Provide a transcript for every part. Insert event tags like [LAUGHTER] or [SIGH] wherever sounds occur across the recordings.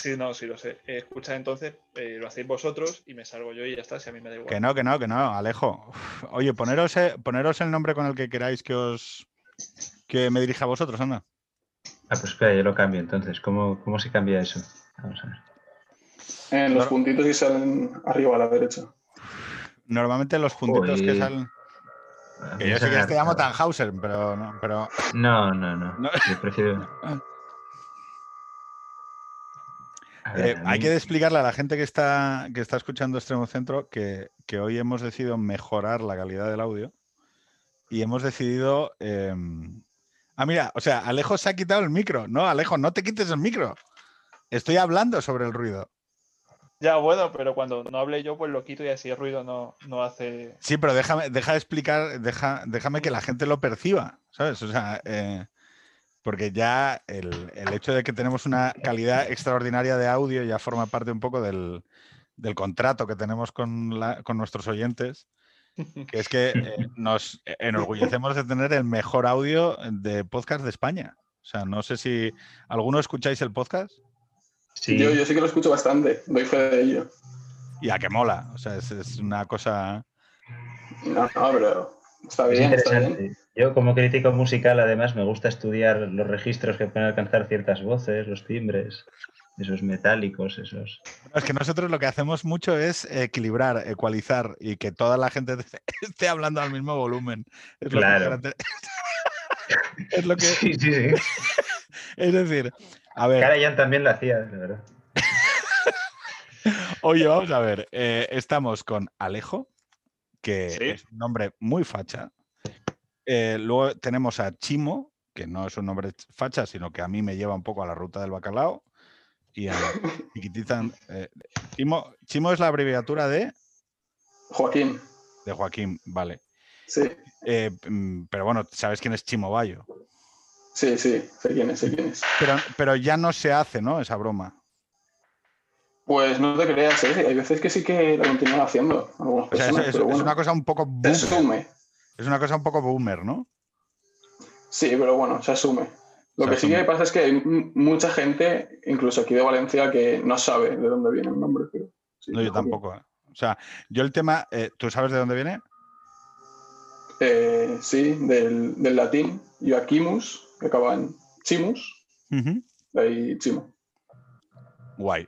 sí, no, sí lo sé. Eh, escuchad entonces, eh, lo hacéis vosotros y me salgo yo y ya está, si a mí me da igual. Que no, que no, que no, Alejo. Uf, Oye, poneros, eh, poneros el nombre con el que queráis que os que me dirija a vosotros, anda. Ah, pues espera, yo lo cambio entonces. ¿Cómo, cómo se cambia eso? Vamos a ver. En los puntitos que salen arriba a la derecha. Normalmente los puntitos que salen. Que yo sé se que te llamo ha- Tannhauser, pero no, pero No, no, no. No. Yo prefiero. [LAUGHS] A ver, Eh, hay que explicarle a la gente que está, que está escuchando Extremo Centro que, que hoy hemos decidido mejorar la calidad del audio y hemos decidido... em, Ah, mira, o sea, Alejo se ha quitado el micro. No, Alejo, no te quites el micro. Estoy hablando sobre el ruido. Ya, bueno, pero cuando no hable yo, pues lo quito y así el ruido no, no hace. Sí, pero déjame, deja de explicar, deja, déjame que la gente lo perciba, ¿sabes? O sea, eh, porque ya el, el hecho de que tenemos una calidad extraordinaria de audio ya forma parte un poco del, del contrato que tenemos con, la- con nuestros oyentes, que es que eh, [LAUGHS] nos enorgullecemos de tener el mejor audio de podcast de España. O sea, no sé si alguno escucháis el podcast Sí, Yo, yo sí que lo escucho bastante, doy fe de ello. y a que mola. O sea, es, es una cosa... No, no, pero está es bien, está bien. Yo, como crítico musical, además, me gusta estudiar los registros que pueden alcanzar ciertas voces, los timbres, esos metálicos, esos. Es que nosotros lo que hacemos mucho es equilibrar, ecualizar y que toda la gente [LAUGHS] esté hablando al mismo volumen. Es lo que Claro. [LAUGHS] es lo que. Sí, sí, sí. [LAUGHS] Es decir, a ver, Karajan también lo hacía, la verdad. oye, vamos a ver. eh, estamos con Alejo, que Sí. es un nombre muy facha. Eh, luego tenemos a Chimo, que no es un nombre facha, sino que a mí me lleva un poco a la ruta del bacalao. Y a [LAUGHS] Chiquitita. eh, Chimo, Chimo es la abreviatura de, Joaquín, de Joaquín, vale. sí, Eh, mm, pero bueno, sabes quién es Chimo Bayo. sí, sí, sé quién es, sé quién es. Pero, pero ya no se hace, ¿no? Esa broma. Pues no te creas, ¿eh? hay veces que sí que la continúan haciendo algunas O sea, es, personas, es- pero es bueno, una cosa un poco se boomer. asume. Es una cosa un poco boomer, ¿no? Sí, pero bueno, se asume. Lo Se que sí que pasa es que hay mucha gente, incluso aquí de Valencia, que no sabe de dónde viene el nombre. Pero sí, No, yo tampoco. ¿eh? O sea, yo el tema, eh, ¿tú sabes de dónde viene? Eh, sí, del, del latín, Joaquimus, que acaba en Chimus, Ujú. de ahí Chimo. Guay.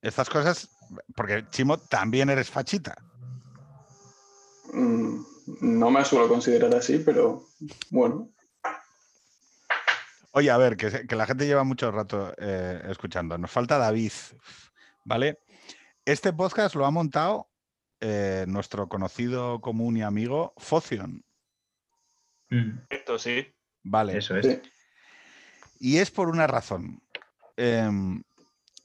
Estas cosas, porque Chimo también eres fachita. Mm, no me suelo considerar así, pero bueno. Oye, a ver, que, la gente lleva mucho rato eh, escuchando. Nos falta David, ¿vale? Este podcast lo ha montado eh, nuestro conocido común y amigo Focion, Esto sí. ¿vale? Eso es. Sí. Y es por una razón. Em,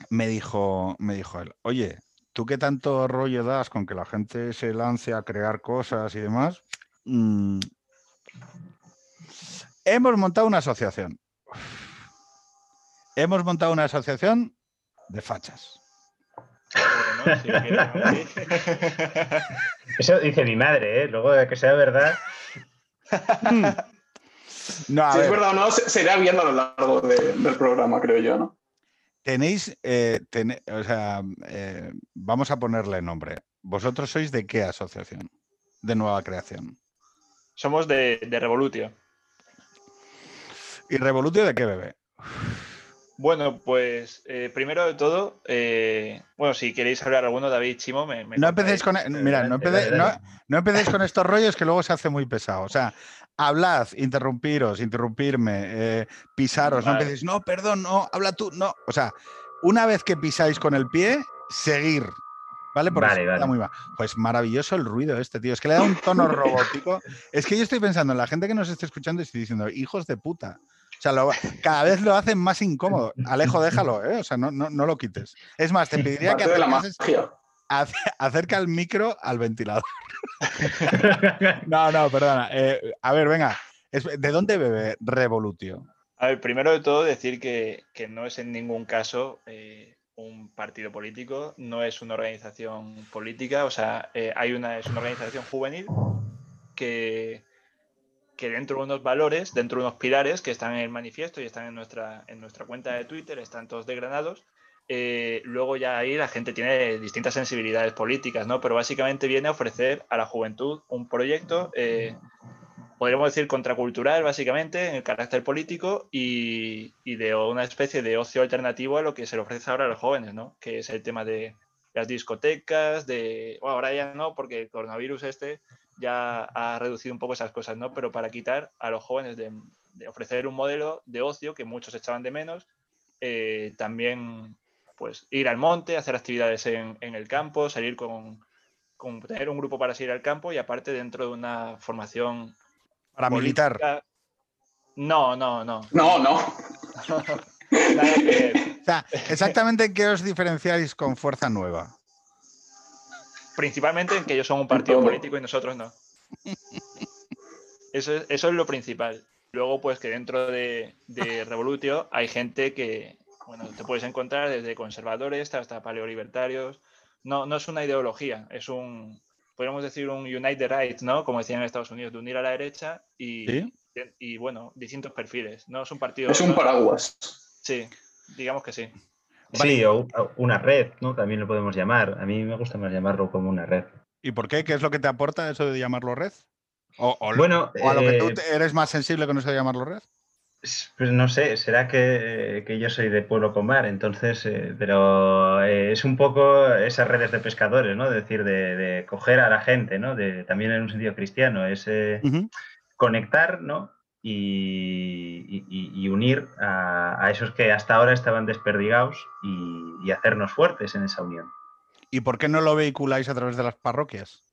me dijo, me dijo él, oye, tú qué tanto rollo das con que la gente se lance a crear cosas y demás. Mm, hemos montado una asociación. Hemos montado una asociación de fachas. Bueno, si quieres, sí. Eso dice mi madre, ¿eh? Luego de que sea verdad. No, a si es ver, verdad o no, se, se irá viendo a lo largo de- del programa, creo yo, ¿no? Tenéis, eh, o sea, eh, vamos a ponerle nombre. ¿Vosotros sois de qué asociación? De nueva creación. Somos de, de Revolutio. ¿Y Revolutio de qué bebé? Bueno, pues eh, primero de todo, eh, bueno, si queréis hablar alguno, David Chimo, me, me No empecéis con. e- Mira, no, empecéis, no empecéis con estos rollos que luego se hace muy pesado. O sea, hablad, interrumpiros, interrumpirme, eh, pisaros. No empecéis, no, perdón, no, habla tú, no. O sea, una vez que pisáis con el pie, seguir. ¿Vale? Porque Vale, vale. muy mal. Pues maravilloso el ruido este, tío. Es que le da un tono [LAUGHS] robótico. Es que yo estoy pensando en la gente que nos esté escuchando y estoy diciendo, hijos de puta. O sea, lo- cada vez lo hacen más incómodo. Alejo, déjalo, ¿eh? O sea, no, no, no lo quites. Es más, te [LAUGHS] pediría que de la magia. Ace- acerca el micro al ventilador. [LAUGHS] No, no, perdona. Eh, a ver, venga. ¿De dónde bebe Revolutio? A ver, primero de todo decir que, que no es en ningún caso eh, un partido político, no es una organización política, o sea, eh, hay una, es una organización juvenil que, que dentro de unos valores, dentro de unos pilares que están en el manifiesto y están en nuestra, en nuestra cuenta de Twitter, están todos degranados, eh, luego ya ahí la gente tiene distintas sensibilidades políticas, ¿no? Pero básicamente viene a ofrecer a la juventud un proyecto, eh, podríamos decir, contracultural, básicamente, en el carácter político y, y, de una especie de ocio alternativo a lo que se le ofrece ahora a los jóvenes, ¿no? Que es el tema de las discotecas, de... Bueno, ahora ya no, porque el coronavirus este ya ha reducido un poco esas cosas, ¿no? Pero para quitar a los jóvenes de, ofrecer un modelo de ocio que muchos echaban de menos, eh, también pues ir al monte, hacer actividades en, en el campo, salir con, con, tener un grupo para salir al campo y aparte dentro de una formación para militar. No, no, no. No, no. [LAUGHS] o sea, exactamente qué os diferenciáis con Fuerza Nueva. Principalmente en que ellos son un partido político y nosotros no. Eso es, eso es lo principal. Luego, pues que dentro de, de Revolutio hay gente que, bueno, te puedes encontrar desde conservadores hasta paleolibertarios. No, no es una ideología, es un, podríamos decir, un unite the right, ¿no? Como decían en Estados Unidos, de unir a la derecha y, ¿Sí? y bueno, distintos perfiles. No es un partido. Es un ¿no? paraguas. Sí, digamos que sí. Sí, o una red, ¿no? También lo podemos llamar. A mí me gusta más llamarlo como una red. ¿Y por qué? ¿Qué es lo que te aporta eso de llamarlo red? ¿O, o, bueno, o a lo que tú eh, eres más sensible con eso de llamarlo red? Pues no sé, será que, que, yo soy de pueblo con mar, entonces, eh, pero eh, es un poco esas redes de pescadores, ¿no? Es decir, de, de, coger a la gente, ¿no? De, también en un sentido cristiano, es eh, uh -huh. conectar, ¿no? Y, y, y unir a, a, esos que hasta ahora estaban desperdigados y, y, hacernos fuertes en esa unión. ¿Y por qué no lo vehiculáis a través de las parroquias?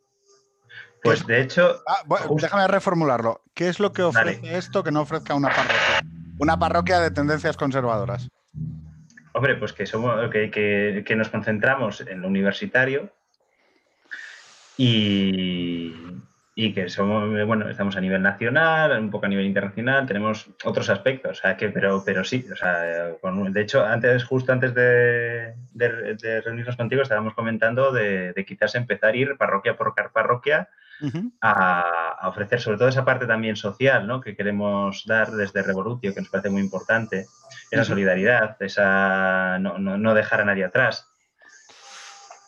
Pues de hecho. Ah, bueno, déjame reformularlo. ¿Qué es lo que ofrece Dale. esto que no ofrezca una parroquia? Una parroquia de tendencias conservadoras. Hombre, pues que somos que, que, que nos concentramos en lo universitario y, y, que somos, bueno, estamos a nivel nacional, un poco a nivel internacional, tenemos otros aspectos, o sea, que, pero, pero sí, o sea, con, de hecho, antes, justo antes de, de, de reunirnos contigo, estábamos comentando de, de, quizás empezar a ir parroquia por parroquia Uh -huh. a, a, ofrecer sobre todo esa parte también social ¿no? que queremos dar desde Revolutio, que nos parece muy importante, esa uh -huh. solidaridad, esa no, no, no, dejar a nadie atrás.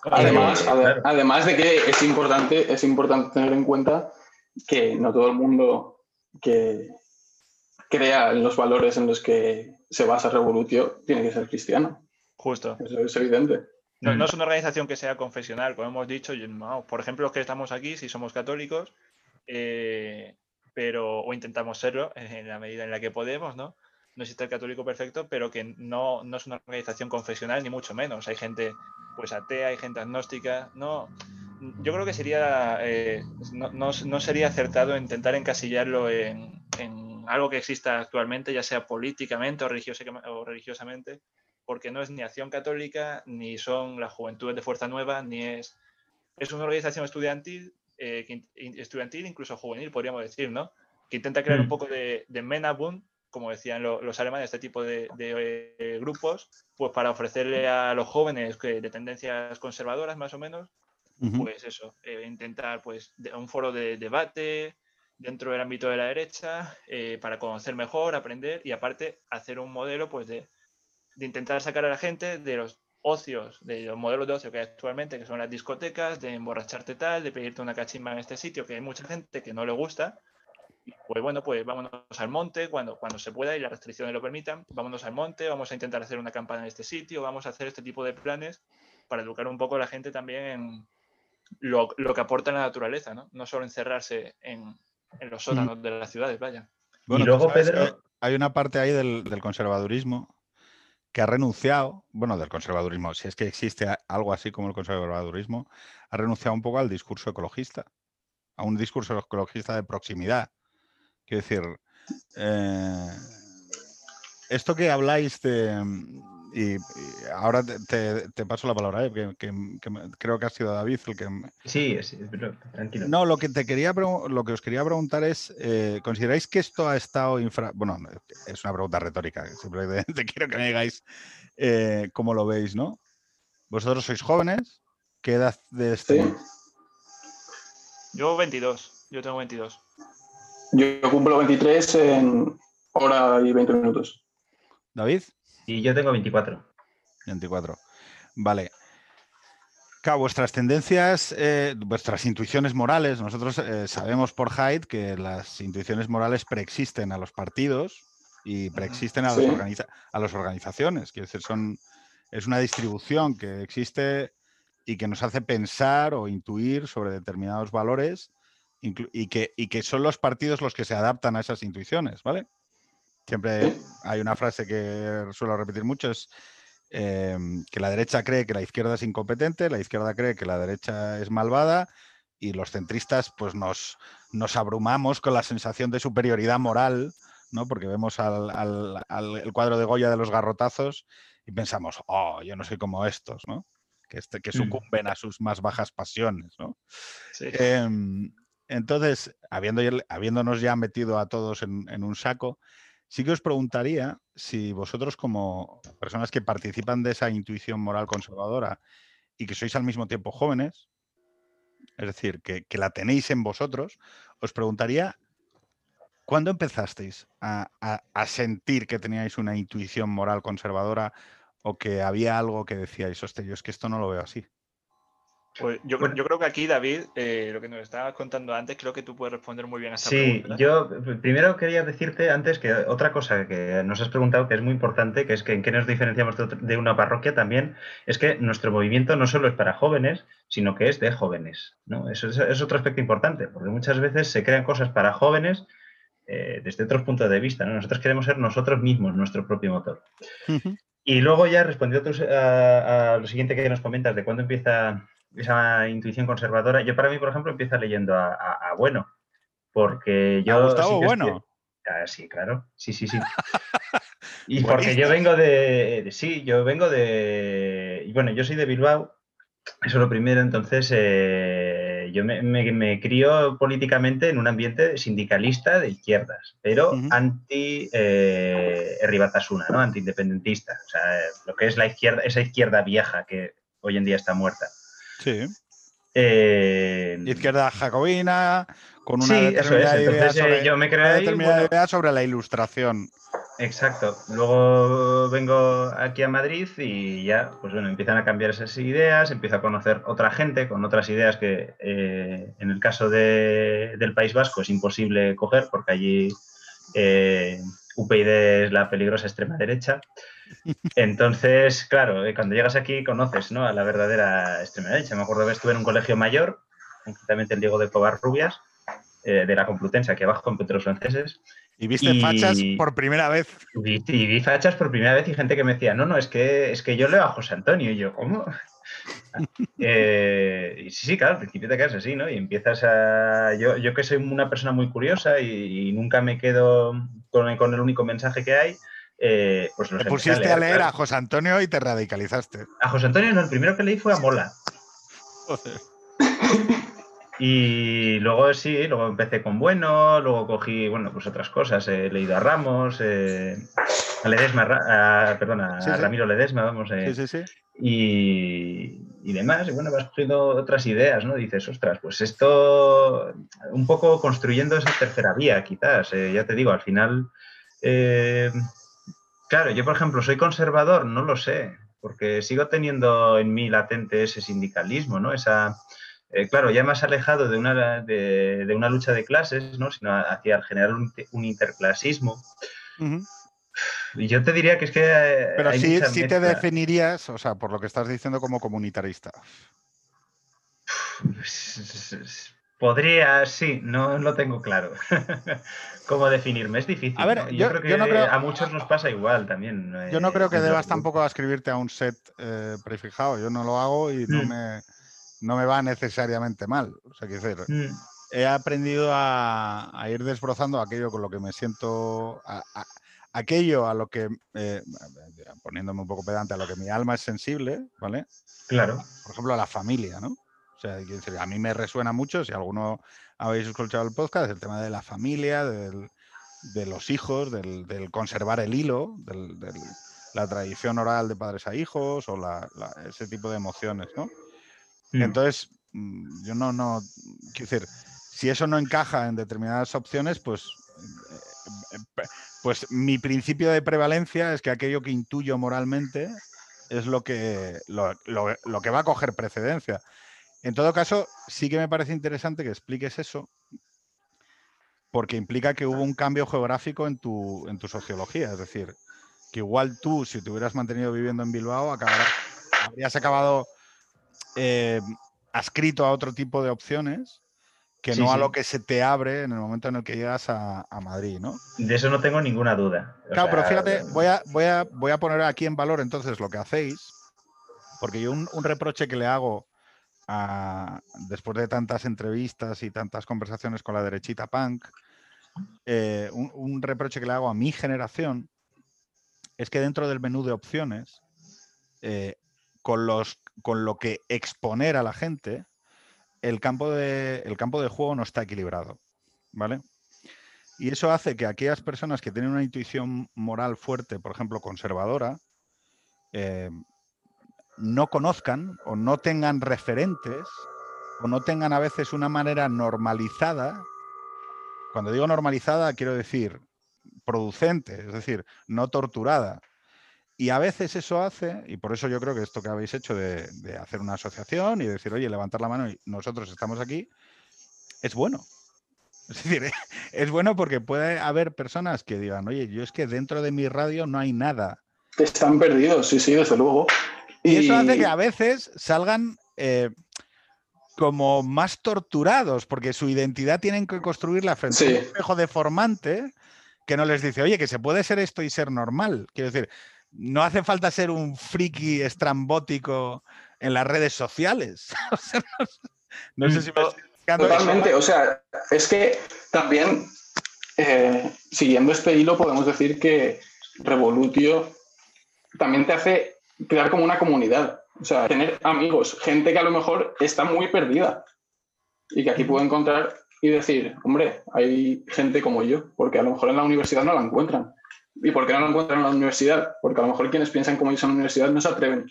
Además, eh, claro. además de que es importante, es importante tener en cuenta que no todo el mundo que crea en los valores en los que se basa Revolutio tiene que ser cristiano. Justo. Eso es evidente. No, no, es una organización que sea confesional, como hemos dicho. Por ejemplo, los que estamos aquí, si somos católicos, eh, pero, o intentamos serlo [LAUGHS] en la medida en la que podemos, ¿no? No existe el católico perfecto, pero que no, no es una organización confesional, ni mucho menos. Hay gente pues atea, hay gente agnóstica. No, yo creo que sería eh, no, no, no, sería acertado intentar encasillarlo en, en, algo que exista actualmente, ya sea políticamente o religiosamente, porque no es ni acción católica, ni son las juventudes de Fuerza Nueva, ni es... Es una organización estudiantil, eh, estudiantil, incluso juvenil, podríamos decir, ¿no? Que intenta crear mm. un poco de, de Menabund, como decían lo, los alemanes, este tipo de, de eh, grupos, pues para ofrecerle a los jóvenes que, de tendencias conservadoras, más o menos, uh -huh. pues eso, eh, intentar pues un foro de debate dentro del ámbito de la derecha, eh, para conocer mejor, aprender y aparte hacer un modelo pues de de intentar sacar a la gente de los ocios, de los modelos de ocio que hay actualmente, que son las discotecas, de emborracharte tal, de pedirte una cachimba en este sitio, que hay mucha gente que no le gusta. Pues bueno, pues vámonos al monte cuando, cuando se pueda y las restricciones lo permitan. Vámonos al monte, vamos a intentar hacer una campana en este sitio, vamos a hacer este tipo de planes para educar un poco a la gente también en lo, lo que aporta la naturaleza, ¿no? No solo encerrarse en, en los sótanos de las ciudades, vaya. Bueno, y luego, pues, Pedro... Hay una parte ahí del, del conservadurismo que ha renunciado, bueno, del conservadurismo, si es que existe algo así como el conservadurismo, ha renunciado un poco al discurso ecologista, a un discurso ecologista de proximidad. Quiero decir, eh, esto que habláis de... Y, y ahora te, te, paso la palabra, ¿eh? que, que, que, creo que ha sido David el que... Sí, sí pero tranquilo. No, lo que, te quería, lo que os quería preguntar es, eh, ¿consideráis que esto ha estado infra... Bueno, es una pregunta retórica, simplemente [LAUGHS] quiero que me digáis eh, cómo lo veis, ¿no? Vosotros sois jóvenes, ¿qué edad de este? Sí. Yo 22, yo tengo 22. Yo cumplo 23 en hora y 20 minutos. ¿David? Y yo tengo 24. 24. Vale. Claro, vuestras tendencias, eh, vuestras intuiciones morales, nosotros eh, sabemos por Hyde que las intuiciones morales preexisten a los partidos y preexisten a, Sí. las, organiza- a las organizaciones. Quiero decir, son, es una distribución que existe y que nos hace pensar o intuir sobre determinados valores y que, y que son los partidos los que se adaptan a esas intuiciones, ¿vale? Siempre hay una frase que suelo repetir mucho, es eh, que la derecha cree que la izquierda es incompetente, la izquierda cree que la derecha es malvada y los centristas pues nos, nos abrumamos con la sensación de superioridad moral, ¿no? Porque vemos al, al- al- el cuadro de Goya de los garrotazos y pensamos, oh, yo no soy como estos, ¿no? Que, este- que Mm. sucumben a sus más bajas pasiones, ¿no? Sí. Em, entonces, habiendo, habiéndonos ya metido a todos en, en un saco, sí que os preguntaría si vosotros como personas que participan de esa intuición moral conservadora y que sois al mismo tiempo jóvenes, es decir, que, la tenéis en vosotros, os preguntaría, ¿cuándo empezasteis a, a- a sentir que teníais una intuición moral conservadora o que había algo que decíais, hostia, yo es que esto no lo veo así? Pues yo, Bueno. yo creo que aquí, David, eh, lo que nos estabas contando antes, creo que tú puedes responder muy bien a esta Sí, pregunta. yo eh, primero quería decirte antes que otra cosa que nos has preguntado que es muy importante, que es que en qué nos diferenciamos de, otro- de una parroquia también, es que nuestro movimiento no solo es para jóvenes, sino que es de jóvenes. ¿no? Eso es, es otro aspecto importante, porque muchas veces se crean cosas para jóvenes eh, desde otros puntos de vista. ¿no? Nosotros queremos ser nosotros mismos nuestro propio motor. Y luego ya respondiendo a lo siguiente que nos comentas de cuándo empieza esa intuición conservadora, yo para mí, por ejemplo, empiezo leyendo a, a- a Bueno, porque yo... ¿A Gustavo sí Bueno? ah, sí, claro, sí, sí, sí. [LAUGHS] Y porque yo vengo de, de- Sí, yo vengo de... Bueno, yo soy de Bilbao, eso es lo primero, entonces eh, yo me, me, me crío políticamente en un ambiente sindicalista de izquierdas, pero anti eh, Herri Batasuna, ¿no? Antiindependentista. O sea, lo que es la izquierda, esa izquierda vieja que hoy en día está muerta. Sí. Eh, Izquierda jacobina, con una Sí, eso es. determinada idea sobre, yo me creo una ahí. determinada bueno, idea sobre la ilustración. Exacto. Luego vengo aquí a Madrid y ya, pues bueno, empiezan a cambiar esas ideas, empiezo a conocer otra gente con otras ideas que eh, en el caso de- del País Vasco es imposible coger porque allí eh, UPyD es la peligrosa extrema derecha. Entonces, claro, eh, cuando llegas aquí conoces ¿no? a la verdadera extrema derecha. Me acuerdo que estuve en un colegio mayor, concretamente el Diego de Covarrubias, eh, de la Complutense, aquí abajo en Petros Franceses. Y viste Y- fachas por primera vez. Y vi, y vi fachas por primera vez y gente que me decía, no, no, es que, es que yo leo a José Antonio. Y yo, ¿cómo? [LAUGHS] Eh, y sí, sí, claro, al principio te quedas así, ¿no? Y empiezas a... Yo, yo que soy una persona muy curiosa y, y nunca me quedo con el único mensaje que hay, eh, pues los Te pusiste a leer a José Antonio y te radicalizaste. A José Antonio no, el primero que leí fue a Mola. Y luego sí, luego empecé con Bueno, luego cogí, bueno, pues otras cosas. He leído a Ramos, eh, a Ledesma, a- perdón, a Sí, sí. Ramiro Ledesma, vamos. eh, Sí, sí, sí. y, y demás. Y bueno, vas cogiendo otras ideas, ¿no? Dices, ostras, pues esto, un poco construyendo esa tercera vía, quizás. eh, ya te digo, al final, eh, claro, yo por ejemplo soy conservador, no lo sé, porque sigo teniendo en mí latente ese sindicalismo, ¿no? Esa, eh, claro, ya más alejado de una, de, de una lucha de clases, ¿no? Sino hacia generar un, un interclasismo. Ujú. Y yo te diría que es que... eh, Pero hay sí, sí te definirías, o sea, por lo que estás diciendo, como comunitarista. Podría, sí, no lo tengo claro. [LAUGHS] ¿Cómo definirme? Es difícil. A ver, ¿no? yo- creo que yo no creo- a muchos nos pasa igual también. Yo no eh, creo que dentro debas tampoco ascribirte a un set eh, prefijado. Yo no lo hago y no Mm. me, no me va necesariamente mal. O sea, quiero decir, Mm, he aprendido a, a ir desbrozando aquello con lo que me siento, a- a- aquello a lo que, eh, poniéndome un poco pedante, a lo que mi alma es sensible, ¿vale? claro. Por ejemplo, a la familia, ¿no? Sea, a mí me resuena mucho, si alguno habéis escuchado el podcast, el tema de la familia, del- de los hijos, del, del conservar el hilo, del- la tradición oral de padres a hijos o la- la- ese tipo de emociones, ¿no? Mm, Entonces, mm, yo no, no, quiero decir, si eso no encaja en determinadas opciones, pues, pues mi principio de prevalencia es que aquello que intuyo moralmente es lo que, lo que va a coger precedencia. En todo caso, sí que me parece interesante que expliques eso, porque implica que hubo un cambio geográfico en tu, en tu sociología. Es decir, que igual tú, si te hubieras mantenido viviendo en Bilbao, habrías acabado eh, ascrito a otro tipo de opciones que no a lo que se te abre en el momento en el que llegas a, Madrid, ¿no? De eso no tengo ninguna duda. claro, pero fíjate, voy a, voy, a, voy a poner aquí en valor entonces lo que hacéis, porque yo un, un reproche que le hago después de tantas entrevistas y tantas conversaciones con la derechita punk, eh, un, reproche que le hago a mi generación es que dentro del menú de opciones, eh, con, los, con lo que exponer a la gente, el campo, de, el campo de juego no está equilibrado. ¿Vale? Y eso hace que aquellas personas que tienen una intuición moral fuerte, por ejemplo, conservadora, eh, no conozcan o no tengan referentes o no tengan a veces una manera normalizada. Cuando digo normalizada, quiero decir producente, es decir, no torturada. Y a veces eso hace, y por eso yo creo que esto que habéis hecho de, hacer una asociación y decir, oye, levantar la mano y nosotros estamos aquí, es bueno. Es decir, [LAUGHS] es bueno porque puede haber personas que digan, oye, yo es que dentro de mi radio no hay nada. Están perdidos, sí, sí, desde luego. Y, eso hace que a veces salgan eh, como más torturados, porque su identidad tienen que construirla frente a un espejo deformante que no les dice, oye, que se puede ser esto y ser normal. Quiero decir, no hace falta ser un friki estrambótico en las redes sociales. [LAUGHS] no, sé si me Totalmente, o sea, es que también, eh, siguiendo este hilo, podemos decir que Revolutio también te hace crear como una comunidad. O sea, tener amigos, gente que a lo mejor está muy perdida y que aquí puedo encontrar y decir, hombre, hay gente como yo, porque a lo mejor en la universidad no la encuentran. ¿Y por qué no la encuentran en la universidad? Porque a lo mejor quienes piensan como ellos en la universidad no se atreven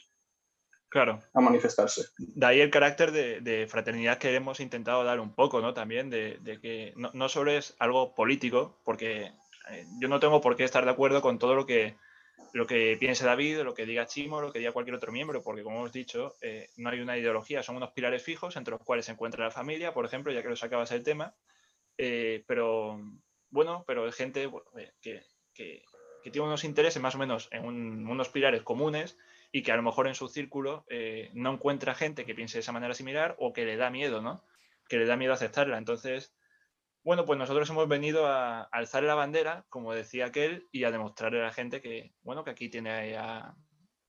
claro. a manifestarse. De ahí el carácter de, fraternidad que hemos intentado dar un poco, ¿no? También de, que no, no, solo es algo político, porque eh, yo no tengo por qué estar de acuerdo con todo lo que lo que piense David, lo que diga Chimo, lo que diga cualquier otro miembro, porque como hemos dicho, eh, no hay una ideología, son unos pilares fijos entre los cuales se encuentra la familia, por ejemplo, ya que lo sacabas el tema, eh, pero bueno, pero es gente eh, que, tiene unos intereses más o menos en unos pilares comunes y que a lo mejor en su círculo no encuentra gente que piense de esa manera similar o que le da miedo, ¿no? Que le da miedo aceptarla. Entonces, bueno, pues nosotros hemos venido a alzar la bandera, como decía aquel, y a demostrarle a la gente que, bueno, que aquí tiene a,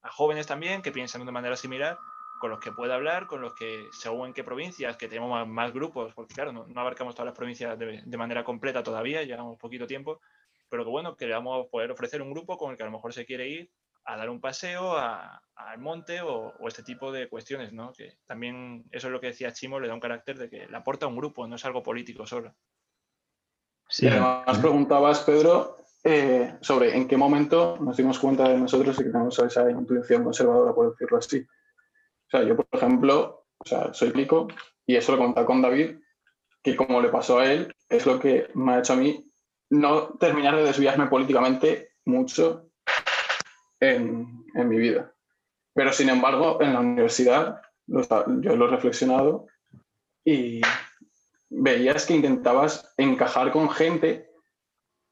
jóvenes también que piensan de una manera similar, con los que puede hablar, con los que, según en qué provincias, que tenemos más, grupos, porque claro, no, abarcamos todas las provincias de, manera completa todavía, llevamos poquito tiempo, pero que bueno, que le vamos a poder ofrecer un grupo con el que a lo mejor se quiere ir a dar un paseo al monte o, o, este tipo de cuestiones, ¿no? Que también eso es lo que decía Chimo, le da un carácter de que le aporta un grupo, no es algo político solo. Sí. Y además preguntabas, Pedro, eh, sobre en qué momento nos dimos cuenta de nosotros y que tenemos esa intuición conservadora, por decirlo así. O sea, yo, por ejemplo, o sea, soy plico y eso lo contado con David, que como le pasó a él, es lo que me ha hecho a mí no terminar de desviarme políticamente mucho en, en mi vida. Pero sin embargo, en la universidad yo lo he reflexionado y veías que intentabas encajar con gente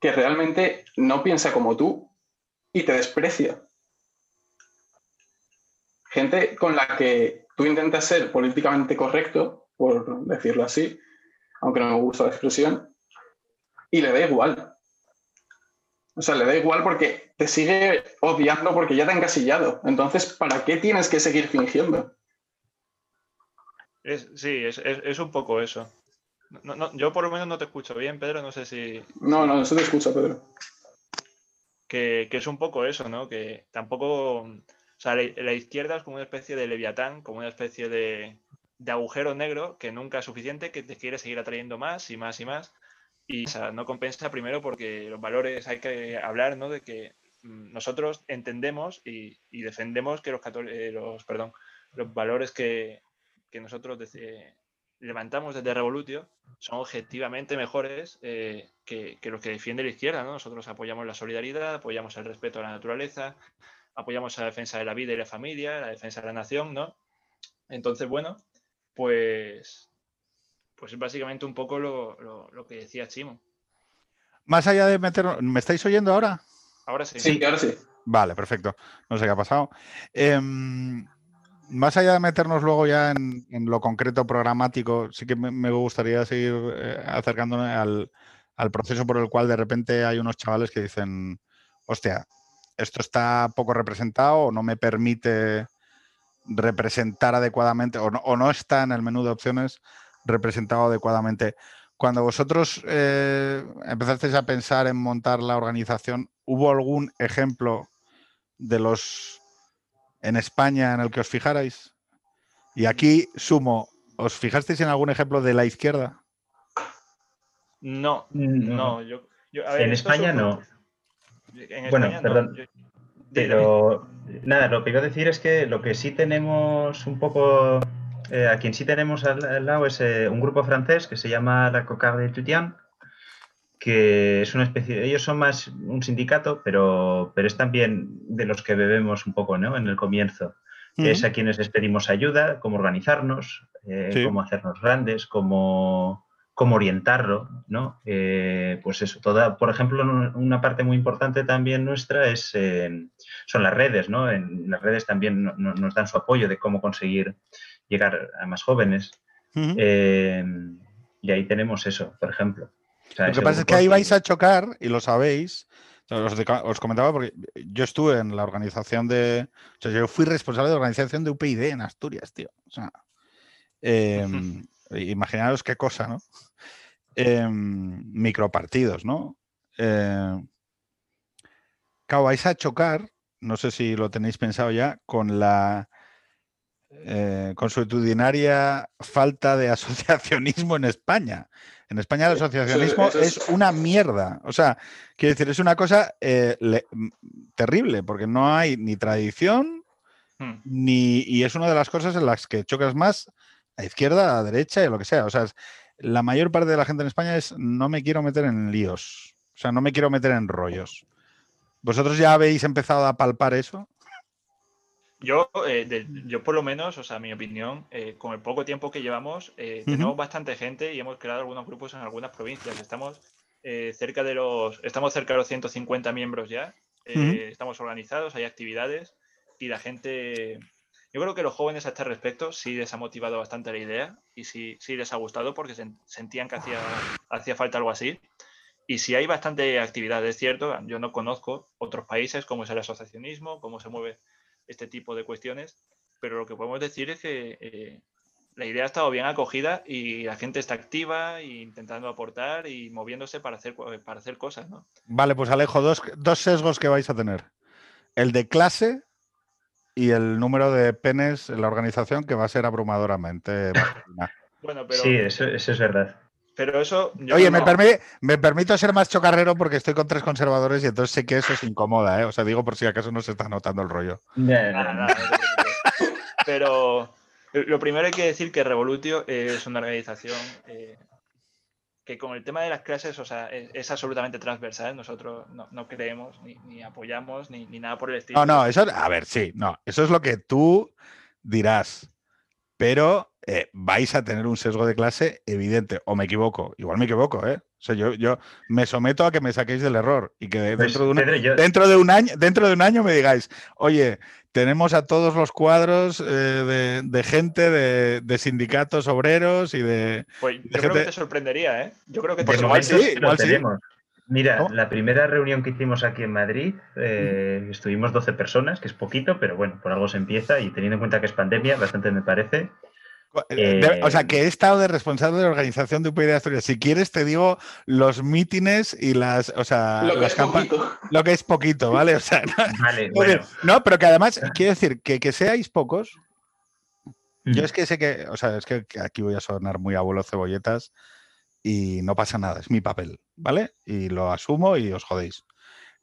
que realmente no piensa como tú y te desprecia. Gente con la que tú intentas ser políticamente correcto, por decirlo así, aunque no me gusta la expresión, y le da igual. O sea, le da igual porque te sigue odiando porque ya te ha encasillado. Entonces, ¿para qué tienes que seguir fingiendo? sí, es, un poco eso. No, yo por lo menos no te escucho bien, Pedro, no sé si... No, no, no se te escucha, Pedro. Que, es un poco eso, ¿no? Que tampoco... O sea, la, izquierda es como una especie de leviatán, como una especie de, agujero negro que nunca es suficiente, que te quiere seguir atrayendo más y más y más. Y o sea, no compensa primero porque los valores hay que hablar, ¿no? De que mm, nosotros entendemos y, defendemos que los, eh, los, perdón, los valores que, que nosotros levantamos desde Revolutio son objetivamente mejores eh, que, que, los que defiende la izquierda. ¿no? Nosotros apoyamos la solidaridad, apoyamos el respeto a la naturaleza, apoyamos la defensa de la vida y la familia, la defensa de la nación, ¿no? Entonces, bueno, pues, pues es básicamente un poco lo, lo, que decía Chimo. Más allá de meter... ¿Me estáis oyendo ahora? Ahora sí. Sí, ahora sí. Vale, perfecto. No sé qué ha pasado. Em, más allá de meternos luego ya en, lo concreto programático, sí que me, gustaría seguir eh, acercándome al, proceso por el cual de repente hay unos chavales que dicen, hostia, esto está poco representado o no me permite representar adecuadamente o no, está en el menú de opciones representado adecuadamente. Cuando vosotros eh, empezasteis a pensar en montar la organización, ¿hubo algún ejemplo de los en España en el que os fijarais? Y aquí sumo, ¿os fijasteis en algún ejemplo de la izquierda? No, no. Yo, en España no. bueno, perdón. pero nada, lo que iba a decir es que lo que sí tenemos un poco, eh, a quien sí tenemos al, lado es eh, un grupo francés que se llama la Cocarde de Tutian, que es una especie, ellos son más un sindicato, pero, pero es también de los que bebemos un poco, ¿no? En el comienzo. Es a quienes les pedimos ayuda, cómo organizarnos, eh, cómo hacernos grandes, cómo, cómo orientarlo, ¿no? Eh, pues eso, toda, por ejemplo, una parte muy importante también nuestra es, eh, son las redes, ¿no? En las redes también nos dan su apoyo de cómo conseguir llegar a más jóvenes. y ahí tenemos eso, por ejemplo lo que pasa es que ahí vais a chocar, y lo sabéis. Os, comentaba porque yo estuve en la organización de. O sea, yo fui responsable de la organización de UPyD en Asturias, tío. O sea, em, imaginaros qué cosa, ¿no? Em, micropartidos, ¿no? Eh, claro, vais a chocar, no sé si lo tenéis pensado ya, con la eh, consuetudinaria falta de asociacionismo en España. En España el asociacionismo es, una mierda. O sea, quiero decir, es una cosa eh, terrible, porque no hay ni tradición, hmm. ni. Y es una de las cosas en las que chocas más a izquierda, a derecha y lo que sea. O sea, la mayor parte de la gente en España es no me quiero meter en líos. O sea, no me quiero meter en rollos. ¿Vosotros ya habéis empezado a palpar eso? Yo, eh, yo por lo menos, o sea, mi opinión, eh, con el poco tiempo que llevamos, eh, tenemos bastante gente y hemos creado algunos grupos en algunas provincias. Estamos cerca de los, estamos cerca de los 150 miembros ya. Estamos organizados, hay actividades y la gente, yo creo que los jóvenes a este respecto sí les ha motivado bastante la idea y sí, sí les ha gustado porque sentían que hacía, hacía falta algo así. Y si hay bastante actividad, es cierto, yo no conozco otros países, cómo es el asociacionismo, cómo se mueve este tipo de cuestiones, pero lo que podemos decir es que eh, la idea ha estado bien acogida y la gente está activa e intentando aportar y moviéndose para hacer, para hacer cosas, ¿no? Vale, pues Alejo, dos, dos sesgos que vais a tener. El de clase y el número de penes en la organización que va a ser abrumadoramente bueno, pero... Sí, eso, eso es verdad. Pero eso. Oye, me, me, permito ser más chocarrero porque estoy con tres conservadores y entonces sé que eso es incomoda, ¿eh? O sea, digo por si acaso no se está notando el rollo. Pero lo primero hay que decir que Revolutio es una organización eh, que con el tema de las clases, o sea, es, absolutamente transversal. Nosotros no, creemos, ni, apoyamos, ni, ni, nada por el estilo. No, no, eso, a ver, sí, no, eso es lo que tú dirás pero eh, vais a tener un sesgo de clase evidente, o me equivoco, igual me equivoco, ¿eh? O sea, yo, yo me someto a que me saquéis del error y que pues, dentro, de, un, dentro, de un año, dentro de un año me digáis, oye, tenemos a todos los cuadros eh, de, gente, de, sindicatos obreros y de. Pues yo creo que te sorprendería, ¿eh? Yo creo que te igual sí, igual sí. Mira, la primera reunión que hicimos aquí en Madrid, eh, estuvimos 12 personas, que es poquito, pero bueno, por algo se empieza y teniendo en cuenta que es pandemia, bastante me parece. Eh, o sea, que he estado de responsable de la organización de UPyD de Asturias. Si quieres, te digo los mítines y las. O sea, lo que, las es lo que es poquito, ¿vale? O sea, no, [LAUGHS] vale, bueno. no pero que además, quiero decir, que, que seáis pocos. Yo es que sé que, o sea, es que aquí voy a sonar muy abuelo cebolletas y no pasa nada, es mi papel, ¿vale? Y lo asumo y os jodéis.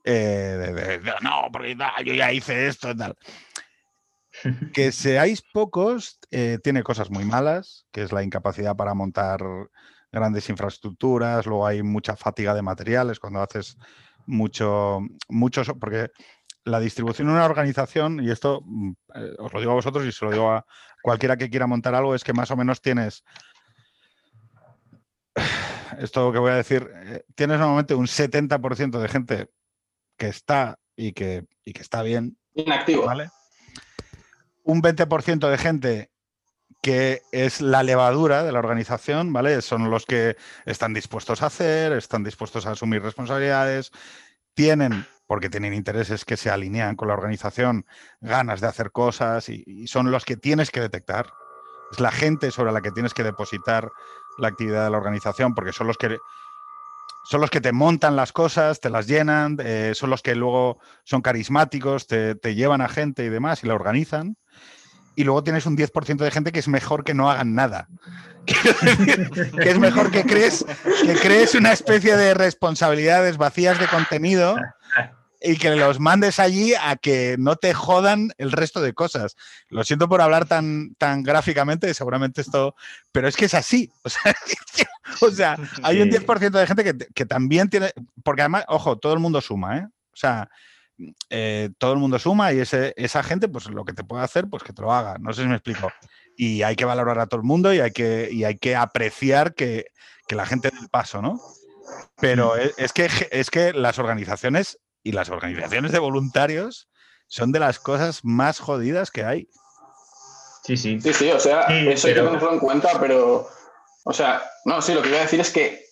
Eh, no, porque yo ya hice esto y tal. Que [LAUGHS] seáis pocos eh, tiene cosas muy malas, que es la incapacidad para montar grandes infraestructuras, luego hay mucha fatiga de materiales cuando haces mucho, mucho, porque la distribución de una organización, y esto mm, eh, os lo digo a vosotros y se lo digo a cualquiera que quiera montar algo, es que más o menos tienes, [SIGHS] esto que voy a decir, eh, tienes normalmente un 70% de gente que está y que, y que está bien. Inactivo. ¿vale? Un 20% de gente que es la levadura de la organización, ¿vale? Son los que están dispuestos a hacer, están dispuestos a asumir responsabilidades, tienen, porque tienen intereses que se alinean con la organización, ganas de hacer cosas y, son los que tienes que detectar. Es la gente sobre la que tienes que depositar la actividad de la organización, porque son los que son los que te montan las cosas, te las llenan, eh, son los que luego son carismáticos, te, te, llevan a gente y demás y la organizan y luego tienes un 10% de gente que es mejor que no hagan nada. [LAUGHS] que es mejor que crees, que crees una especie de responsabilidades vacías de contenido y que los mandes allí a que no te jodan el resto de cosas. Lo siento por hablar tan, tan gráficamente, seguramente esto, pero es que es así. [LAUGHS] O sea, hay un 10% de gente que, que, también tiene, porque además, ojo, todo el mundo suma, ¿eh? O sea, eh, todo el mundo suma y ese, esa gente, pues lo que te puede hacer, pues que te lo haga. No sé si me explico. Y hay que valorar a todo el mundo y hay que, y hay que apreciar que, que la gente del paso, ¿no? Pero mm. es, que, es que las organizaciones y las organizaciones de voluntarios son de las cosas más jodidas que hay. Sí, sí. Sí, sí, o sea, eso hay que tenerlo en cuenta, pero, o sea, no, sí, lo que voy a decir es que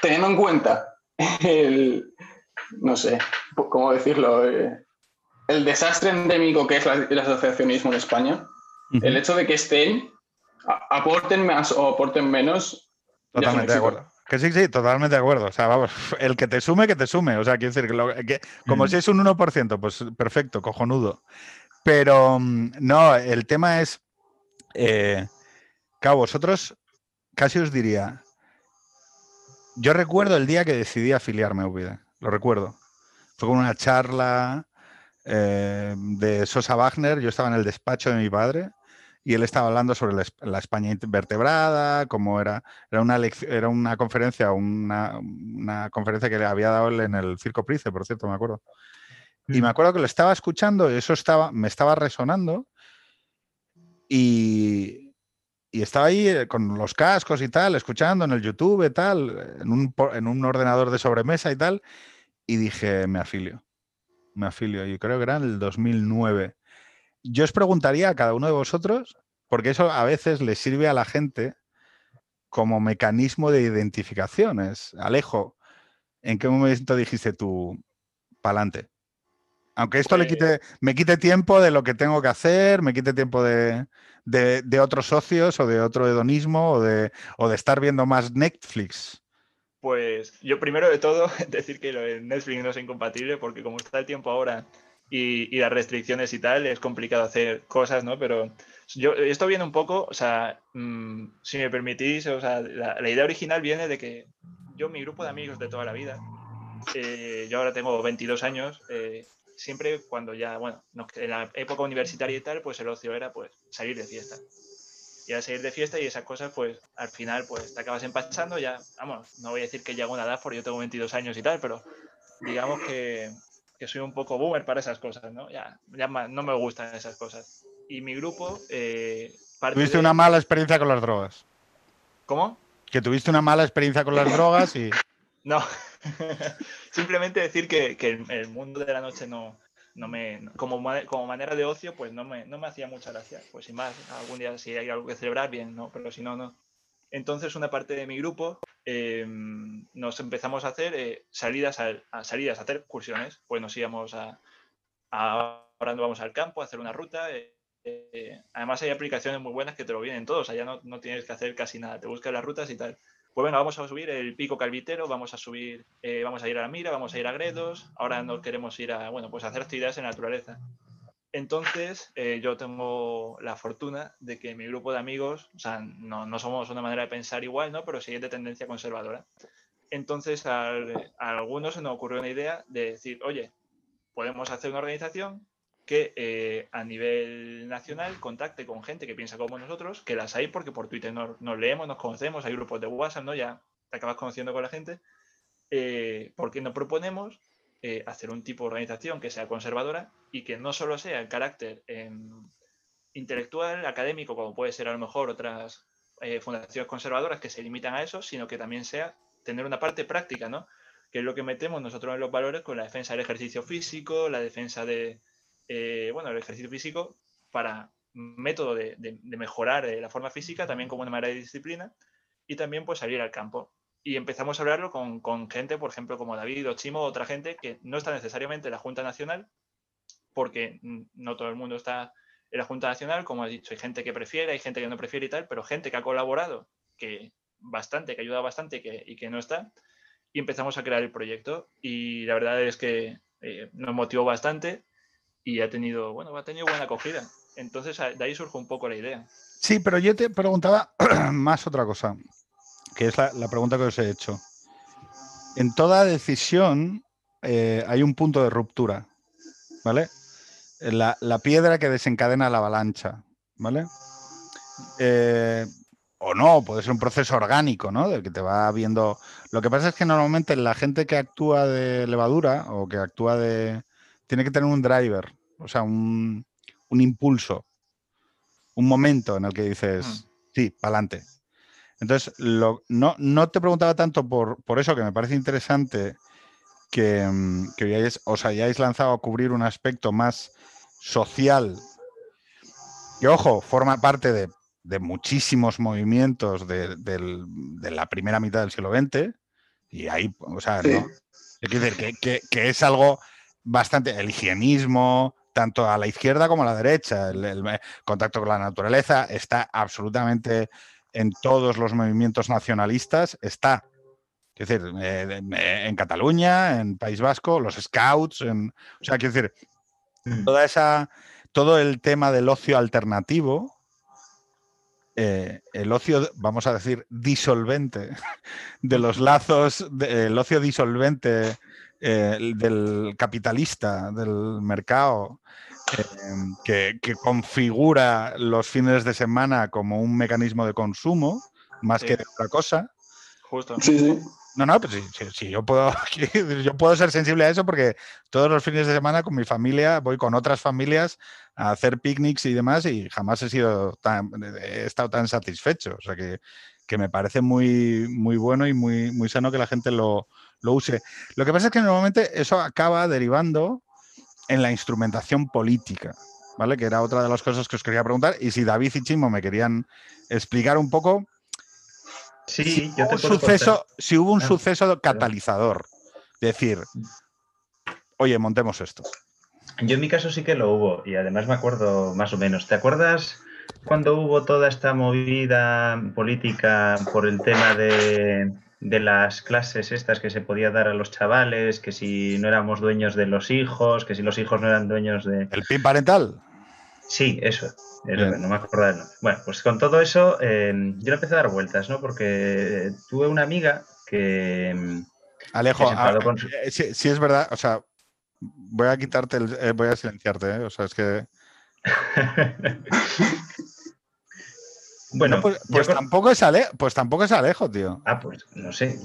teniendo en cuenta el, no sé, ¿cómo decirlo? Eh, el desastre endémico que es el asociacionismo en España, el hecho de que estén, aporten más o aporten menos. Totalmente de acuerdo. Que sí, sí, totalmente de acuerdo. O sea, vamos, [LAUGHS] el que te sume, que te sume. O sea, quiero decir que, como si es un 1%, pues perfecto, cojonudo. Pero mm, no, el tema es, eh, vosotros casi os diría, yo recuerdo el día que decidí afiliarme a lo recuerdo. Fue con una charla eh, de Sosa Wagner, yo estaba en el despacho de mi padre y él estaba hablando sobre la, España invertebrada, cómo era, era una, era una conferencia, una, una, conferencia que le había dado él en el Circo Price, por cierto, me acuerdo. Y me mm. acuerdo que lo estaba escuchando y eso estaba, me estaba resonando y, y estaba ahí eh, con los cascos y tal, escuchando en el YouTube y tal, en un, en un ordenador de sobremesa y tal, y dije, me afilio, me afilio. Y creo que era en el 2009. Yo os preguntaría a cada uno de vosotros, porque eso a veces le sirve a la gente como mecanismo de identificaciones. Alejo, ¿en qué momento dijiste tú, pa'lante? Aunque esto le pues quite, me quite tiempo de lo que tengo que hacer, me quite tiempo de, de, otros socios o de otro hedonismo o de, o de estar viendo más Netflix? Pues yo primero de todo [LAUGHS] decir que lo de Netflix no es incompatible porque como está el tiempo ahora y, las restricciones y tal, es complicado hacer cosas, ¿no? Pero yo, esto viene un poco, o sea, mm, si me permitís, o sea, la, idea original viene de que yo, mi grupo de amigos de toda la vida, eh, yo ahora tengo 22 años, eh, siempre cuando ya, bueno, en la época universitaria y tal, pues el ocio era pues salir de fiesta. Y a salir de fiesta y esas cosas, pues al final, pues te acabas empachando, ya, vamos, no voy a decir que llego a una edad porque yo tengo 22 años y tal, pero digamos que, que soy un poco boomer para esas cosas, ¿no? Ya, ya no me gustan esas cosas. Y mi grupo... Eh, tuviste una mala experiencia con las drogas. ¿Cómo? Que tuviste una mala experiencia con las drogas y... [LAUGHS] No, [LAUGHS] simplemente decir que, el, mundo de la noche no, no me, como, como manera de ocio, pues no me, no me hacía mucha gracia. Pues sin más, algún día si hay algo que celebrar, bien, ¿no? Pero si no, no. Entonces, una parte de mi grupo em, nos empezamos a hacer eh, salidas a, salidas a hacer excursiones. Pues nos íbamos a, ahora nos vamos al campo a hacer una ruta. Eh, eh, además, hay aplicaciones muy buenas que te lo vienen todos. Allá no, no tienes que hacer casi nada. Te buscas las rutas y tal pues venga, vamos a subir el pico calvitero, vamos a subir, eh, vamos a ir a la Mira, vamos a ir a Gredos, ahora nos queremos ir a, bueno, pues hacer actividades en la naturaleza. Entonces, eh, yo tengo la fortuna de que mi grupo de amigos, o sea, no, no, somos una manera de pensar igual, ¿no? Pero sí es de tendencia conservadora. Entonces, a algunos se nos ocurrió una idea de decir, oye, podemos hacer una organización que eh, a nivel nacional contacte con gente que piensa como nosotros, que las hay porque por Twitter nos, leemos, nos conocemos, hay grupos de WhatsApp, ¿no? Ya te acabas conociendo con la gente, eh, porque nos proponemos eh, hacer un tipo de organización que sea conservadora y que no solo sea el carácter em, intelectual, académico, como puede ser a lo mejor otras fundaciones conservadoras que se limitan a eso, sino que también sea tener una parte práctica, ¿no? Que es lo que metemos nosotros en los valores con la defensa del ejercicio físico, la defensa de, eh, bueno, el ejercicio físico para método de, mejorar eh, la forma física, también como una manera de disciplina, y también pues salir al campo. Y empezamos a hablarlo con, gente, por ejemplo, como David o Chimo, otra gente que no está necesariamente en la Junta Nacional, porque no todo el mundo está en la Junta Nacional, como has dicho, hay gente que prefiere, hay gente que no prefiere y tal, pero gente que ha colaborado, que bastante, que ayuda bastante y que no está, y empezamos a crear el proyecto. Y la verdad es que eh, nos motivó bastante y ha tenido, bueno, ha tenido buena acogida. Entonces de ahí surge un poco la idea. Sí, pero yo te preguntaba [CLEARS THROAT] más otra cosa, que es la, pregunta que os he hecho. En toda decisión eh, hay un punto de ruptura, ¿vale? La, piedra que desencadena la avalancha, ¿vale? Eh, o no, puede ser un proceso orgánico, ¿no? Del que te va viendo. Lo que pasa es que normalmente la gente que actúa de levadura o que actúa de. tiene que tener un driver, o sea, un, impulso, un momento en el que dices, mm. sí, para adelante. Entonces, no, no, te preguntaba tanto por, por, eso, que me parece interesante que, mm, que os hayáis lanzado a cubrir un aspecto más social, que ojo, forma parte de, muchísimos movimientos de, la primera mitad del siglo XX, y ahí, o sea, ¿no? decir, que, que, que, es algo bastante, el higienismo, tanto a la izquierda como a la derecha. El, contacto con la naturaleza está absolutamente en todos los movimientos nacionalistas, está. Es decir, en Cataluña, en País Vasco, los scouts, en, o sea, quiero decir, mm. toda esa, todo el tema del ocio alternativo, eh, el ocio, vamos a decir, disolvente [LAUGHS] de los lazos, el ocio disolvente eh, del capitalista, del mercado, eh, que, configura los fines de semana como un mecanismo de consumo, más que de otra cosa. Justo. No, no, pues sí, yo puedo, [LAUGHS] yo puedo ser sensible a eso porque todos los fines de semana con mi familia voy con otras familias a hacer picnics y demás y jamás he sido tan, he estado tan satisfecho. O sea que, que me parece muy, muy bueno y muy, muy sano que la gente lo, lo use. Lo que pasa es que normalmente eso acaba derivando en la instrumentación política, ¿vale? Que era otra de las cosas que os quería preguntar. Y si David y Chimo me querían explicar un poco sí, si, hubo un suceso, si hubo un suceso catalizador. Decir, oye, montemos esto. Yo en mi caso sí que lo hubo y además me acuerdo más o menos. ¿Te acuerdas cuando hubo toda esta movida política por el tema de de las clases estas que se podía dar a los chavales, que si no éramos dueños de los hijos, que si los hijos no eran dueños de... ¿El PIN parental? Sí, eso. no me acuerdo Bueno, pues con todo eso eh, yo empecé a dar vueltas, ¿no? Porque tuve una amiga que... Mm, Alejo, eh, si, es verdad, o sea, voy a quitarte, el, eh, voy a silenciarte, o sea, es que... [LAUGHS] Bueno, pues, pues tampoco es Alejo, pues tampoco es Alejo, tío. Ah, pues no sé.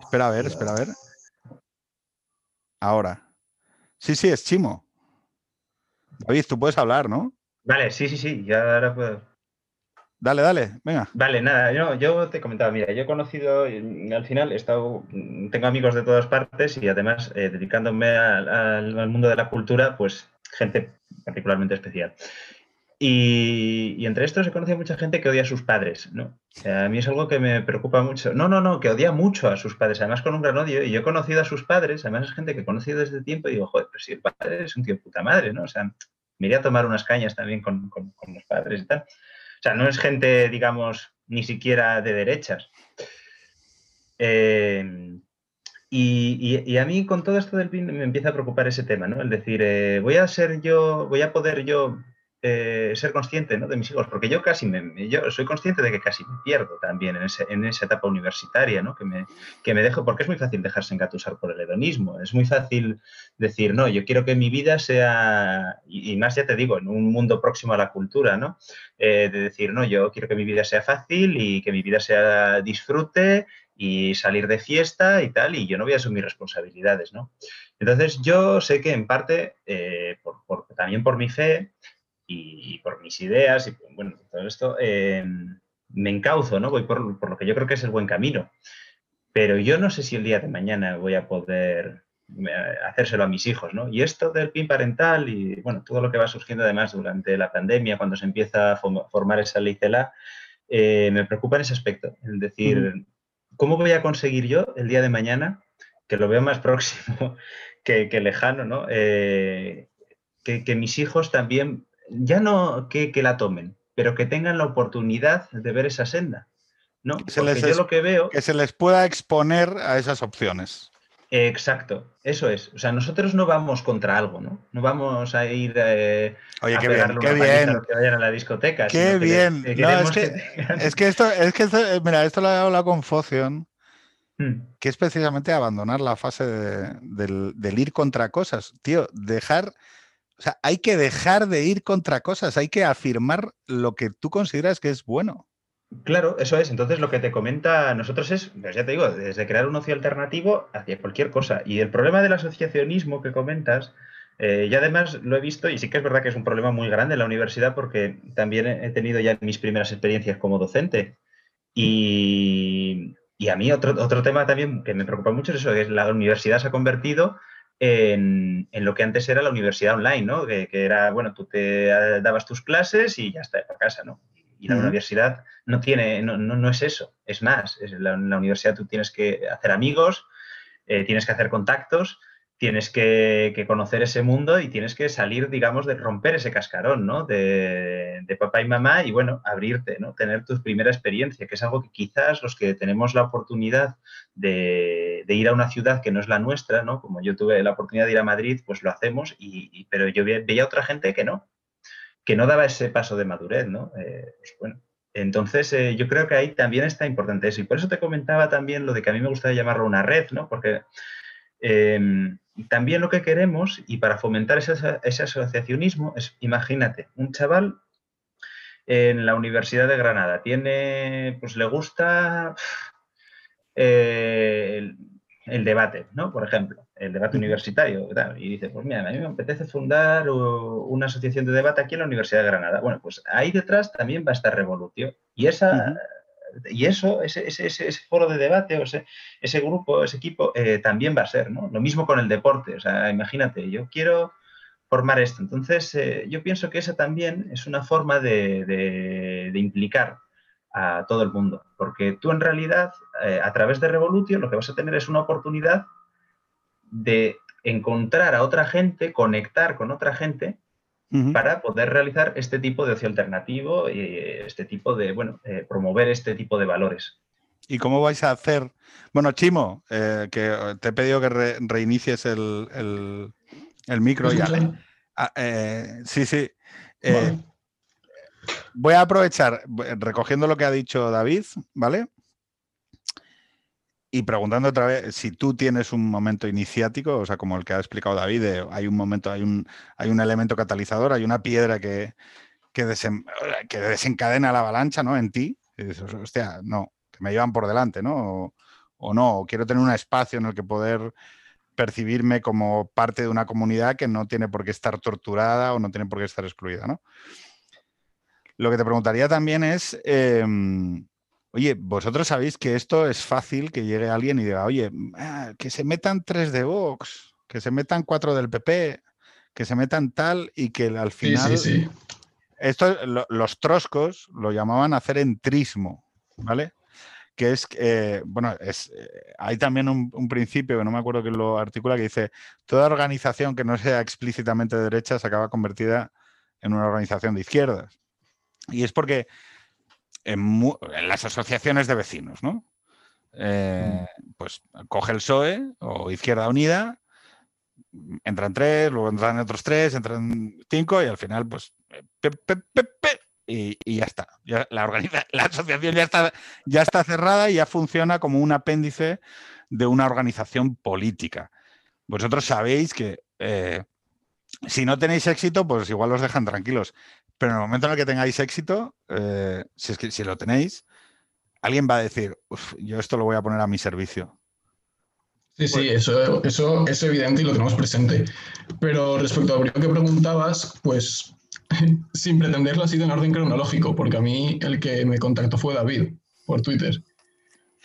Espera a ver, espera a ver. Ahora. Sí, sí, es Chimo. David, tú puedes hablar, ¿no? Vale, sí, sí, sí, ya ahora puedo. Dale, dale, venga. Vale, nada, yo, yo te comentaba, mira, yo he conocido, al final he estado, tengo amigos de todas partes y además eh, dedicándome al, mundo de la cultura, pues gente particularmente especial. Y, entre estos he conocido mucha gente que odia a sus padres, ¿no? a mí es algo que me preocupa mucho. No, no, no, que odia mucho a sus padres, además con un gran odio. Y yo he conocido a sus padres, además es gente que he conocido desde tiempo y digo, joder, pero si el padre es un tío puta madre, ¿no? O sea, me iría a tomar unas cañas también con, los padres y tal. O sea, no es gente, digamos, ni siquiera de derechas. Eh, y, a mí con todo esto del PIN me empieza a preocupar ese tema, ¿no? El decir, eh, voy a ser yo, voy a poder yo eh, ser consciente de mis hijos, porque yo casi me, yo soy consciente de que casi me pierdo también en, esa etapa universitaria, ¿no? que, me, que me dejo, porque es muy fácil dejarse engatusar por el hedonismo, es muy fácil decir, no, yo quiero que mi vida sea, y, más ya te digo, en un mundo próximo a la cultura, ¿no? Eh, de decir, no, yo quiero que mi vida sea fácil y que mi vida sea disfrute y salir de fiesta y tal, y yo no voy a asumir responsabilidades, ¿no? Entonces yo sé que en parte, eh, también por mi fe, y, por mis ideas y bueno, todo esto, eh, me encauzo, ¿no? Voy por, lo que yo creo que es el buen camino. Pero yo no sé si el día de mañana voy a poder eh, hacérselo a mis hijos, ¿no? Y esto del PIN parental y, bueno, todo lo que va surgiendo además durante la pandemia, cuando se empieza a formar esa ley CELA, eh, me preocupa en ese aspecto. Es decir, ¿cómo voy a conseguir yo el día de mañana, que lo veo más [LAUGHS] próximo que, lejano, ¿no? que, que, mis hijos también ya no que, la tomen, pero que tengan la oportunidad de ver esa senda. ¿no? Que yo lo que veo. Que se les pueda exponer a esas opciones. Exacto, eso es. O sea, nosotros no vamos contra algo, ¿no? No vamos a ir eh, Oye, a qué bien, qué bien. que vayan a la discoteca. Qué bien. es, [LAUGHS] que, esto, es que mira, esto lo he hablado con Focion, hmm. que es precisamente abandonar la fase del, del, ir contra cosas. Tío, dejar o sea, hay que dejar de ir contra cosas, hay que afirmar lo que tú consideras que es bueno. Claro, eso es. Entonces lo que te comenta a nosotros es, pues ya te digo, desde crear un ocio alternativo hacia cualquier cosa. Y el problema del asociacionismo que comentas, eh, y además lo he visto, y sí que es verdad que es un problema muy grande en la universidad porque también he tenido ya mis primeras experiencias como docente. Y, a mí otro, otro tema también que me preocupa mucho es eso, que la universidad se ha convertido en, lo que antes era la universidad online, ¿no? Que, era, bueno, tú te dabas tus clases y ya está, para casa, ¿no? Y la universidad no tiene, no, no, es eso, es más. Es la, la, universidad tú tienes que hacer amigos, eh, tienes que hacer contactos tienes que, conocer ese mundo y tienes que salir, digamos, de romper ese cascarón, ¿no? De, papá y mamá y, bueno, abrirte, ¿no? Tener tu primera experiencia, que es algo que quizás los que tenemos la oportunidad de, ir a una ciudad que no es la nuestra, ¿no? Como yo tuve la oportunidad de ir a Madrid, pues lo hacemos, y, pero yo veía otra gente que no, que no daba ese paso de madurez, ¿no? Eh, pues, entonces, eh, yo creo que ahí también está importante eso. Y por eso te comentaba también lo de que a mí me gustaría llamarlo una red, ¿no? Porque em, también lo que queremos, y para fomentar ese, asociacionismo, es, imagínate, un chaval en la Universidad de Granada, tiene, pues le gusta eh, el, debate, ¿no? Por ejemplo, el debate universitario, y dice, pues mira, a mí me apetece fundar una asociación de debate aquí en la Universidad de Granada. Bueno, pues ahí detrás también va a estar Revolución. Y esa, y eso, ese, ese, ese, foro de debate o ese, ese grupo, ese equipo, eh, también va a ser, ¿no? Lo mismo con el deporte, o sea, imagínate, yo quiero formar esto. Entonces, eh, yo pienso que esa también es una forma de, de, implicar a todo el mundo, porque tú en realidad, eh, a través de Revolution, lo que vas a tener es una oportunidad de encontrar a otra gente, conectar con otra gente para poder realizar este tipo de ocio alternativo y este tipo de, bueno, eh, promover este tipo de valores. ¿Y cómo vais a hacer? Bueno, Chimo, eh, que te he pedido que reinicies el, micro y [LAUGHS] ah, eh, sí, sí. Voy a aprovechar, recogiendo lo que ha dicho David, ¿vale? Y preguntando otra vez, si tú tienes un momento iniciático, o sea, como el que ha explicado David, hay un momento, hay un, hay un elemento catalizador, hay una piedra que, que, desencadena la avalancha, ¿no? En ti. Hostia, no, que me llevan por delante, ¿no? O, no, quiero tener un espacio en el que poder percibirme como parte de una comunidad que no tiene por qué estar torturada o no tiene por qué estar excluida, ¿no? Lo que te preguntaría también es, em, Oye, vosotros sabéis que esto es fácil que llegue alguien y diga, oye, ah, que se metan tres de Vox, que se metan cuatro del PP, que se metan tal y que al final. Sí, sí, Esto, los troscos lo llamaban hacer entrismo, ¿vale? Que es, eh, bueno, es, eh, hay también un, principio que no me acuerdo que lo articula que dice: toda organización que no sea explícitamente de derecha se acaba convertida en una organización de izquierdas. Y es porque en, las asociaciones de vecinos, ¿no? Eh, mm. pues coge el PSOE o Izquierda Unida, entran tres, luego entran otros tres, entran cinco y al final, pues, y, y, ya está. la, organiza, [LAUGHS] la asociación ya está, ya está cerrada y ya funciona como un apéndice de una organización política. Vosotros sabéis que eh, si no tenéis éxito, pues igual os dejan tranquilos. Pero en el momento en el que tengáis éxito, eh, si es que si lo tenéis, alguien va a decir, yo esto lo voy a poner a mi servicio. Sí, sí, eso, eso es evidente y lo tenemos presente. Pero respecto a lo que preguntabas, pues [LAUGHS] sin pretenderlo ha sido en orden cronológico, porque a mí el que me contactó fue David por Twitter.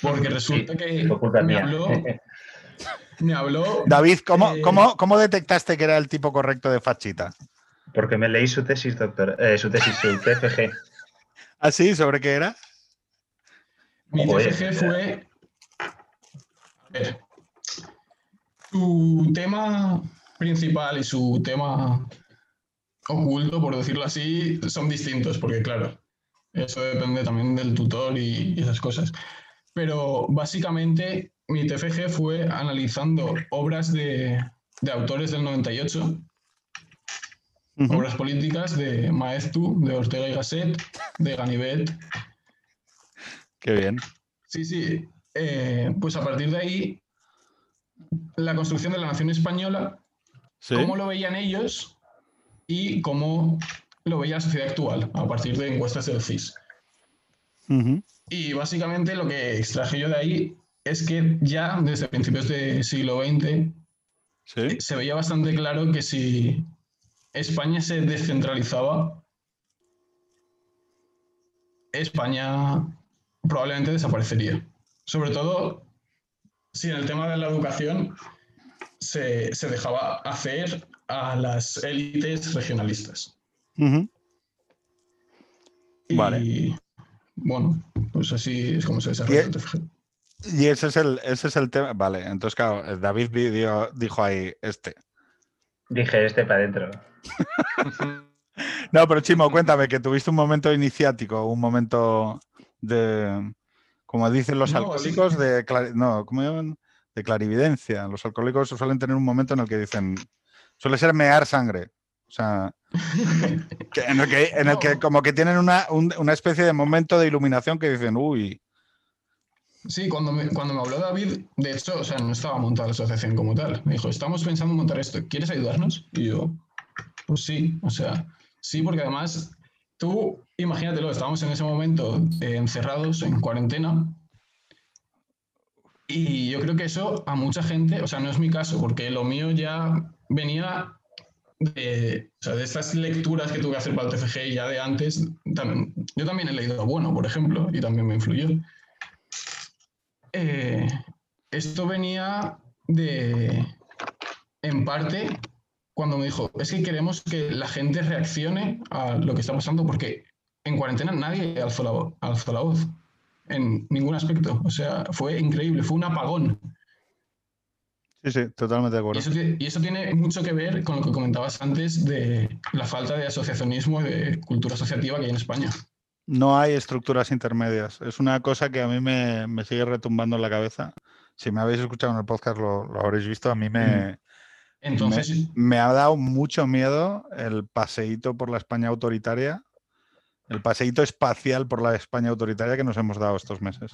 Porque resulta que me habló, [LAUGHS] me habló. David, ¿cómo, eh, ¿cómo, ¿cómo, detectaste que era el tipo correcto de Fachita? Porque me leí su tesis, doctor, eh, su tesis, su [LAUGHS] TFG. ¿Ah, sí? ¿Sobre qué era? Mi TFG fue. A ver. Su tema principal y su tema oculto, por decirlo así, son distintos, porque claro, eso depende también del tutor y esas cosas. Pero básicamente mi TFG fue analizando obras de, autores del 98, obras políticas de Maeztu, de Ortega y Gasset, de Ganivet. Qué bien. Sí, sí. Eh, pues a partir de ahí, la construcción de la nación española, cómo lo veían ellos y cómo lo veía la sociedad actual a partir de encuestas del CIS. Y básicamente lo que extraje yo de ahí es que ya desde principios del siglo XX se veía bastante claro que si España se descentralizaba, España probablemente desaparecería. Sobre todo si en el tema de la educación se, dejaba hacer a las élites regionalistas. Vale. bueno, pues así es como se desarrolla el TFG. Y ese es el, ese es el tema. Vale, entonces, claro, David dijo ahí este. Dije este para adentro. [LAUGHS] no, pero Chimo, cuéntame que tuviste un momento iniciático, un momento de, como dicen los alcohólicos, de, no, ¿cómo llaman? de clarividencia. Los alcohólicos suelen tener un momento en el que dicen, suele ser mear sangre. O sea, [LAUGHS] en el que, en el que como que tienen una, una especie de momento de iluminación que dicen, uy, Sí, cuando me, cuando me habló David, de hecho, o sea, no estaba montada la asociación como tal. Me dijo, estamos pensando en montar esto, ¿quieres ayudarnos? Y yo, pues sí, o sea, sí, porque además tú, imagínatelo, estábamos en ese momento eh, encerrados, en cuarentena, y yo creo que eso a mucha gente, o sea, no es mi caso, porque lo mío ya venía de, estas lecturas que tuve que hacer para el TFG ya de antes. También, yo también he leído Bueno, por ejemplo, y también me influyó. Eh, esto venía de, en parte, cuando me dijo, es que queremos que la gente reaccione a lo que está pasando, porque en cuarentena nadie alzó la, alzó la voz, en ningún aspecto. O sea, fue increíble, fue un apagón. Sí, sí, totalmente de acuerdo. Y eso, tiene mucho que ver con lo que comentabas antes de la falta de asociacionismo y de cultura asociativa que hay en España. No hay estructuras intermedias. Es una cosa que a mí me, sigue retumbando en la cabeza. Si me habéis escuchado en el podcast lo, habréis visto. A mí me, mm. Entonces... me, ha dado mucho miedo el paseíto por la España autoritaria, el paseíto espacial por la España autoritaria que nos hemos dado estos meses.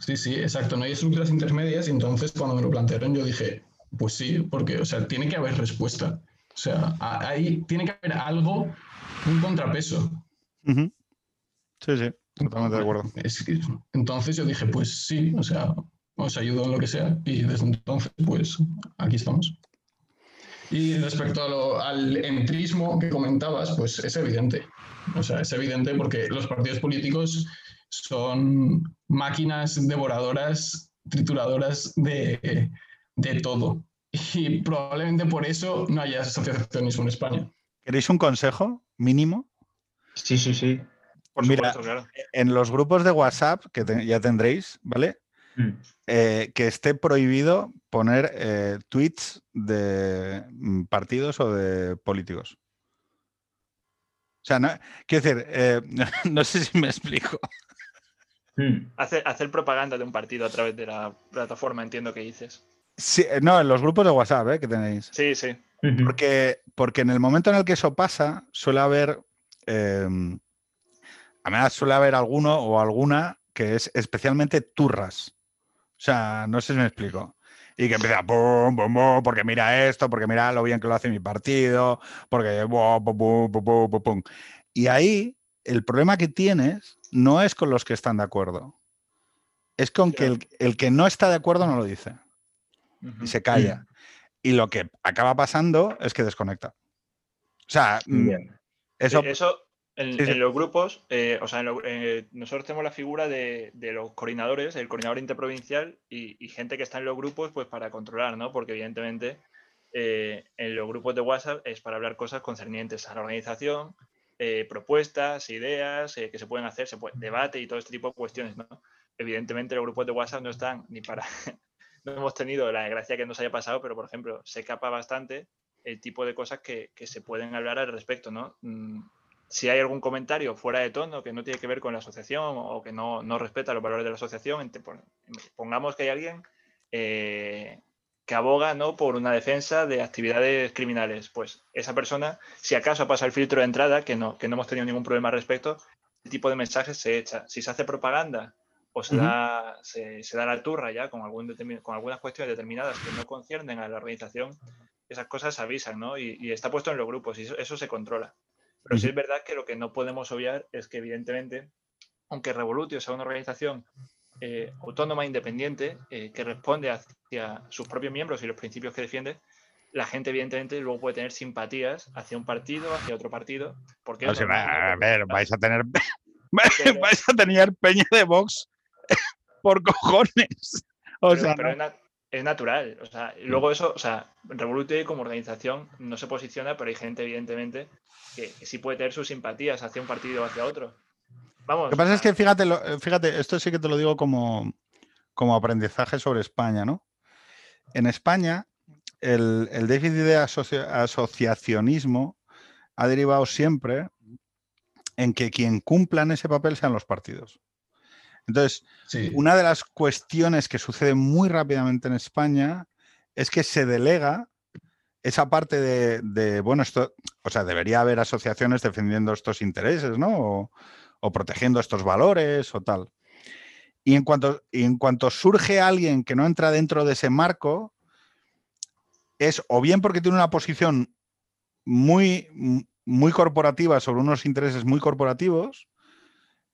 Sí, sí, exacto. No hay estructuras intermedias y entonces cuando me lo plantearon yo dije, pues sí, porque, o sea, tiene que haber respuesta. O sea, ahí tiene que haber algo, un contrapeso. Sí, sí, totalmente de acuerdo. entonces yo dije, pues sí, o sea, os ayudo en lo que sea y desde entonces, pues aquí estamos. Y respecto al entrismo que comentabas, pues es evidente. O sea, es evidente porque los partidos políticos son máquinas devoradoras, trituradoras de, de todo. Y probablemente por eso no haya asociacionismo en España. ¿Queréis un consejo mínimo? Sí, sí, sí. Mira, en los grupos de WhatsApp que ya tendréis, ¿vale? Mm. Eh, que esté prohibido poner eh, tweets de mm, partidos o de políticos. O sea, no, quiero decir, eh, [LAUGHS] no sé si me explico. Mm. Hacer, hacer, propaganda de un partido a través de la plataforma, entiendo que dices. Sí, no, en los grupos de WhatsApp ¿eh? que tenéis. Sí, sí. Porque, porque en el momento en el que eso pasa, suele haber. Eh, a suele haber alguno o alguna que es especialmente turras. O sea, no sé si me explico. Y que empieza, pum, pum, pum, porque mira esto, porque mira lo bien que lo hace mi partido, porque. y ahí el problema que tienes no es con los que están de acuerdo. Es con que el, que no está de acuerdo no lo dice. Y se calla. Y lo que acaba pasando es que desconecta. O sea, mm, eso, eso en, los grupos, eh, o sea, eh, nosotros tenemos la figura de, los coordinadores, el coordinador interprovincial y, gente que está en los grupos, pues para controlar, ¿no? Porque evidentemente eh, en los grupos de WhatsApp es para hablar cosas concernientes a la organización, propuestas, ideas que se pueden hacer, se puede, debate y todo este tipo de cuestiones, ¿no? Evidentemente los grupos de WhatsApp no están ni para... [LAUGHS] no hemos tenido la desgracia que nos haya pasado, pero por ejemplo, se capa bastante el tipo de cosas que, que se pueden hablar al respecto, ¿no? Mm, si hay algún comentario fuera de tono que no tiene que ver con la asociación o que no, respeta los valores de la asociación, pongamos que hay alguien eh, que aboga ¿no? por una defensa de actividades criminales, pues esa persona, si acaso pasa el filtro de entrada, que no, que no hemos tenido ningún problema al respecto, este tipo de mensajes se echa. Si se hace propaganda o se, da, se, da la turra ya con, algún con algunas cuestiones determinadas que no conciernen a la organización, esas cosas se avisan, ¿no? Y, está puesto en los grupos y eso se controla. Pero sí es verdad que lo que no podemos obviar es que, evidentemente, aunque Revolutio sea una organización eh, autónoma, independiente, eh, que responde hacia sus propios miembros y los principios que defiende, la gente, evidentemente, luego puede tener simpatías hacia un partido, hacia otro partido. Porque a ver, vais a tener. [LAUGHS] vais a tener peña de Vox [LAUGHS] por cojones. O sea, es natural. O sea, luego eso, o sea, Revolute como organización no se posiciona, pero hay gente, evidentemente, que, sí puede tener sus simpatías hacia un partido o hacia otro. Vamos. Lo que pasa es que fíjate, eh, fíjate, esto sí que te lo digo como, como aprendizaje sobre España, ¿no? En España, el, déficit de asociacionismo ha derivado siempre en que quien cumplan ese papel sean los partidos. Entonces, una de las cuestiones que sucede muy rápidamente en España es que se delega esa parte de, bueno, esto, o sea, debería haber asociaciones defendiendo estos intereses, ¿no? O, protegiendo estos valores o tal. Y en cuanto, en cuanto surge alguien que no entra dentro de ese marco, es o bien porque tiene una posición muy, muy corporativa sobre unos intereses muy corporativos,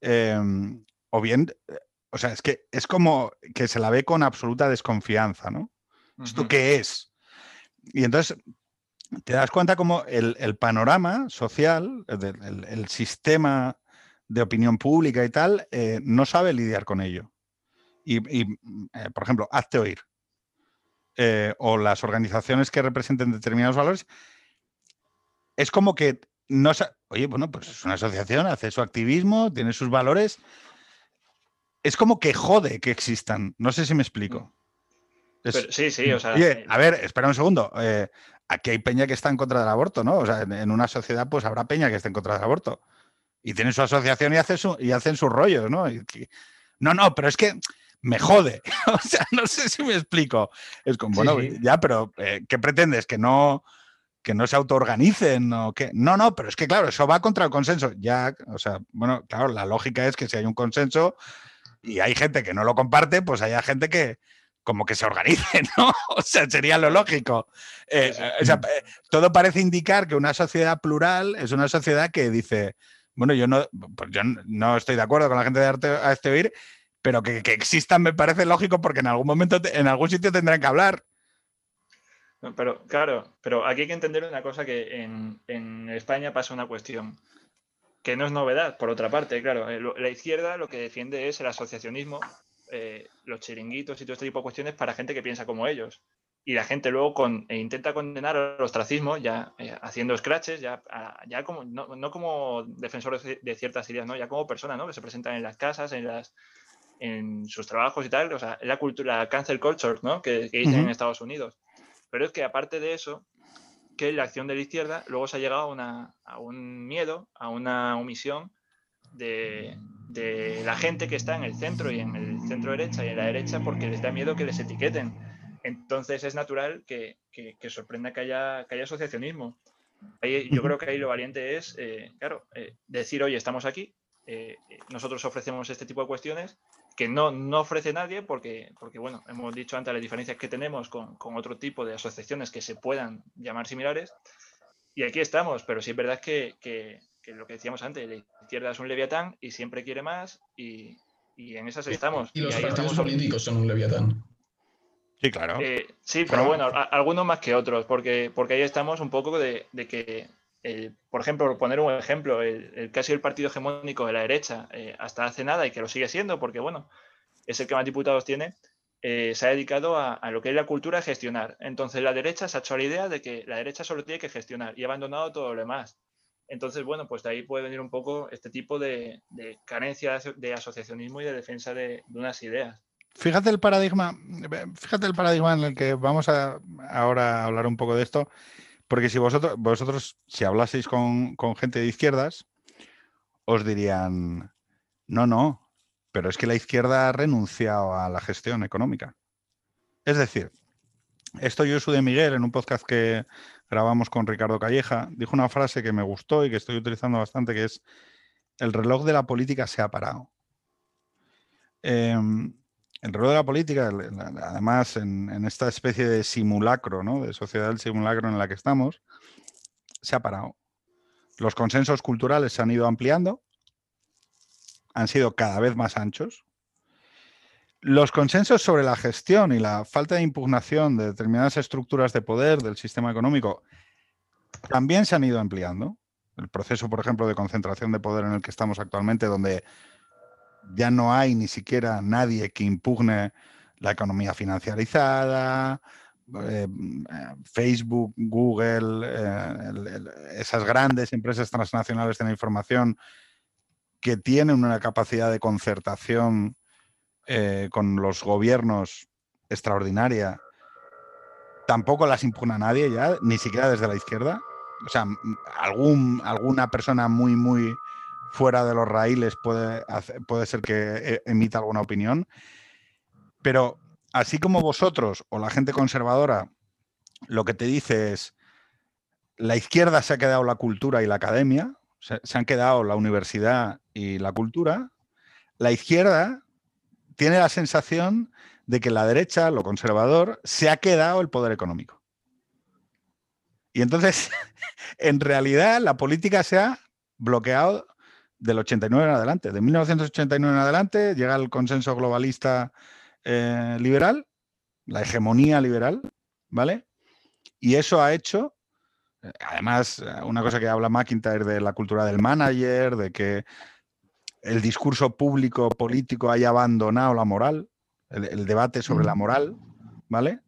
em, o bien, eh, o sea, es que es como que se la ve con absoluta desconfianza, ¿no? ¿Esto qué es? Y entonces te das cuenta como el, panorama social, el, sistema de opinión pública y tal, eh, no sabe lidiar con ello. Y, mm, eh, por ejemplo, hazte oír. o las organizaciones que representen determinados valores, es como que no oye, bueno, pues es una asociación, hace su activismo, tiene sus valores, es como que jode que existan. No sé si me explico. sí, sí, o sea. Eh, a ver, espera un segundo. Eh, aquí hay peña que está en contra del aborto, ¿no? O sea, en, una sociedad, pues habrá peña que esté en contra del aborto. Y tienen su asociación y, hace su, y hacen sus rollos, ¿no? no, no, pero es que me jode. [LAUGHS] o sea, no sé si me explico. Es como, bueno, ya, pero eh, ¿qué pretendes? Que no que no se autoorganicen o qué. No, no, pero es que claro, eso va contra el consenso. Ya, o sea, bueno, claro, la lógica es que si hay un consenso, y hay gente que no lo comparte, pues hay gente que como que se organice, [LAUGHS] ¿no? O sea, sería lo lógico. Eh, eh, eh, todo parece indicar que una sociedad plural es una sociedad que dice, bueno, yo no, pues yo no estoy de acuerdo con la gente de arte a este oír, pero que, existan me parece lógico porque en algún momento, en algún sitio tendrán que hablar. Pero claro, pero aquí hay que entender una cosa que en, en España pasa una cuestión que no es novedad, por otra parte, claro. Eh, la izquierda lo que defiende es el asociacionismo, eh, los chiringuitos y todo este tipo de cuestiones para gente que piensa como ellos. Y la gente luego con, e intenta condenar al ostracismo, ya eh, haciendo scratches, ya, ya como, no, como defensores de ciertas ideas, ¿no? ya como personas ¿no? que se presentan en las casas, en, las, en sus trabajos y tal. O sea, la cultura, la cancel culture ¿no? que, dicen en Estados Unidos. Pero es que aparte de eso, que la acción de la izquierda luego se ha llegado a, una, a un miedo, a una omisión de, de, la gente que está en el centro y en el centro derecha y en la derecha porque les da miedo que les etiqueten. Entonces es natural que, sorprenda que haya, que haya asociacionismo. yo creo que ahí lo valiente es, eh, claro, eh, decir, oye, estamos aquí, eh, nosotros ofrecemos este tipo de cuestiones que no, no ofrece nadie porque, porque, bueno, hemos dicho antes las diferencias que tenemos con, con, otro tipo de asociaciones que se puedan llamar similares. Y aquí estamos, pero sí es verdad que, que, lo que decíamos antes, la izquierda es un leviatán y siempre quiere más y, y en esas estamos. Y los partidos políticos son un leviatán. Sí, claro. Eh, sí, pero bueno, algunos más que otros, porque, porque ahí estamos un poco de, de que por ejemplo, poner un ejemplo, el, casi el partido hegemónico de la derecha eh, hasta hace nada y que lo sigue siendo, porque bueno, es el que más diputados tiene, eh, se ha dedicado a, lo que es la cultura a gestionar. Entonces la derecha se ha hecho la idea de que la derecha solo tiene que gestionar y ha abandonado todo lo demás. Entonces, bueno, pues de ahí puede venir un poco este tipo de, carencia de asociacionismo y de defensa de, unas ideas. Fíjate el paradigma, fíjate el paradigma en el que vamos a ahora hablar un poco de esto. Porque si vosotros, si hablaseis con, gente de izquierdas, os dirían, no, no, pero es que la izquierda ha renunciado a la gestión económica. Es decir, esto yo soy de Miguel en un podcast que grabamos con Ricardo Calleja, dijo una frase que me gustó y que estoy utilizando bastante, que es, el reloj de la política se ha parado. Em, el reloj de la política, además en, esta especie de simulacro, ¿no? de sociedad del simulacro en la que estamos, se ha parado. Los consensos culturales se han ido ampliando, han sido cada vez más anchos. Los consensos sobre la gestión y la falta de impugnación de determinadas estructuras de poder del sistema económico también se han ido ampliando. El proceso, por ejemplo, de concentración de poder en el que estamos actualmente, donde ya no hay ni siquiera nadie que impugne la economía financiarizada, eh, Facebook, Google, eh, esas grandes empresas transnacionales de la información que tienen una capacidad de concertación eh, con los gobiernos extraordinaria, tampoco las impugna nadie ya, ni siquiera desde la izquierda. O sea, algún, alguna persona muy, muy fuera de los raíles puede, puede ser que eh, emita alguna opinión, pero así como vosotros o la gente conservadora lo que te dice es, la izquierda se ha quedado la cultura y la academia, se, han quedado la universidad y la cultura, la izquierda tiene la sensación de que la derecha, lo conservador, se ha quedado el poder económico. Y entonces, [LAUGHS] en realidad, la política se ha bloqueado del 89 en adelante. De 1989 en adelante llega el consenso globalista eh, liberal, la hegemonía liberal, ¿vale? Y eso ha hecho, eh, además, eh, una cosa que habla McIntyre de la cultura del manager, de que el discurso público político haya abandonado la moral, el, debate sobre la moral, ¿vale?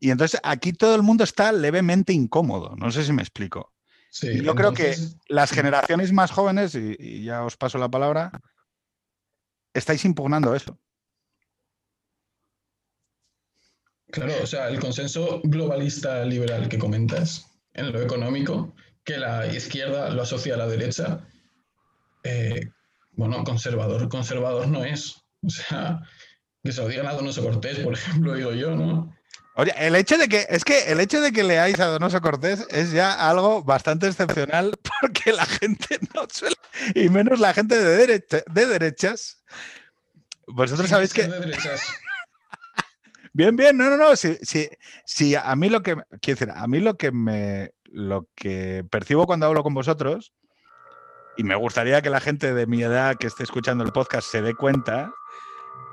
Y entonces aquí todo el mundo está levemente incómodo, no sé si me explico yo creo que las generaciones más jóvenes, y, ya os paso la palabra, estáis impugnando eso. Claro, o sea, el consenso globalista liberal que comentas en lo económico, que la izquierda lo asocia a la derecha, eh, bueno, conservador, conservador no es. O sea, que se lo digan a Donoso Cortés, por [LAUGHS] ejemplo, digo yo, ¿no? Oye, el hecho de que, es que el hecho de que leáis a Donoso Cortés es ya algo bastante excepcional [LAUGHS] porque la gente no suele, y menos la gente de, de derechas. Vosotros sabéis que. [LAUGHS] bien, bien, no, no, no. Sí, sí, a mí lo que quiero decir, a mí lo que me lo que percibo cuando hablo con vosotros, y me gustaría que la gente de mi edad que esté escuchando el podcast se dé cuenta,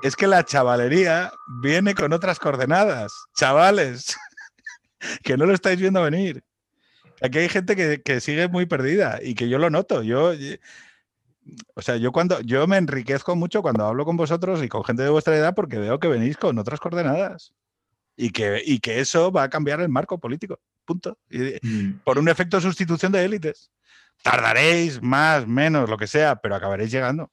es que la chavalería viene con otras coordenadas. Chavales, [LAUGHS] que no lo estáis viendo venir. Aquí hay gente que, sigue muy perdida y que yo lo noto. Yo, o sea, yo cuando yo me enriquezco mucho cuando hablo con vosotros y con gente de vuestra edad porque veo que venís con otras coordenadas y que, y que eso va a cambiar el marco político. Punto. Mm. por un efecto de sustitución de élites. Tardaréis más, menos, lo que sea, pero acabaréis llegando.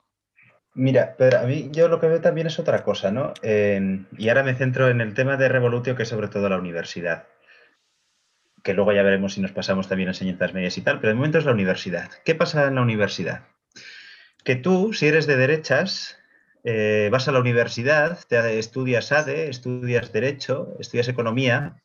Mira, pero a mí yo lo que veo también es otra cosa, ¿no? y ahora me centro en el tema de Revolutio, que es sobre todo la universidad. Que luego ya veremos si nos pasamos también a enseñanzas medias y tal, pero de momento es la universidad. ¿Qué pasa en la universidad? Que tú, si eres de derechas, eh, vas a la universidad, te estudias ADE, estudias Derecho, estudias Economía,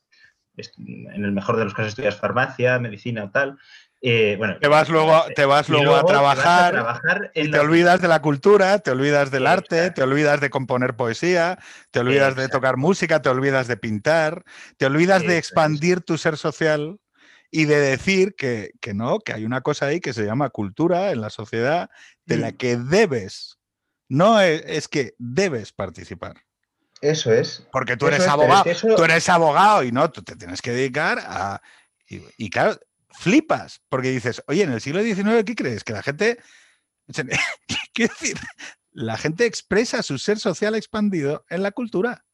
en el mejor de los casos estudias farmacia, medicina o tal. Eh, bueno, te vas luego, te vas luego, a trabajar, y te olvidas de la cultura, te olvidas del arte, te olvidas de componer poesía, te olvidas de tocar música, te olvidas de pintar, te olvidas de expandir tu ser social y de decir que, no, que hay una cosa ahí que se llama cultura en la sociedad de la mm. que debes, no es, que debes participar. Eso es. Porque tú eres abogado, tú eres abogado y no, tú te tienes que dedicar a... y claro, flipas, porque dices, oye, en el siglo XIX, ¿qué crees? Que la gente, [LAUGHS] quiero decir, la gente expresa su ser social expandido en la cultura.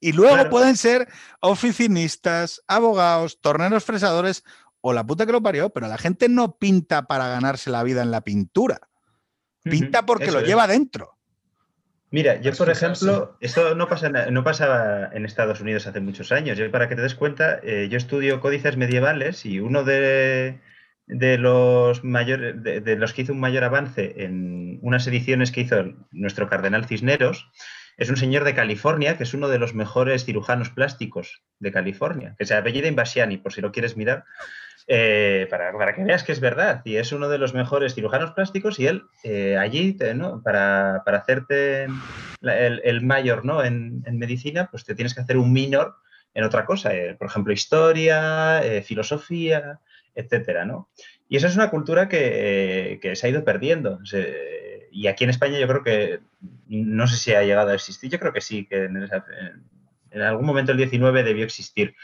Y luego pueden ser oficinistas, abogados, torneros fresadores o la puta que lo parió, pero la gente no pinta para ganarse la vida en la pintura. Pinta porque lo lleva dentro. Mira, yo por ejemplo, esto no, pasa, no pasaba en Estados Unidos hace muchos años. Yo para que te des cuenta, eh, yo estudio códices medievales y uno de, los mayores, de, los que hizo un mayor avance en unas ediciones que hizo nuestro cardenal Cisneros, es un señor de California que es uno de los mejores cirujanos plásticos de California, que se apellida Invasiani, por si lo quieres mirar. Eh, para, que veas que es verdad. Y es uno de los mejores cirujanos plásticos y él eh, allí, ¿no? para, hacerte el, mayor ¿no? En, medicina, pues te tienes que hacer un minor en otra cosa, eh, por ejemplo, historia, filosofía, etcétera, ¿no? Y esa es una cultura que, se ha ido perdiendo. Y aquí en España yo creo que, no sé si ha llegado a existir, yo creo que sí, que en, en algún momento el 19 debió existir,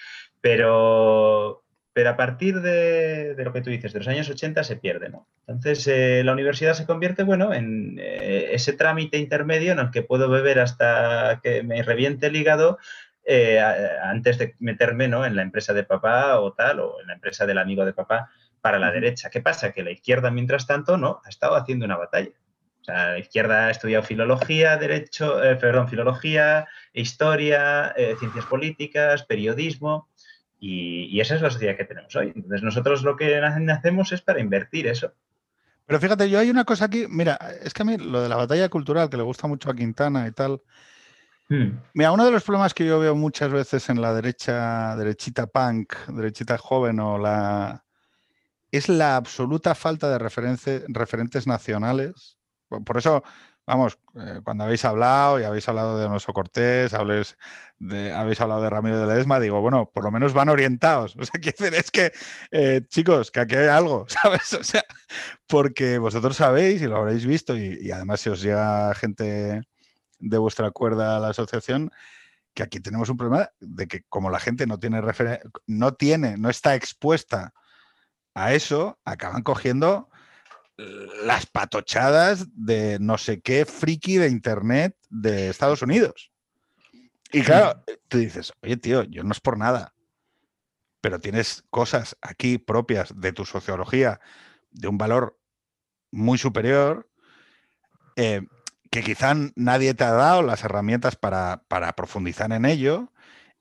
pero pero a partir de, lo que tú dices, de los años 80 se pierde, ¿no? Entonces, eh, la universidad se convierte, bueno, en eh, ese trámite intermedio en el que puedo beber hasta que me reviente el hígado eh, antes de meterme, ¿no? En la empresa de papá o tal, o en la empresa del amigo de papá para la derecha. ¿Qué pasa? Que la izquierda, mientras tanto, no, ha estado haciendo una batalla. O sea, la izquierda ha estudiado filología, derecho, perdón, filología, historia, ciencias políticas, periodismo. Y, esa es la sociedad que tenemos hoy. Entonces nosotros lo que hacemos es para invertir eso. Pero fíjate, yo hay una cosa aquí, mira, es que a mí lo de la batalla cultural, que le gusta mucho a Quintana y tal, hmm. Mira, uno de los problemas que yo veo muchas veces en la derecha, derechita punk, derechita joven o la... es la absoluta falta de referentes nacionales. Por eso vamos, eh, cuando habéis hablado y habéis hablado de Alonso Cortés, habéis, de, habéis hablado de Ramiro de Ledesma, digo, bueno, por lo menos van orientados. [LAUGHS] O sea, quiero decir, es que, eh, chicos, que aquí hay algo, [LAUGHS] ¿sabes? O sea, porque vosotros sabéis y lo habréis visto y, además si os llega gente de vuestra cuerda a la asociación, que aquí tenemos un problema de que como la gente no tiene no tiene, no está expuesta a eso, acaban cogiendo las patochadas de no sé qué friki de internet de Estados Unidos. Y claro, tú dices, oye tío, yo no es por nada, pero tienes cosas aquí propias de tu sociología de un valor muy superior eh, que quizá nadie te ha dado las herramientas para, profundizar en ello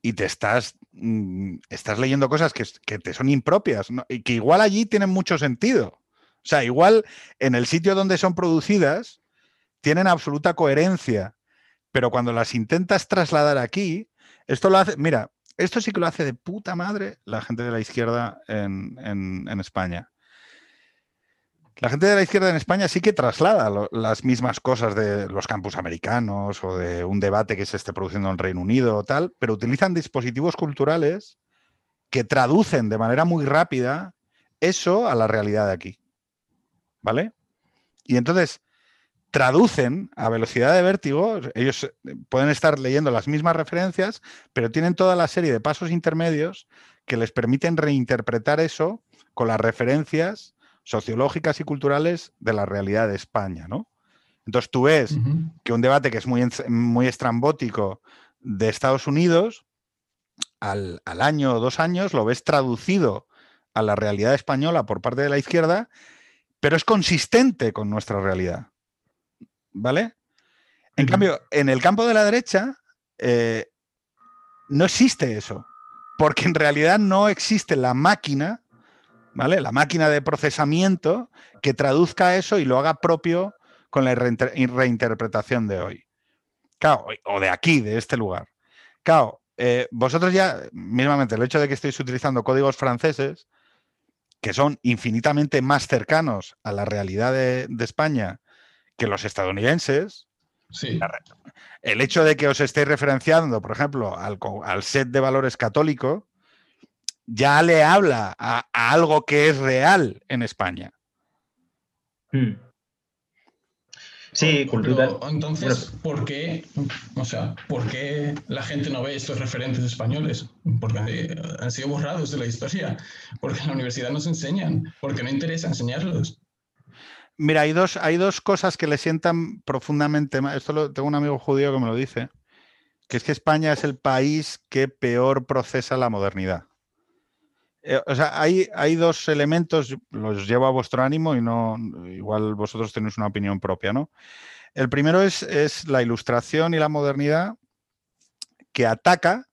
y te estás, mm, estás leyendo cosas que, te son impropias y que igual allí tienen mucho sentido. O sea, igual en el sitio donde son producidas tienen absoluta coherencia, pero cuando las intentas trasladar aquí, esto lo hace, mira, esto sí que lo hace de puta madre la gente de la izquierda en, España. La gente de la izquierda en España sí que traslada las mismas cosas de los campus americanos o de un debate que se esté produciendo en Reino Unido o tal, pero utilizan dispositivos culturales que traducen de manera muy rápida eso a la realidad de aquí. ¿Vale? Y entonces traducen a velocidad de vértigo, ellos eh, pueden estar leyendo las mismas referencias, pero tienen toda la serie de pasos intermedios que les permiten reinterpretar eso con las referencias sociológicas y culturales de la realidad de España, ¿no? Entonces tú ves que un debate que es muy, muy estrambótico de Estados Unidos, al, al año o dos años lo ves traducido a la realidad española por parte de la izquierda pero es consistente con nuestra realidad. ¿Vale? En cambio, en el campo de la derecha eh, no existe eso, porque en realidad no existe la máquina, ¿vale? La máquina de procesamiento que traduzca eso y lo haga propio con la reinterpretación de hoy. Claro, o de aquí, de este lugar. Claro, eh, vosotros ya, mismamente, el hecho de que estéis utilizando códigos franceses, que son infinitamente más cercanos a la realidad de, España que los estadounidenses, sí. el hecho de que os estéis referenciando, por ejemplo, al, set de valores católico, ya le habla a, algo que es real en España. Hmm. Sí, cultura. entonces, ¿por qué, o sea, ¿por qué la gente no ve estos referentes españoles? Porque han sido borrados de la historia, porque en la universidad no se enseñan, porque no interesa enseñarlos. Mira, hay dos, hay dos cosas que le sientan profundamente mal. Esto lo, tengo un amigo judío que me lo dice, que es que España es el país que peor procesa la modernidad. Eh, o sea, hay, hay, dos elementos, los llevo a vuestro ánimo y no, igual vosotros tenéis una opinión propia, ¿no? El primero es, es la ilustración y la modernidad que ataca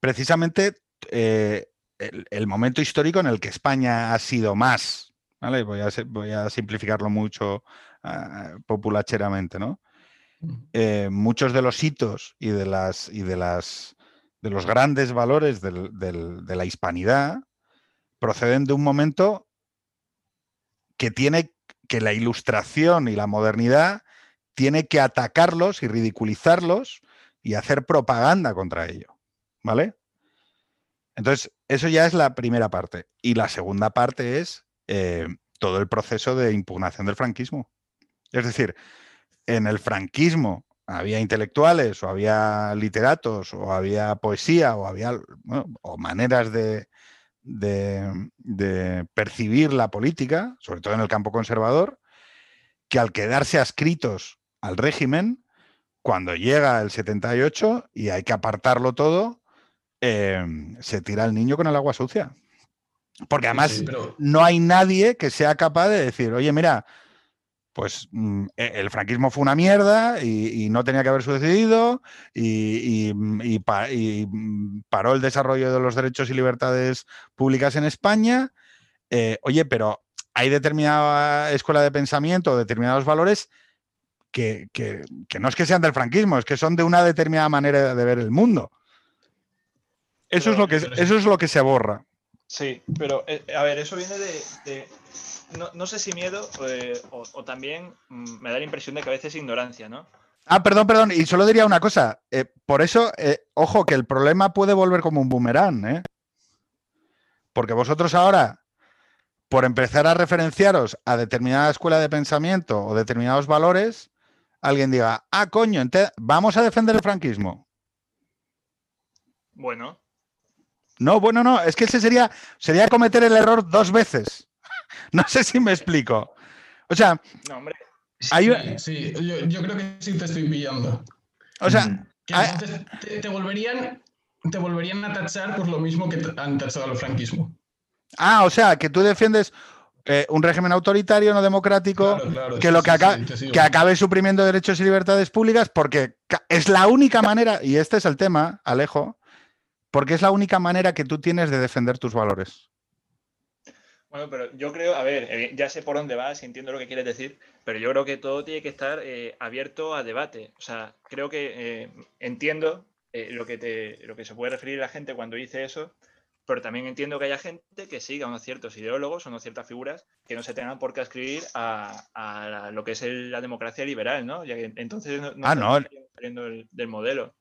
precisamente eh, el, momento histórico en el que España ha sido más, ¿vale? Voy a, voy a simplificarlo mucho ah, populacheramente, ¿no? Eh, muchos de los hitos y de las, y de las de los grandes valores de la hispanidad proceden de un momento que tiene que la ilustración y la modernidad tiene que atacarlos y ridiculizarlos y hacer propaganda contra ello. ¿Vale? Entonces, eso ya es la primera parte. Y la segunda parte es eh, todo el proceso de impugnación del franquismo. Es decir, en el franquismo había intelectuales o había literatos o había poesía o había o maneras de, de, percibir la política, sobre todo en el campo conservador, que al quedarse adscritos al régimen, cuando llega el 78 y hay que apartarlo todo, em, se tira el niño con el agua sucia. Porque además no hay nadie que sea capaz de decir, oye, mira, pues mm, e, el franquismo fue una mierda y, no tenía que haber sucedido y, mm, paró el desarrollo de los derechos y libertades públicas en España. Eh, oye, pero hay determinada escuela de pensamiento, determinados valores que, no es que sean del franquismo, es que son de una determinada manera de ver el mundo. Eso, es, lo que, eso es lo que se borra. Sí, pero eh, a ver, eso viene de no, sé si miedo eh, o, también mm, me da la impresión de que a veces ignorancia, ¿no? Ah, perdón, perdón. Y solo diría una cosa. Eh, por eso, ojo, que el problema puede volver como un boomerang, ¿eh? Porque vosotros ahora, por empezar a referenciaros a determinada escuela de pensamiento o determinados valores, alguien diga, ah, coño, vamos a defender el franquismo. Bueno. No, bueno, no, es que ese sería, sería cometer el error dos veces. [LAUGHS] No sé si me explico. O sea, no, hombre. Sí, yo, creo que sí te estoy pillando. O sea, te, volverían, te volverían a tachar por lo mismo que han tachado al franquismo. Ah, o sea, que tú defiendes eh, un régimen autoritario, no democrático, que lo que, que acabe suprimiendo derechos y libertades públicas, porque es la única manera, y este es el tema, Alejo, porque es la única manera que tú tienes de defender tus valores. Bueno, pero yo creo, a ver, eh, ya sé por dónde vas entiendo lo que quieres decir, pero yo creo que todo tiene que estar eh, abierto a debate. O sea, creo que eh, entiendo lo, que te, lo que se puede referir la gente cuando dice eso, pero también entiendo que haya gente que siga unos ciertos ideólogos o unas ciertas figuras que no se tengan por qué escribir a, lo que es la democracia liberal, ¿no? Ya que entonces no, ah, no. saliendo del, modelo.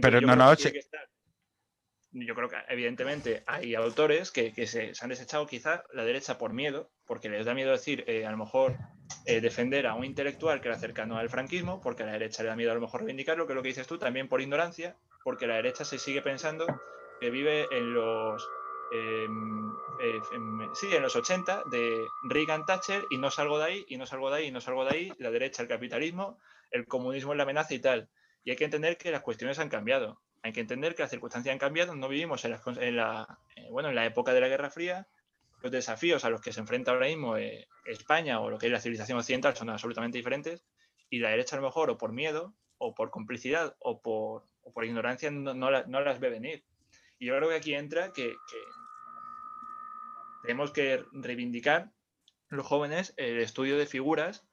pero no, no, yo creo que evidentemente hay autores que, se, han desechado quizá la derecha por miedo, porque les da miedo decir, eh, a lo mejor, eh, defender a un intelectual que era cercano al franquismo, porque a la derecha le da miedo a lo mejor reivindicarlo, que es lo que dices tú, también por ignorancia, porque la derecha se sigue pensando que vive en los... Em, eh, sí, en los 80 de Reagan Thatcher y no salgo de ahí, y no salgo de ahí, y no salgo de ahí, la derecha, el capitalismo, el comunismo es la amenaza y tal. Y hay que entender que las cuestiones han cambiado hay que entender que las circunstancias han cambiado, no vivimos en la, eh, bueno, en la época de la Guerra Fría, los desafíos a los que se enfrenta ahora mismo eh, España o lo que es la civilización occidental son absolutamente diferentes y la derecha a lo mejor o por miedo o por complicidad o por, por ignorancia no, las ve venir. Y yo creo que aquí entra que, tenemos que reivindicar los jóvenes el estudio de figuras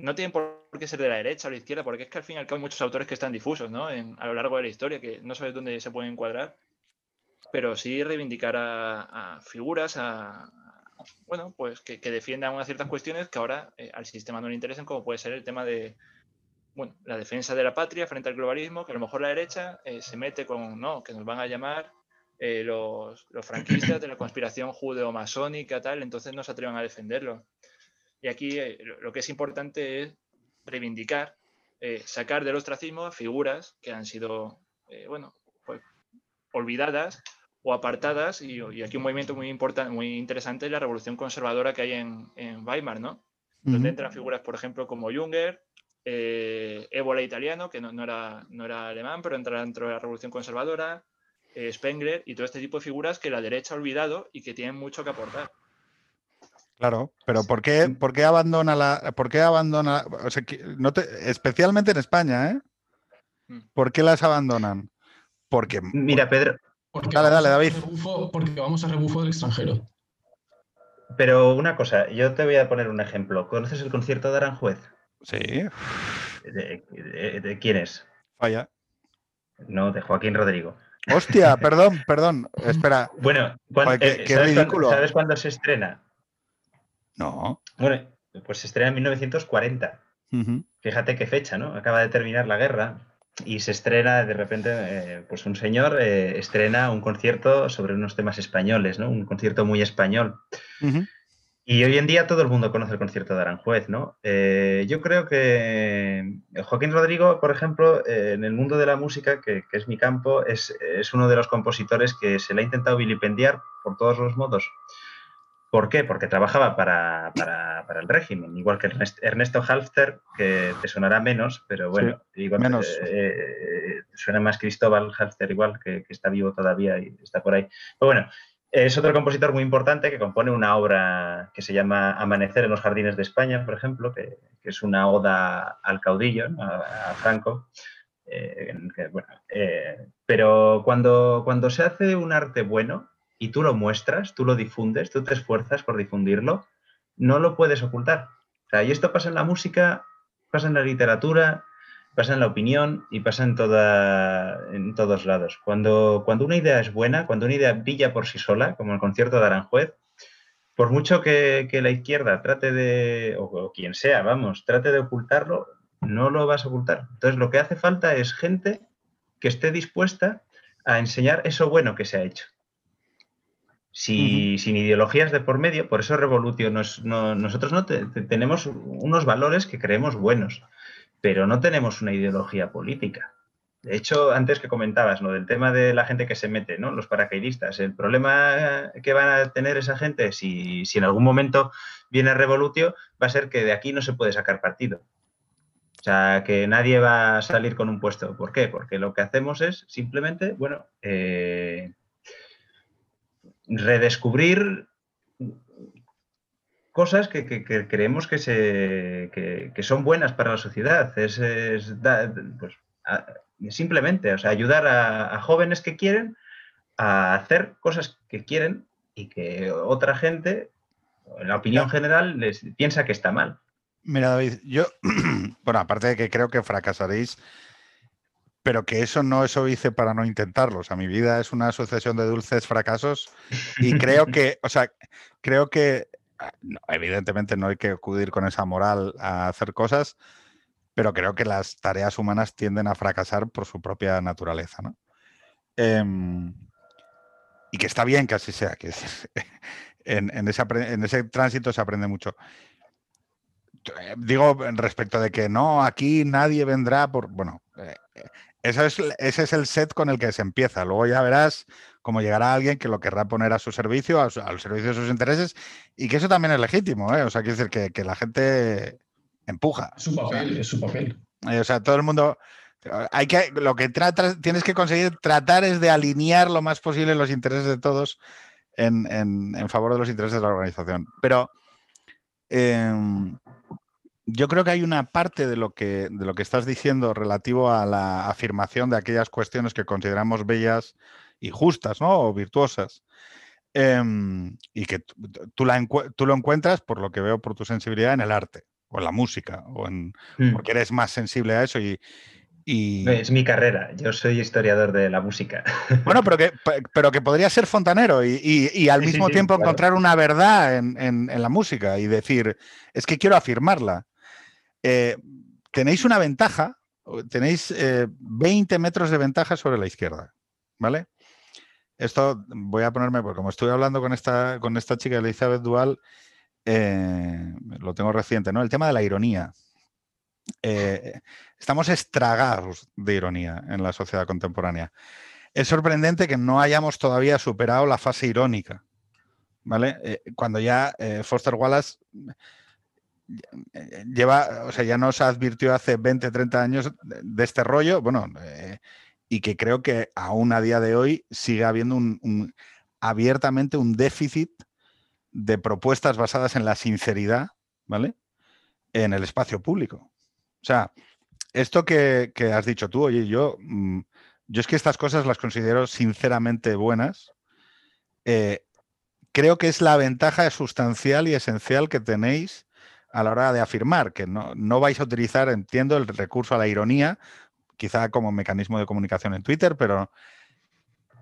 no tienen por qué ser de la derecha o la izquierda, porque es que al fin y al cabo hay muchos autores que están difusos ¿no? a lo largo de la historia, que no sabes dónde se pueden encuadrar, pero sí reivindicar a, figuras, a, bueno, pues que, defiendan unas ciertas cuestiones que ahora eh, al sistema no le interesan, como puede ser el tema de, bueno, la defensa de la patria frente al globalismo, que a lo mejor la derecha eh, se mete con, no, que nos van a llamar eh, los, los, franquistas de la conspiración judeo-masónica, tal, entonces no se atrevan a defenderlo. Y aquí eh, lo que es importante es reivindicar, sacar del ostracismo a figuras que han sido, bueno, pues, olvidadas o apartadas, y, aquí un movimiento muy importante, muy interesante es la revolución conservadora que hay en, en Weimar, ¿no? Donde entran figuras, por ejemplo, como Junger, eh, Ébola italiano, que no, era, no era alemán, pero entra dentro de la Revolución Conservadora, eh, Spengler y todo este tipo de figuras que la derecha ha olvidado y que tienen mucho que aportar. Claro, pero ¿por qué, por qué abandona la, por qué abandona, especialmente en España, ¿eh? Mm. ¿Por qué las abandonan? Porque. Mira, Pedro. dale, dale, David. porque vamos a rebufo del extranjero. Pero una cosa, yo te voy a poner un ejemplo. ¿Conoces el concierto de Aranjuez? Sí. ¿De, quién es? Vaya. No, de Joaquín Rodrigo. Hostia, [LAUGHS] perdón, perdón. Espera. Bueno, qué, ¿sabes, ridículo. Cuándo, ¿sabes cuándo se estrena? No. Bueno, pues se estrena en 1940. Fíjate qué fecha, ¿no? Acaba de terminar la guerra y se estrena de repente, eh, pues un señor eh, estrena un concierto sobre unos temas españoles, ¿no? Un concierto muy español. Y hoy en día todo el mundo conoce el concierto de Aranjuez, ¿no? Eh, yo creo que Joaquín Rodrigo, por ejemplo, en el mundo de la música, que, es mi campo, es, uno de los compositores que se le ha intentado vilipendiar por todos los modos. ¿Por qué? Porque trabajaba para, el régimen, igual que Ernesto Halfter, que te sonará menos, pero bueno, igual menos. Eh, suena más Cristóbal Halfter igual, que, que, está vivo todavía y está por ahí. Pero bueno, es otro compositor muy importante que compone una obra que se llama Amanecer en los Jardines de España, por ejemplo, que, es una oda al caudillo, a, Franco. Eh, eh, pero cuando, cuando se hace un arte bueno y tú lo muestras, tú lo difundes, tú te esfuerzas por difundirlo, no lo puedes ocultar. y esto pasa en la música, pasa en la literatura, pasa en la opinión y pasa en, toda, en todos lados. Cuando, cuando una idea es buena, cuando una idea brilla por sí sola, como el concierto de Aranjuez, por mucho que, la izquierda trate de, o, quien sea, vamos, trate de ocultarlo, no lo vas a ocultar. Entonces lo que hace falta es gente que esté dispuesta a enseñar eso bueno que se ha hecho. Si, Sin ideologías de por medio, por eso Revolution, nosotros no tenemos unos valores que creemos buenos pero no tenemos una ideología política. De hecho, antes que comentabas, ¿no? Del tema de la gente que se mete, ¿no? Los paracaidistas. El problema que van a tener esa gente, si, en algún momento viene Revolutio, va a ser que de aquí no se puede sacar partido. O sea, que nadie va a salir con un puesto. ¿Por qué? Porque lo que hacemos es simplemente, bueno, eh, redescubrir cosas que, creemos que, se, que, son buenas para la sociedad. Es, pues, simplemente o sea, ayudar a, jóvenes que quieren a hacer cosas que quieren y que otra gente, en la opinión general, les piensa que está mal. Mira, David, yo, [CLEARS THROAT] bueno, aparte de que creo que fracasaréis, pero que eso no eso hice para no intentarlo. O sea, mi vida es una sucesión de dulces fracasos y creo que, [LAUGHS] o sea, creo que Ah, evidentemente no hay que acudir con esa moral a hacer cosas, pero creo que las tareas humanas tienden a fracasar por su propia naturaleza. ¿no? Em, y que está bien que así sea, que [LAUGHS] en, ese, tránsito se aprende mucho. Eh, digo respecto de que no, aquí nadie vendrá por... Bueno, eh, ese es el set con el que se empieza. Luego ya verás cómo llegará alguien que lo querrá poner a su servicio, al servicio de sus intereses, y que eso también es legítimo. ¿eh? O sea, quiere decir que, la gente empuja. Es su papel, es su papel. Eh, o sea, todo el mundo. Hay que, lo que tienes que conseguir tratar es de alinear lo más posible los intereses de todos en, favor de los intereses de la organización. Pero em, yo creo que hay una parte de lo que, de lo que estás diciendo relativo a la afirmación de aquellas cuestiones que consideramos bellas y justas, ¿no? O virtuosas. Em, y que tú, la tú, lo encuentras, por lo que veo por tu sensibilidad, en el arte. o en la música, o en, mm. porque eres más sensible a eso y, Es mi carrera, yo soy historiador de la música. [LAUGHS] Bueno, pero que, pero que podría ser fontanero y, al mismo tiempo encontrar una verdad en, la música y decir, es que quiero afirmarla. Eh, tenéis una ventaja, tenéis 20 eh, metros de ventaja sobre la izquierda, ¿vale? Esto voy a ponerme, porque como estoy hablando con esta, con esta chica Elizabeth Dual, eh, lo tengo reciente, ¿no? El tema de la ironía. Eh, estamos estragados de ironía en la sociedad contemporánea. Es sorprendente que no hayamos todavía superado la fase irónica, ¿vale? Cuando ya Foster Wallace lleva, o sea, ya nos advirtió hace 20, 30 años de este rollo, bueno, y que creo que aún a día de hoy sigue habiendo un, abiertamente un déficit de propuestas basadas en la sinceridad, ¿vale? En el espacio público. O sea, esto que, has dicho tú, oye, yo, mm, yo es que estas cosas las considero sinceramente buenas. Eh, creo que es la ventaja sustancial y esencial que tenéis a la hora de afirmar, que no, no vais a utilizar, entiendo, el recurso a la ironía quizá como mecanismo de comunicación en Twitter, pero,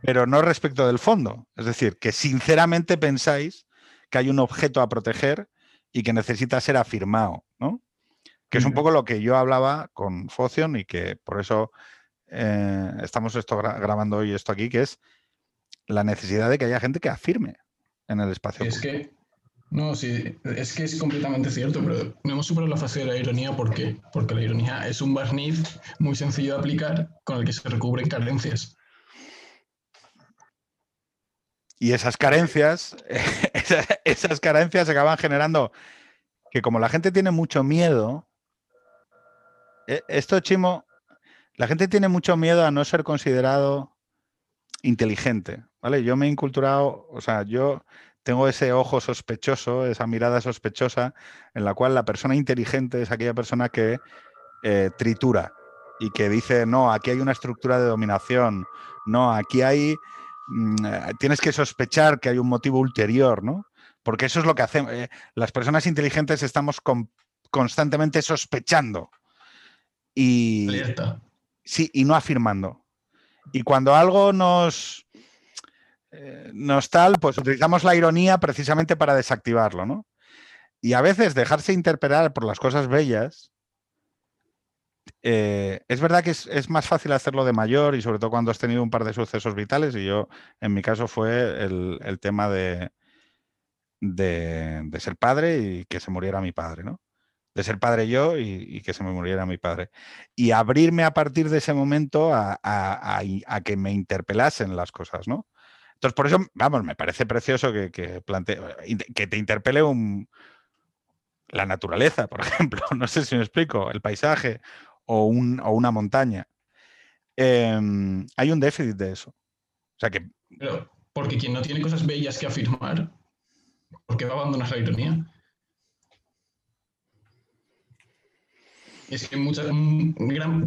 pero no respecto del fondo. Es decir, que sinceramente pensáis que hay un objeto a proteger y que necesita ser afirmado, ¿no? Que es un poco lo que yo hablaba con Focion y que por eso eh, estamos esto grabando hoy esto aquí, que es la necesidad de que haya gente que afirme en el espacio. Es que no, sí, es que es completamente cierto, pero no hemos superado la fase de la ironía porque, porque la ironía es un barniz muy sencillo de aplicar con el que se recubren carencias. Y esas carencias, [LAUGHS] esas, carencias acaban generando que como la gente tiene mucho miedo, e, esto, Chimo, la gente tiene mucho miedo a no ser considerado inteligente, ¿vale? Yo me he inculturado, o sea, yo tengo ese ojo sospechoso, esa mirada sospechosa, en la cual la persona inteligente es aquella persona que eh, tritura y que dice, no, aquí hay una estructura de dominación, no, aquí hay, mm, eh, tienes que sospechar que hay un motivo ulterior, ¿no? Porque eso es lo que hacemos. Eh, las personas inteligentes estamos constantemente sospechando. Y, sí, y no afirmando. Y cuando algo nos, eh, nos tal, pues utilizamos la ironía precisamente para desactivarlo, ¿no? Y a veces dejarse interpelar por las cosas bellas, eh, es verdad que es, más fácil hacerlo de mayor y sobre todo cuando has tenido un par de sucesos vitales y yo, en mi caso, fue el, tema de, de, ser padre y que se muriera mi padre, ¿no? De ser padre yo y, que se me muriera mi padre. Y abrirme a partir de ese momento a, a que me interpelasen las cosas, ¿no? Entonces, por eso, vamos, me parece precioso que, que, que te interpele la naturaleza, por [LAUGHS] ejemplo. No sé si me explico, el paisaje o una montaña. Em, hay un déficit de eso. O sea que. porque quien no tiene cosas bellas que afirmar, ¿por qué va a abandonar la ironía? Es que mucha,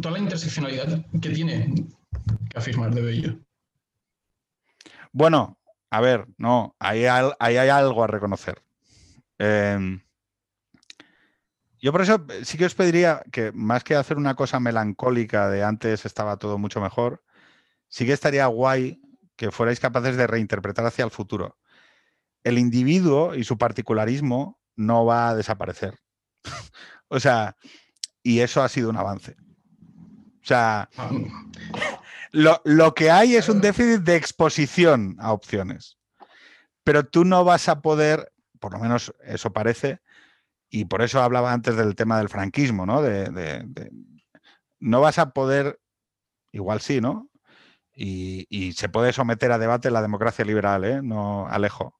toda la interseccionalidad que tiene que afirmar de bello. Bueno, a ver, no, ahí hay, algo a reconocer. Em, yo por eso sí que os pediría que más que hacer una cosa melancólica de antes estaba todo mucho mejor, sí que estaría guay que fuerais capaces de reinterpretar hacia el futuro. El individuo y su particularismo no va a desaparecer. [LAUGHS] o sea, y eso ha sido un avance. O sea, ah. Lo, que hay es un déficit de exposición a opciones. Pero tú no vas a poder, por lo menos eso parece, y por eso hablaba antes del tema del franquismo, ¿no? De, no vas a poder, igual sí, ¿no? Y, se puede someter a debate la democracia liberal, ¿eh? No, Alejo.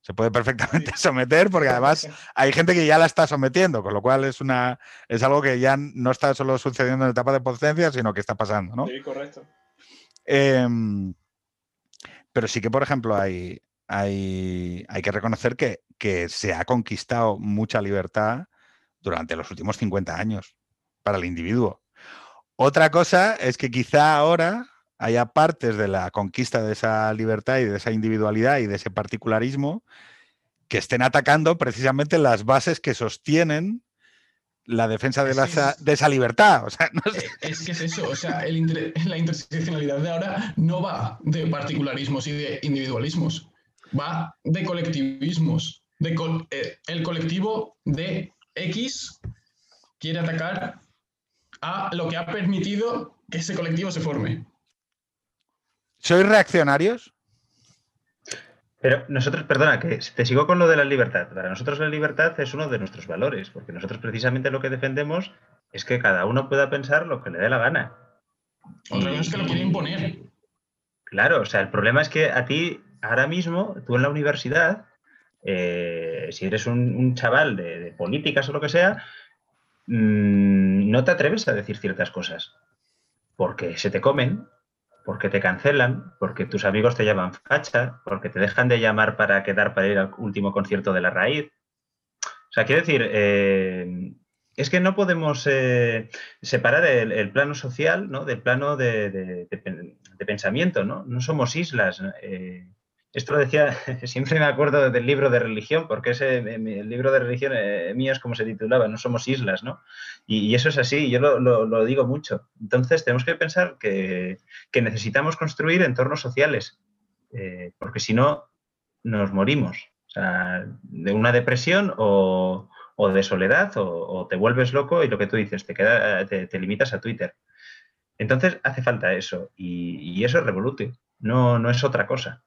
Se puede perfectamente [LAUGHS] someter porque además [LAUGHS] hay gente que ya la está sometiendo, con lo cual es una es algo que ya no está solo sucediendo en etapa de potencia, sino que está pasando, ¿no? Sí, correcto. Em, pero sí que, por ejemplo, hay, hay, hay que reconocer que, se ha conquistado mucha libertad durante los últimos 50 años para el individuo. Otra cosa es que quizá ahora haya partes de la conquista de esa libertad y de esa individualidad y de ese particularismo que estén atacando precisamente las bases que sostienen la defensa de, esa, libertad. Eh, es que es eso, o sea, la interseccionalidad de ahora no va de particularismos y de individualismos, va de colectivismos. De eh, el colectivo de X quiere atacar a lo que ha permitido que ese colectivo se forme. ¿Sois reaccionarios? Pero nosotros, perdona, que te sigo con lo de la libertad. Para nosotros la libertad es uno de nuestros valores, porque nosotros precisamente lo que defendemos es que cada uno pueda pensar lo que le dé la gana. Otra cosa es que lo quiere imponer. Claro, o sea, el problema es que a ti, ahora mismo, tú en la universidad, eh, si eres un, chaval de, políticas o lo que sea, mm, no te atreves a decir ciertas cosas, porque se te comen, porque te cancelan, porque tus amigos te llaman facha, porque te dejan de llamar para quedar para ir al último concierto de la raíz. O sea, quiero decir, eh, es que no podemos eh, separar el, plano social ¿no? del plano de, pensamiento, ¿no? No somos islas. Eh, esto lo decía, [LAUGHS] siempre me acuerdo del libro de religión, porque ese, el libro de religión eh, mío es como se titulaba, no somos islas, ¿no? Y, eso es así, yo lo, digo mucho. Entonces tenemos que pensar que, necesitamos construir entornos sociales, eh, porque si no, nos morimos. O sea, de una depresión o, de soledad, o, te vuelves loco y lo que tú dices, te, queda, te, limitas a Twitter. Entonces hace falta eso, y, eso es revolute, no, no es otra cosa.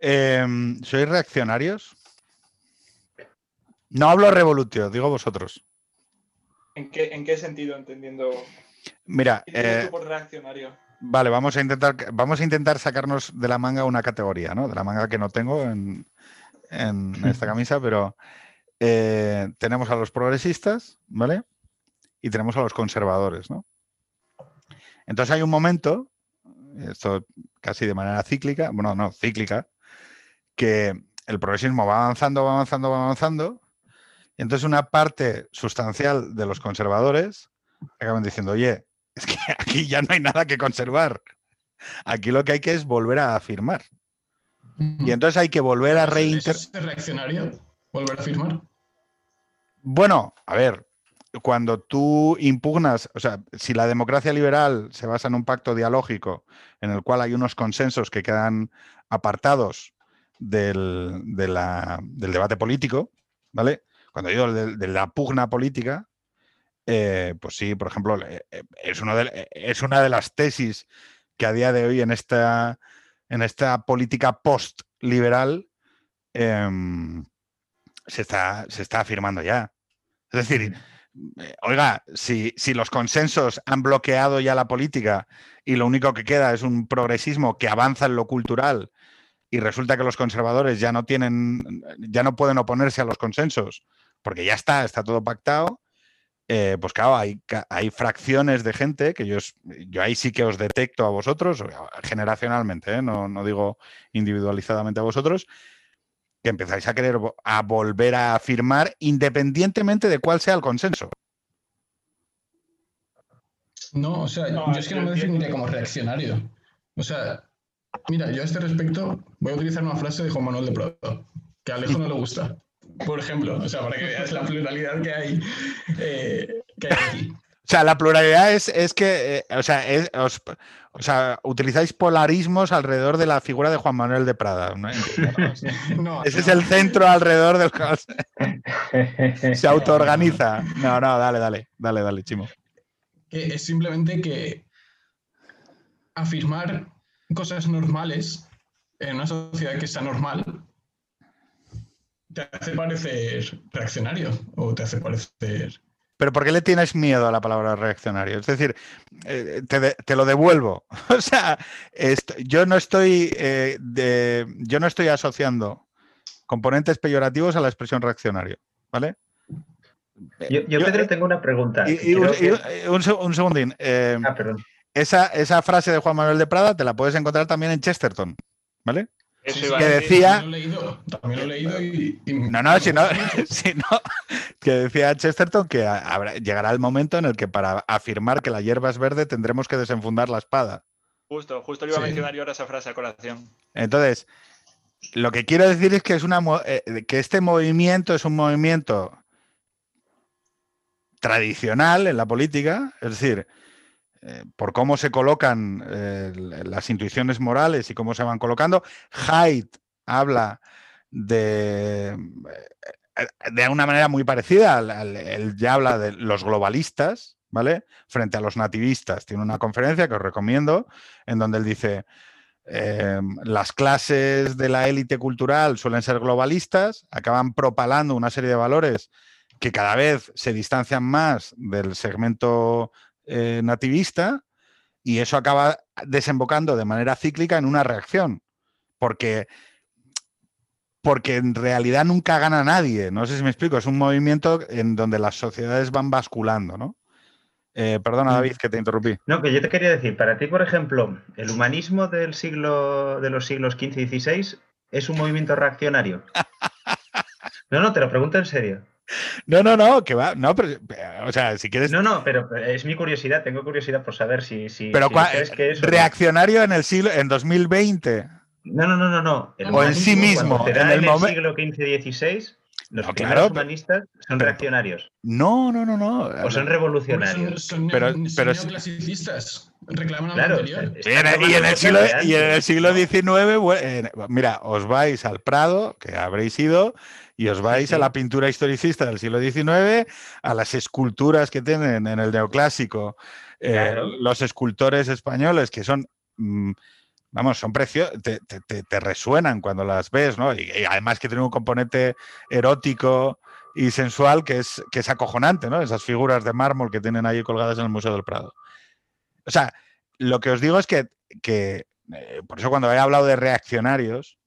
Em, ¿Sois reaccionarios? No hablo revolutio, digo vosotros. ¿En qué, sentido entendiendo? Mira, eh, por reaccionario? Vale, vamos a intentar, vamos a intentar sacarnos de la manga una categoría, ¿no? De la manga que no tengo en, esta [LAUGHS] camisa, pero eh, tenemos a los progresistas, ¿vale? Y tenemos a los conservadores, ¿no? Entonces hay un momento, esto casi de manera cíclica, bueno, no, cíclica, que el progresismo va avanzando, va avanzando, va avanzando, y entonces una parte sustancial de los conservadores acaban diciendo, oye, es que [LAUGHS] aquí ya no hay nada que conservar. Aquí lo que hay que es volver a afirmar. Y entonces hay que volver a reinterpretar. ¿Es reaccionario? ¿Volver a afirmar? Bueno, a ver, cuando tú impugnas, o sea, si la democracia liberal se basa en un pacto dialógico en el cual hay unos consensos que quedan apartados del, debate político, ¿vale? Cuando digo de, la pugna política, eh, pues sí, por ejemplo, eh, es, uno de, es una de las tesis que a día de hoy en esta, en esta política post-liberal em, se, está, se está afirmando ya. Es decir, eh, oiga, si, si, los consensos han bloqueado ya la política y lo único que queda es un progresismo que avanza en lo cultural y resulta que los conservadores ya no tienen, ya no pueden oponerse a los consensos, porque ya está, está todo pactado, eh, pues claro, hay, hay fracciones de gente que yo, yo ahí sí que os detecto a vosotros, generacionalmente, ¿eh? no, no, digo individualizadamente a vosotros, que empezáis a querer a volver a afirmar independientemente de cuál sea el consenso. No, o sea, yo es que no me definiría como reaccionario. O sea, Mira, yo a este respecto voy a utilizar una frase de Juan Manuel de Prado, que a Alejo no le gusta. Por ejemplo, o sea, para que veas la pluralidad que hay, eh, aquí. O sea, la pluralidad es, que, eh, o, sea, o sea, utilizáis polarismos alrededor de la figura de Juan Manuel de Prada. [LAUGHS] Ese es el centro alrededor del que se autoorganiza. No, no, dale, dale, dale, dale, Chimo. es simplemente que afirmar cosas normales en una sociedad que sea normal, te hace parecer reaccionario o te hace parecer... Pero ¿por qué le tienes miedo a la palabra reaccionario? Es decir, eh, te, lo devuelvo. [LAUGHS] O sea, yo no estoy eh, de, yo no estoy asociando componentes peyorativos a la expresión reaccionario, ¿vale? Yo, Pedro, tengo una pregunta. un, segundín. Eh, ah, perdón. Esa, frase de Juan Manuel de Prada te la puedes encontrar también en Chesterton, ¿vale? que decía. También lo he leído, y, No, no, [LAUGHS] [LAUGHS] si no, que decía Chesterton que llegará el momento en el que para afirmar que la hierba es verde tendremos que desenfundar la espada. Justo, justo le iba a mencionar yo ahora esa frase a colación. Entonces, lo que quiero decir es que, es una, eh, que este movimiento es un movimiento tradicional en la política, es decir, eh, por cómo se colocan eh, las intuiciones morales y cómo se van colocando. Haidt habla de, eh, de una manera muy parecida, él ya habla de los globalistas, ¿vale? Frente a los nativistas. Tiene una conferencia que os recomiendo en donde él dice, las clases de la élite cultural suelen ser globalistas, acaban propalando una serie de valores que cada vez se distancian más del segmento eh, nativista y eso acaba desembocando de manera cíclica en una reacción, porque, porque en realidad nunca gana nadie, no sé si me explico, es un movimiento en donde las sociedades van basculando, ¿no? Eh, perdona, David, que te interrumpí. No, que yo te quería decir, para ti, por ejemplo, el humanismo del siglo de los siglos XV y XVI es un movimiento reaccionario. [LAUGHS] No, no, te lo pregunto en serio. [LAUGHS] No, no, no, que va. No, pero, o sea, si quieres. No, no, pero es mi curiosidad, tengo curiosidad por saber si. si pero que es reaccionario en el siglo, en 2020. No, no, no, no, no. o en sí mismo. En el, siglo XV-XVI, los humanistas son reaccionarios. No, no, no, no. O son revolucionarios. Son, pero, pero, neoclasicistas. Reclaman claro, anterior. Y en, el siglo, y en el siglo XIX, mira, os vais al Prado, que habréis ido, y os vais a la pintura historicista del siglo XIX, a las esculturas que tienen en el neoclásico eh, los escultores españoles, que son, mm, vamos, son preciosos, te, resuenan cuando las ves, ¿no? Y, además que tienen un componente erótico y sensual que es, que es acojonante, ¿no? Esas figuras de mármol que tienen ahí colgadas en el Museo del Prado. O sea, lo que os digo es que, que eh, por eso cuando he hablado de reaccionarios,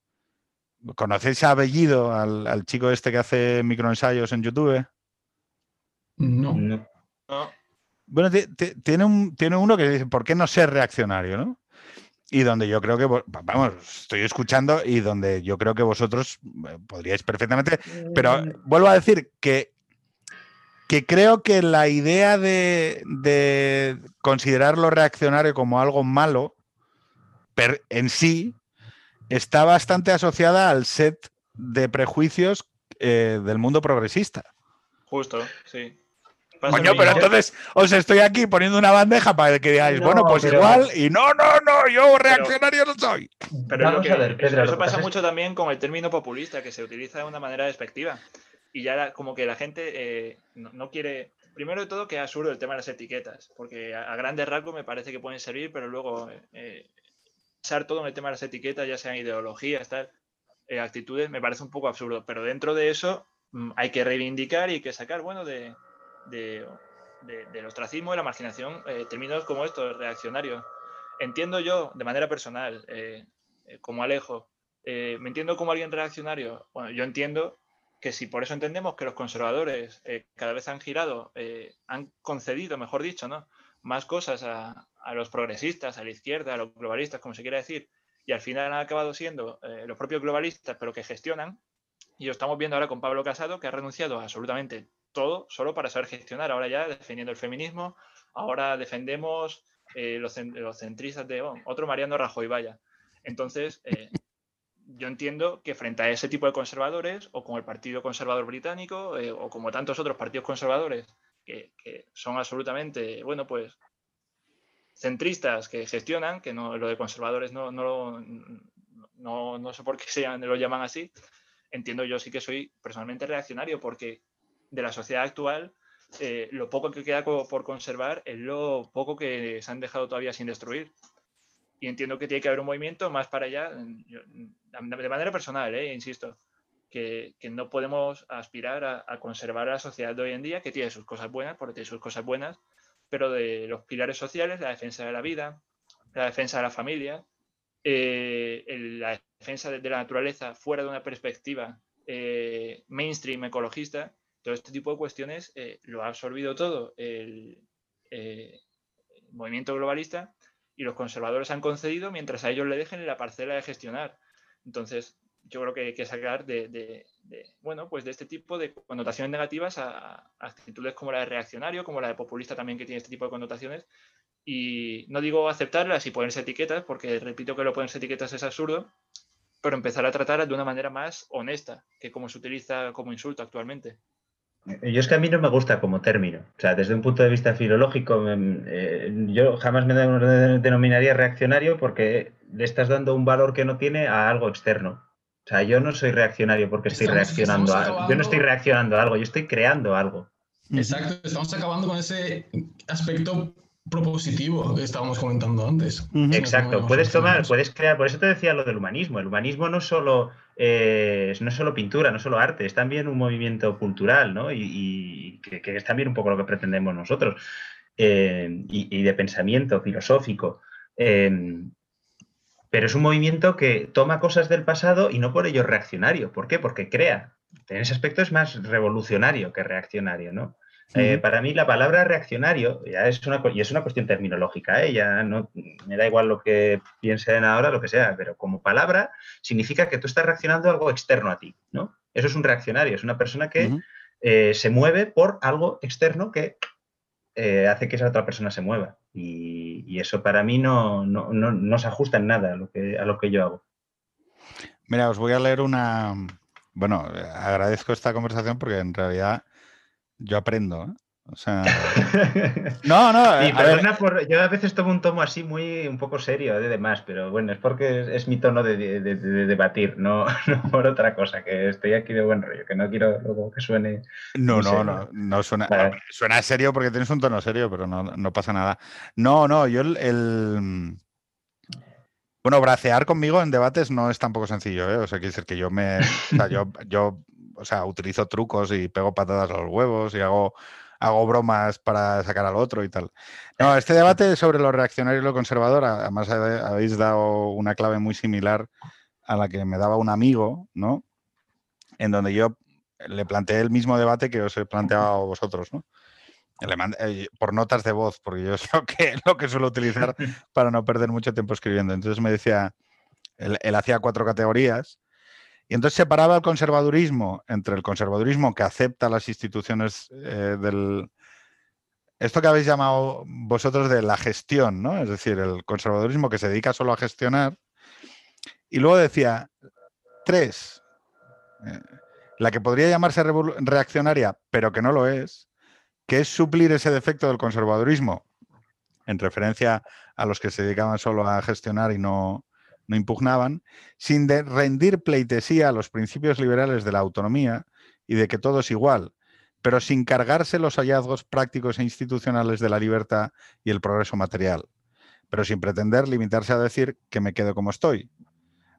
¿Conocéis a Bellido, al, chico este que hace microensayos en YouTube? No. no. Bueno, tiene, un, tiene uno que dice, ¿por qué no ser reaccionario? ¿no? Y donde yo creo que, vamos, estoy escuchando y donde yo creo que vosotros eh, podríais perfectamente, pero mm. vuelvo a decir que, que creo que la idea de, de considerar lo reaccionario como algo malo en sí está bastante asociada al set de prejuicios eh, del mundo progresista. Justo, sí. Coño, pero entonces os estoy aquí poniendo una bandeja para que digáis, bueno, pues igual, y no, no, no, yo reaccionario no soy. Pero eso, pasa mucho también con el término populista, que se utiliza de una manera despectiva. Y ya como que la gente eh, no, quiere. Primero de todo, que es absurdo el tema de las etiquetas, porque a, grandes rasgos me parece que pueden servir, pero luego eh, todo en el tema de las etiquetas, ya sean ideologías, tal, eh, actitudes, me parece un poco absurdo. Pero dentro de eso mm, hay que reivindicar y hay que sacar, bueno, de, de, del ostracismo y la marginación eh, términos como estos, reaccionarios. Entiendo yo, de manera personal, eh, como Alejo, me entiendo como alguien reaccionario. Bueno, yo entiendo que si por eso entendemos que los conservadores cada vez han girado, han concedido, mejor dicho, ¿no? más cosas a, a los progresistas, a la izquierda, a los globalistas, como se quiera decir, y al final han acabado siendo eh, los propios globalistas, pero que gestionan. Y lo estamos viendo ahora con Pablo Casado, que ha renunciado a absolutamente todo solo para saber gestionar. Ahora ya defendiendo el feminismo, ahora defendemos eh, los, centristas de otro Mariano Rajoy, vaya. Entonces, eh, yo entiendo que frente a ese tipo de conservadores, o como el Partido Conservador Británico, o como tantos otros partidos conservadores que, que son absolutamente, bueno, pues centristas que gestionan, que no, lo de conservadores no, no, no, no sé por qué sean, lo llaman así, entiendo yo sí que soy personalmente reaccionario porque de la sociedad actual eh, lo poco que queda por conservar es lo poco que se han dejado todavía sin destruir. Y entiendo que tiene que haber un movimiento más para allá, de manera personal, eh, insisto, que, que, no podemos aspirar a, a, conservar a la sociedad de hoy en día, que tiene sus cosas buenas, porque tiene sus cosas buenas, pero de los pilares sociales, la defensa de la vida, la defensa de la familia, eh, la defensa de, la naturaleza fuera de una perspectiva eh, mainstream ecologista, todo este tipo de cuestiones eh, lo ha absorbido todo el, movimiento globalista y los conservadores han concedido mientras a ellos le dejen la parcela de gestionar. Entonces, yo creo que hay que sacar de, bueno, pues de este tipo de connotaciones negativas a, actitudes como la de reaccionario, como la de populista también que tiene este tipo de connotaciones. Y no digo aceptarlas y ponerse etiquetas, porque repito que lo ponerse etiquetas es absurdo, pero empezar a tratarlas de una manera más honesta que como se utiliza como insulto actualmente. Yo es que a mí no me gusta como término. O sea, desde un punto de vista filológico, eh, yo jamás me denominaría reaccionario porque le estás dando un valor que no tiene a algo externo. O sea, yo no soy reaccionario porque estoy reaccionando a algo. Yo no estoy reaccionando a algo, yo estoy creando algo. Exacto, estamos acabando con ese aspecto propositivo que estábamos comentando antes. Exacto, puedes tomar, puedes crear, por eso te decía lo del humanismo. El humanismo no solo, eh, no es solo pintura, no es solo arte, es también un movimiento cultural, ¿no? Y, que, es también un poco lo que pretendemos nosotros. Eh, y, de pensamiento filosófico. Eh, pero es un movimiento que toma cosas del pasado y no por ello reaccionario. ¿Por qué? Porque crea. En ese aspecto es más revolucionario que reaccionario, ¿no? Eh, para mí la palabra reaccionario ya es una, y es una cuestión terminológica, ¿eh? ya no me da igual lo que piensen ahora, lo que sea, pero como palabra significa que tú estás reaccionando a algo externo a ti, ¿no? Eso es un reaccionario, es una persona que eh, se mueve por algo externo que hace que esa otra persona se mueva. Y, eso para mí no, no, se ajusta en nada a lo, que, a lo que yo hago. Mira, os voy a leer una... Bueno, agradezco esta conversación porque en realidad yo aprendo. ¿eh? O sea. [LAUGHS] no, no. Y perdona por. Yo a veces tomo un tomo así muy un poco serio de demás, pero bueno, es porque es, mi tono de, debatir, [LAUGHS] no, por otra cosa, que estoy aquí de buen rollo, que no quiero luego que suene. No, no, no, no suena. Suena serio porque tienes un tono serio, pero no, pasa nada. No, no, yo el. Bueno, bracear conmigo en debates no es tampoco sencillo, ¿eh? O sea, quiere decir que yo me. O sea, yo, [LAUGHS] yo o sea, utilizo trucos y pego patadas a los huevos y hago hago bromas para sacar al otro y tal. No, este [LAUGHS] debate sobre lo reaccionario y lo conservador, además habéis dado una clave muy similar a la que me daba un amigo, ¿no? En donde yo le planteé el mismo debate que os he planteado vosotros, ¿no? Eh, por notas de voz, porque yo [LAUGHS] es lo que, lo que suelo utilizar [LAUGHS] para no perder mucho tiempo escribiendo. Entonces me decía, él hacía cuatro categorías y entonces separaba el conservadurismo entre el conservadurismo que acepta las instituciones eh, del... Esto que habéis llamado vosotros de la gestión, ¿no? Es decir, el conservadurismo que se dedica solo a gestionar. Y luego decía, tres, eh, la que podría llamarse reaccionaria, pero que no lo es, que es suplir ese defecto del conservadurismo, en referencia a los que se dedicaban solo a gestionar y no, no impugnaban, sin rendir pleitesía a los principios liberales de la autonomía y de que todo es igual, pero sin cargarse los hallazgos prácticos e institucionales de la libertad y el progreso material, pero sin pretender limitarse a decir que me quedo como estoy.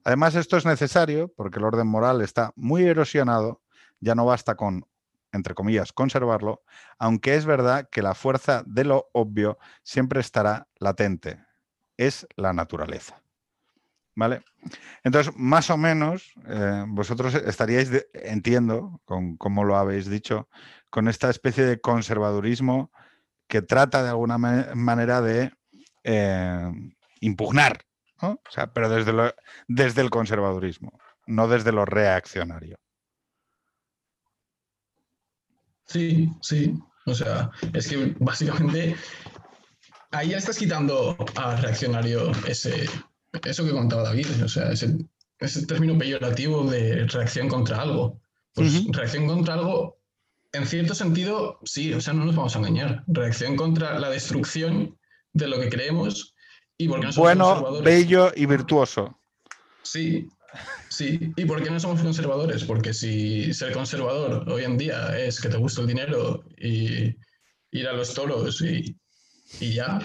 Además, esto es necesario porque el orden moral está muy erosionado, ya no basta con, entre comillas, conservarlo, aunque es verdad que la fuerza de lo obvio siempre estará latente. Es la naturaleza. ¿Vale? Entonces, más o menos, eh, vosotros estaríais, entiendo, con cómo lo habéis dicho, con esta especie de conservadurismo que trata de alguna manera de eh, impugnar, pero desde, desde el conservadurismo, no desde lo reaccionario. Sí, sí. O sea, es que básicamente ahí ya estás quitando al reaccionario ese, eso que contaba David, o sea, ese, ese término peyorativo de reacción contra algo. Pues reacción contra algo, en cierto sentido, sí, o sea, no nos vamos a engañar. Reacción contra la destrucción de lo que creemos y porque no somos Bueno, bello y virtuoso. Sí, sí. ¿Y por qué no somos conservadores? Porque si ser conservador hoy en día es que te gusta el dinero y ir a los toros y, y ya,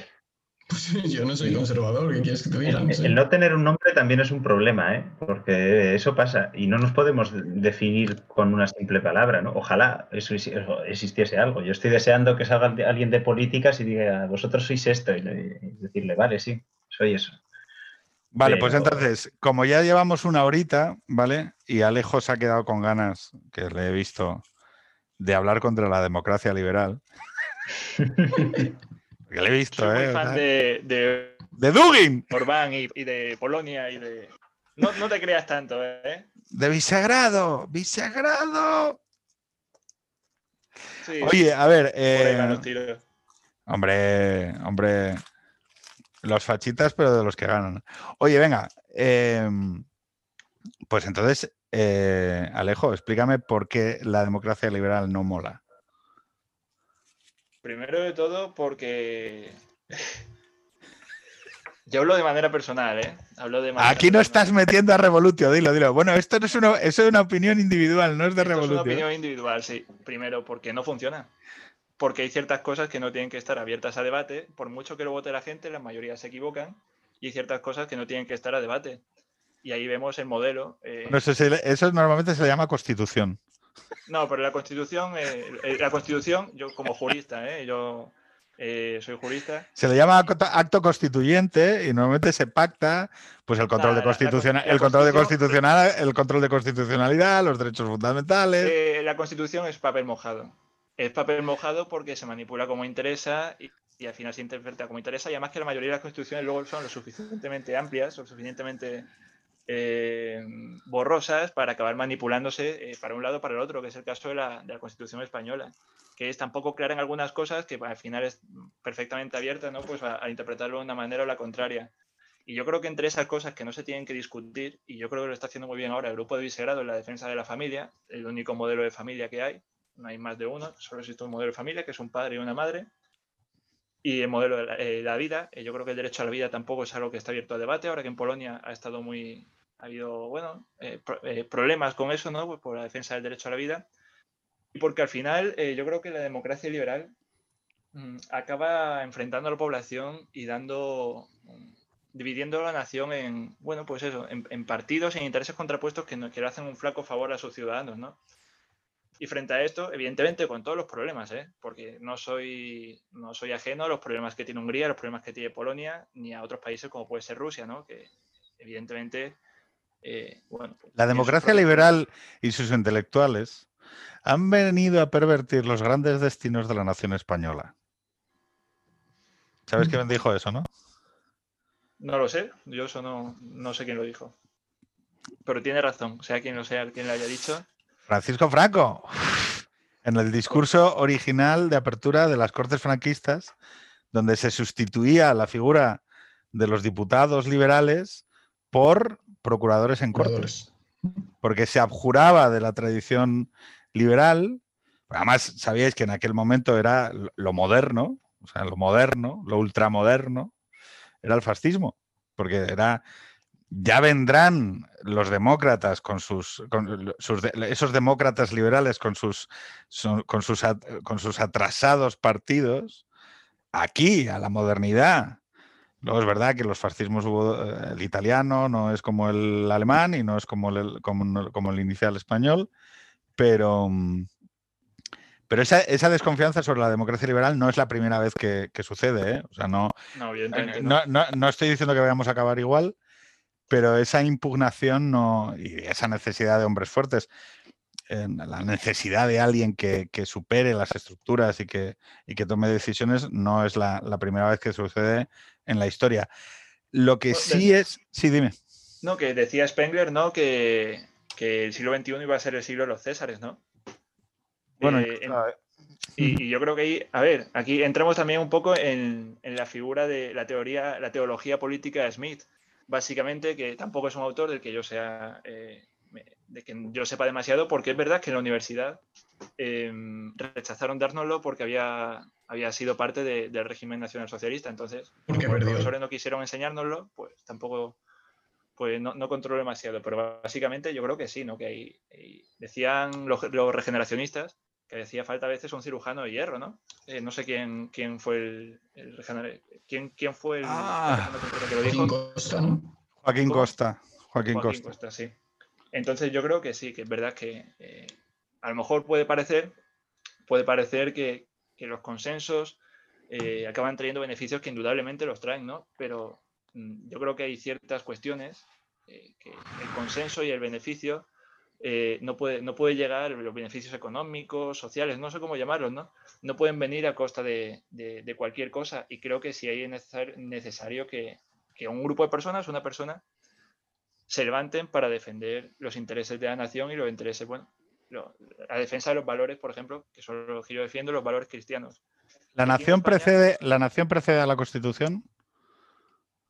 pues [LAUGHS] yo no soy conservador, ¿qué quieres que te diga? El, no tener un nombre también es un problema, ¿eh? porque eso pasa y no nos podemos definir con una simple palabra. ¿no? Ojalá eso, existiese algo. Yo estoy deseando que salga alguien de políticas y diga, vosotros sois esto, y, decirle, vale, sí, soy eso. Vale, pues entonces, como ya llevamos una horita, ¿vale? Y Alejo se ha quedado con ganas, que le he visto, de hablar contra la democracia liberal. [LAUGHS] Que le he visto, Soy ¿eh? Muy fan de, de, de. Dugin. Orbán y, de Polonia y de. No, no, te creas tanto, ¿eh? De Visagrado. Visagrado. Sí, Oye, a ver. Eh, hombre, hombre. Los fachitas, pero de los que ganan. Oye, venga. Em, pues entonces, eh, Alejo, explícame por qué la democracia liberal no mola. Primero de todo porque [LAUGHS] yo hablo de manera personal, ¿eh? Hablo de Aquí no estás metiendo a Revolutio, dilo, dilo. Bueno, esto no es una, eso es una opinión individual, no es de Revolutio. Es una opinión individual, sí. Primero, porque no funciona. Porque hay ciertas cosas que no tienen que estar abiertas a debate. Por mucho que lo vote la gente, la mayoría se equivocan. Y hay ciertas cosas que no tienen que estar a debate. Y ahí vemos el modelo. Eh, eso, normalmente se le llama constitución. No, pero la constitución, eh, eh, la constitución, yo como jurista, ¿eh? yo eh, soy jurista. Se le llama acto constituyente y normalmente se pacta pues el control de constitución, el control de constitucional, el control de constitucionalidad, los derechos fundamentales. Eh, la constitución es papel mojado. Es papel mojado porque se manipula como interesa y, al final se interpreta como interesa y además que la mayoría de las constituciones luego son lo suficientemente amplias o suficientemente eh, borrosas para acabar manipulándose para un lado o para el otro, que es el caso de la, de la Constitución española que es tampoco clara en algunas cosas, que al final es perfectamente abierta, ¿no? Pues a, interpretarlo de una manera o la contraria. Y yo creo que entre esas cosas que no se tienen que discutir, y yo creo que lo está haciendo muy bien ahora el grupo de Visegrado en la defensa de la familia, el único modelo de familia que hay, no hay más de uno, solo existe un modelo de familia, que es un padre y una madre, y el modelo de la, eh, vida, eh, yo creo que el derecho a la vida tampoco es algo que está abierto a debate, ahora que en Polonia ha estado muy, ha habido, bueno, eh, problemas con eso, ¿no? Pues por la defensa del derecho a la vida porque al final eh, yo creo que la democracia liberal mm, acaba enfrentando a la población y dando, mm, dividiendo la nación en, bueno, pues eso, en, partidos, en intereses contrapuestos que, no, que le hacen un flaco favor a sus ciudadanos, ¿no? Y frente a esto, evidentemente con todos los problemas, ¿eh? porque no soy, no soy ajeno a los problemas que tiene Hungría, los problemas que tiene Polonia, ni a otros países como puede ser Rusia, ¿no? que evidentemente... Eh, bueno, pues la democracia liberal y sus intelectuales han venido a pervertir los grandes destinos de la nación española. ¿Sabes quién [LAUGHS] dijo eso, no? No lo sé, yo eso no, no sé quién lo dijo. Pero tiene razón, sea quien lo sea, quien lo haya dicho. Francisco Franco, en el discurso original de apertura de las Cortes franquistas, donde se sustituía la figura de los diputados liberales por procuradores en cortes, porque se abjuraba de la tradición liberal. Además, sabíais que en aquel momento era lo moderno, o sea, lo moderno, lo ultramoderno, era el fascismo, porque era ya vendrán los demócratas con sus, esos demócratas liberales con sus, con sus, con sus atrasados partidos aquí a la modernidad. Luego es verdad que los fascismos hubo, eh, el italiano no es como el alemán y no es como el, como, como el inicial español, pero, mm, pero esa, desconfianza sobre la democracia liberal no es la primera vez que, sucede. ¿eh? O sea, no, eh, no, no, estoy diciendo que vayamos a acabar igual, pero esa impugnación no, y esa necesidad de hombres fuertes, la necesidad de alguien que, supere las estructuras y que, que tome decisiones no es la, primera vez que sucede en la historia. Lo que sí es... Sí, dime. No, que decía Spengler, ¿no? Que, que el siglo XXI iba a ser el siglo de los Césares, ¿no? Bueno, eh, y, yo creo que ahí, a ver, aquí entramos también un poco en, la figura de la teoría, la teología política de Smith, básicamente, que tampoco es un autor del que yo sea, eh, de que yo sepa demasiado, porque es verdad que en la universidad em, rechazaron dárnoslo porque había, había sido parte del régimen nacional socialista, entonces, porque los profesores no quisieron enseñárnoslo, pues tampoco pues no, no, controlo demasiado, pero básicamente yo creo que sí, ¿no? Que hay, decían los, regeneracionistas que decía falta a veces un cirujano de hierro, ¿no? Eh, no sé quién, quién fue el, el ¿Quién, quién fue el, ah, que lo dijo? Joaquín Costa, ¿no? Joaquín Costa. Joaquín, Costa. sí. Entonces yo creo que sí, que es verdad que eh, a lo mejor puede parecer, puede parecer que, que los consensos eh, acaban trayendo beneficios que indudablemente los traen, ¿no? Pero Mm, yo creo que hay ciertas cuestiones eh, que el consenso y el beneficio no, puede, no puede llegar, los beneficios económicos, sociales, no sé cómo llamarlos, ¿no? No pueden venir a costa de, cualquier cosa y creo que sí hay es necesario, que, un grupo de personas, una persona, se levanten para defender los intereses de la nación y los intereses, bueno, la defensa de los valores, por ejemplo, que son los que yo defiendo, los valores cristianos. ¿La nación, precede, ¿La nación precede a la Constitución?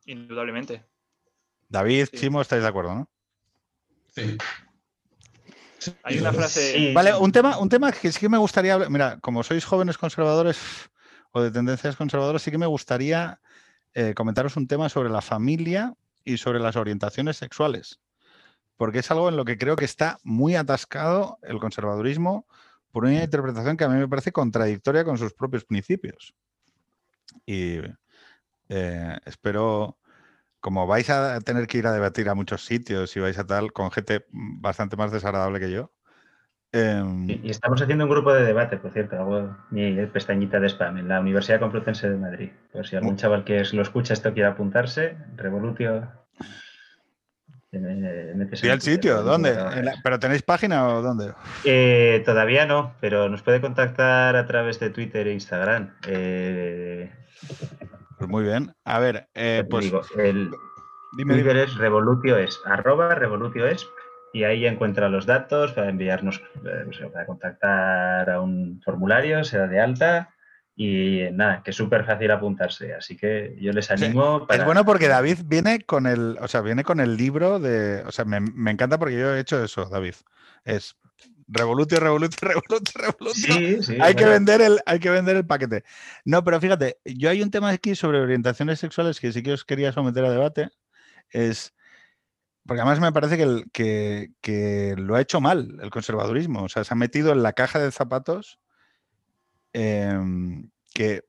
Indudablemente. David, Chimo, estáis de acuerdo, ¿no? Sí. Hay una frase. Vale, un tema, un tema que sí que me gustaría. Mira, como sois jóvenes conservadores, o de tendencias conservadoras, sí que me gustaría eh, comentaros un tema sobre la familia y sobre las orientaciones sexuales, porque es algo en lo que creo que está muy atascado el conservadurismo por una interpretación que a mí me parece contradictoria con sus propios principios. Y eh, espero, como vais a tener que ir a debatir a muchos sitios y vais a tal con gente bastante más desagradable que yo, Em, y, estamos haciendo un grupo de debate, por cierto, hago mi pestañita de spam en la Universidad Complutense de Madrid. Por si algún chaval que lo escucha esto quiere apuntarse, Revolutio. ¿Y el sitio? ¿Dónde? ¿Pero tenéis página o dónde? Eh, todavía no, pero nos puede contactar a través de Twitter e Instagram. Eh, pues muy bien. A ver, eh, pues. Digo, el Twitter es Revolutio es, arroba Revolutio es y ahí encuentra los datos para enviarnos, eh, para contactar a un formulario, sea de alta. Y nada, que es súper fácil apuntarse. Así que yo les animo. Es bueno porque David viene con el, o sea, viene con el libro de. O sea, me, encanta porque yo he hecho eso, David. Es Revolutio, Revolutio, [LAUGHS] Revolutio, Revolutio. Sí, sí, hay, que vender el, hay que vender el paquete. No, pero fíjate, yo hay un tema aquí sobre orientaciones sexuales que sí que os quería someter a debate. Es porque además me parece que, lo ha hecho mal el conservadurismo. O sea, se ha metido en la caja de zapatos em, que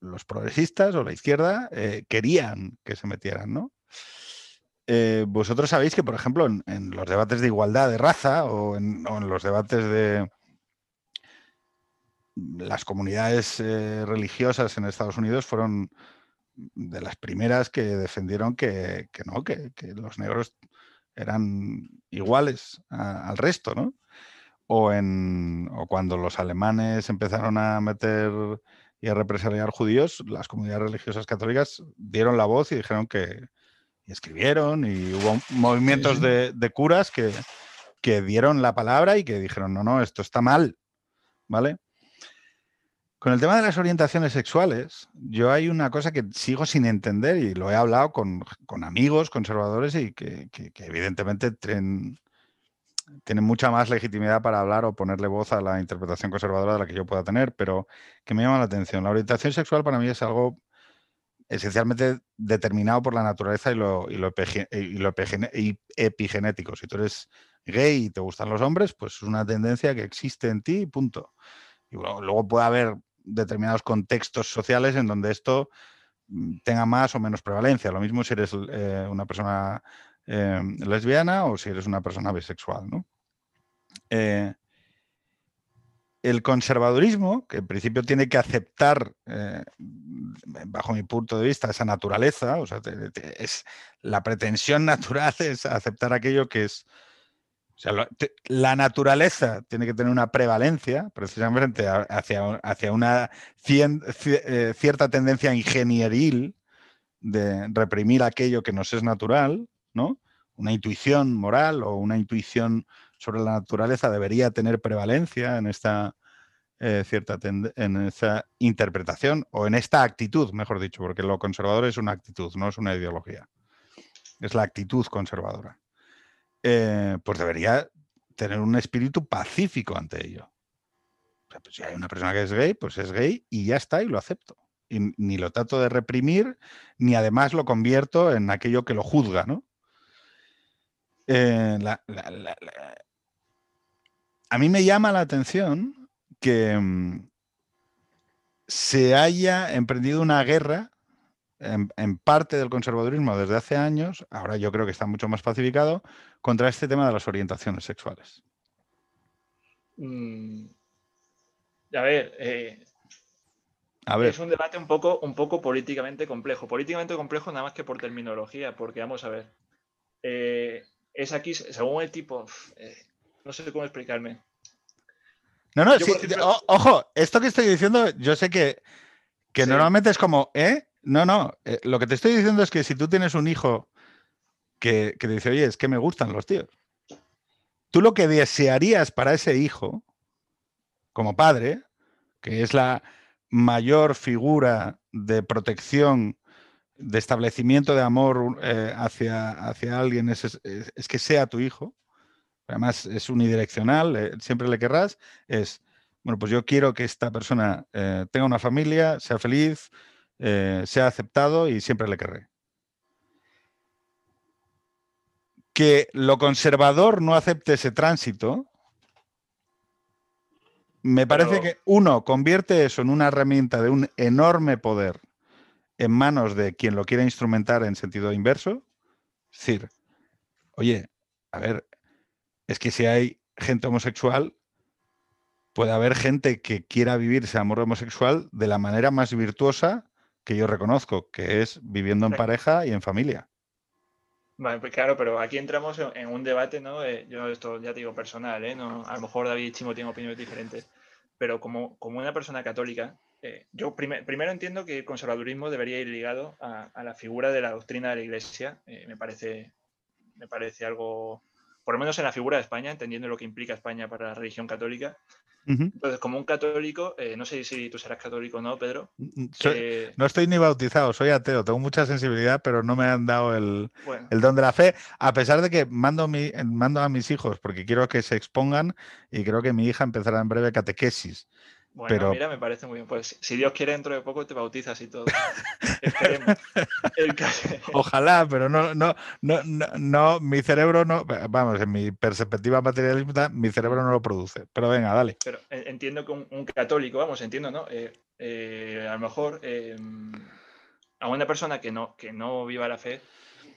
los progresistas o la izquierda eh, querían que se metieran, ¿no? Eh, vosotros sabéis que, por ejemplo, en, los debates de igualdad de raza o en, los debates de las comunidades eh, religiosas en Estados Unidos fueron de las primeras que defendieron que, no, que, los negros eran iguales al resto, ¿no? O, en, o cuando los alemanes empezaron a meter y a represaliar judíos, las comunidades religiosas católicas dieron la voz y dijeron que y escribieron y hubo movimientos De, de, curas que, que dieron la palabra y que dijeron, no, no, esto está mal, ¿vale? Con el tema de las orientaciones sexuales, yo hay una cosa que sigo sin entender y lo he hablado con, amigos conservadores y que, evidentemente tienen, mucha más legitimidad para hablar o ponerle voz a la interpretación conservadora de la que yo pueda tener, pero que me llama la atención. La orientación sexual para mí es algo esencialmente determinado por la naturaleza y lo, y epigenético. Si tú eres gay y te gustan los hombres, pues es una tendencia que existe en ti y punto. Y luego puede haber determinados contextos sociales en donde esto mm, tenga más o menos prevalencia. Lo mismo si eres eh, una persona eh, lesbiana o si eres una persona bisexual. Eh, el conservadurismo, que en principio tiene que aceptar, bajo mi punto de vista, esa naturaleza, o sea, es, la pretensión [LAUGHS] natural es aceptar aquello que es la naturaleza tiene que tener una prevalencia precisamente hacia, hacia una eh, cierta tendencia ingenieril de reprimir aquello que nos es natural, ¿no? Una intuición moral o una intuición sobre la naturaleza debería tener prevalencia en esta eh, cierta en interpretación o en esta actitud, mejor dicho, porque lo conservador es una actitud, no es una ideología. Es la actitud conservadora. Eh, pues debería tener un espíritu pacífico ante ello. Pues si hay una persona que es gay, pues es gay y ya está y lo acepto. Y ni lo trato de reprimir, ni además lo convierto en aquello que lo juzga, ¿no? Eh, a mí me llama la atención que mm, se haya emprendido una guerra en, parte del conservadurismo desde hace años, ahora yo creo que está mucho más pacificado, contra este tema de las orientaciones sexuales. Mm, a ver, eh, a ver, es un debate un poco, un poco políticamente complejo. Políticamente complejo nada más que por terminología, porque vamos a ver. Eh, es aquí, según el tipo, eh, no sé cómo explicarme. No, no, ojo, esto que estoy diciendo, yo sé que, que normalmente es como, ¿eh? No, no, eh, lo que te estoy diciendo es que si tú tienes un hijo que, que dice, oye, es que me gustan los tíos, tú lo que desearías para ese hijo, como padre, que es la mayor figura de protección, de establecimiento de amor eh, hacia, hacia alguien, es, que sea tu hijo, además es unidireccional, eh, siempre le querrás, es Bueno, pues yo quiero que esta persona eh, tenga una familia, sea feliz, sea aceptado y siempre le querré. Que lo conservador no acepte ese tránsito, me parece que uno convierte eso en una herramienta de un enorme poder en manos de quien lo quiera instrumentar en sentido inverso. Es decir, oye, a ver, es que si hay gente homosexual, puede haber gente que quiera vivir ese amor homosexual de la manera más virtuosa que yo reconozco, que es viviendo en pareja y en familia. Vale, pues claro, pero aquí entramos en, un debate, ¿no? Yo esto ya te digo personal, ¿eh? A lo mejor David y Chimo tienen opiniones diferentes, pero como, como una persona católica, eh, yo primero entiendo que el conservadurismo debería ir ligado a, la figura de la doctrina de la Iglesia. Eh, me, parece, me parece algo, por lo menos en la figura de España, entendiendo lo que implica España para la religión católica, entonces, como un católico, eh, no sé si tú serás católico o no, Pedro. Mm, mm, eh, no estoy ni bautizado, soy ateo, tengo mucha sensibilidad, pero no me han dado el, don de la fe, a pesar de que mando, mi, mando a mis hijos porque quiero que se expongan y creo que mi hija empezará en breve catequesis. Bueno, pero... mira, me parece muy bien. Pues si Dios quiere, dentro de poco te bautizas y todo. [LAUGHS] Esperemos. [LAUGHS] Ojalá, pero no, no, no, no, mi cerebro no, vamos, en mi perspectiva materialista, mi cerebro no lo produce. Pero venga, dale. Pero entiendo que un, católico, vamos, entiendo, ¿no? Eh, eh, a lo mejor a una persona que no, que no viva la fe,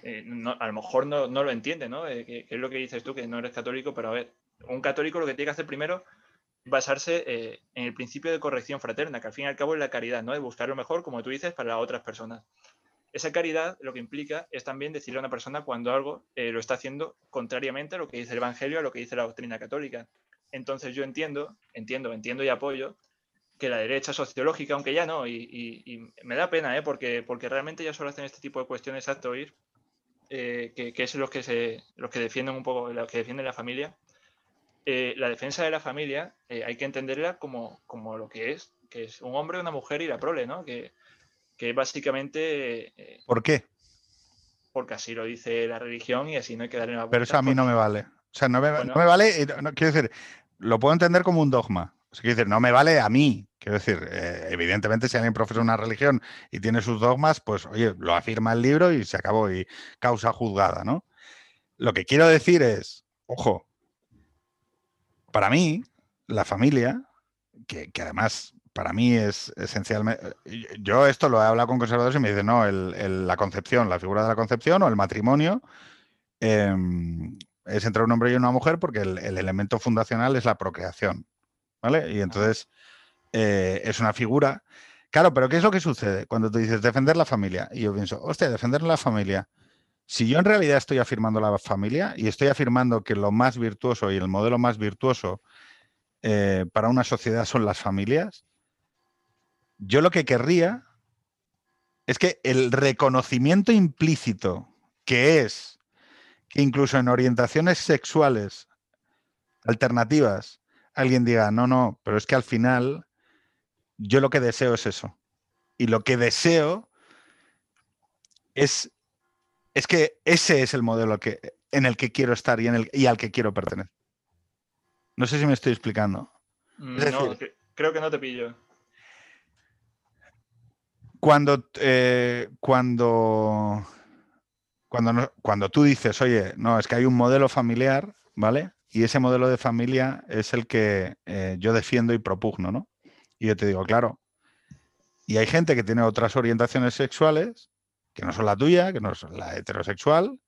eh, a lo mejor no, lo entiende, ¿no? que es lo que dices tú, que no eres católico, pero a ver, un católico lo que tiene que hacer primero basarse eh, en el principio de corrección fraterna, que al fin y al cabo es la caridad, ¿no? De buscar lo mejor, como tú dices, para otras personas. Esa caridad lo que implica es también decirle a una persona cuando algo eh, lo está haciendo contrariamente a lo que dice el Evangelio, a lo que dice la doctrina católica. Entonces yo entiendo, entiendo, entiendo y apoyo que la derecha sociológica, aunque ya no, y, me da pena, ¿eh? porque, porque realmente ya solo hacen este tipo de cuestiones hasta oír, eh, que, es los que, se, los que defienden un poco, los que defienden la familia, eh, la defensa de la familia eh, hay que entenderla como, como, lo que es, que es un hombre, una mujer y la prole, ¿no? Que, que básicamente... Eh, ¿Por qué? Porque así lo dice la religión y así no hay que darle una Pero eso a mí no me vale. O sea, no me, no me vale, quiero decir, lo puedo entender como un dogma. O sea, quiero decir, no me vale a mí. Quiero decir, evidentemente, si alguien profesa una religión y tiene sus dogmas, pues, oye, lo afirma el libro y se acabó y causa juzgada, ¿no? Lo que quiero decir es, ojo, para mí, la familia, que, además para mí es esencialmente. Yo esto lo he hablado con conservadores y me dicen, no, la concepción, la figura de la concepción o el matrimonio em, es entre un hombre y una mujer porque el, elemento fundacional es la procreación. ¿Vale? Y entonces eh, es una figura. Claro, pero ¿qué es lo que sucede cuando tú dices defender la familia? Y yo pienso, hostia, defender la familia si yo en realidad estoy afirmando la familia y estoy afirmando que lo más virtuoso y el modelo más virtuoso eh, para una sociedad son las familias, yo lo que querría es que el reconocimiento implícito que es que incluso en orientaciones sexuales alternativas alguien diga, no, no, pero es que al final yo lo que deseo es eso. Y lo que deseo es es que ese es el modelo que, en el que quiero estar y, en el, y al que quiero pertenecer. No sé si me estoy explicando. Mm, no, creo que no te pillo. Cuando, eh, cuando, cuando, cuando tú dices, oye, no, es que hay un modelo familiar, ¿vale? Y ese modelo de familia es el que eh, yo defiendo y propugno, ¿no? Y yo te digo, claro. Y hay gente que tiene otras orientaciones sexuales que no son la tuya, que no son la heterosexual,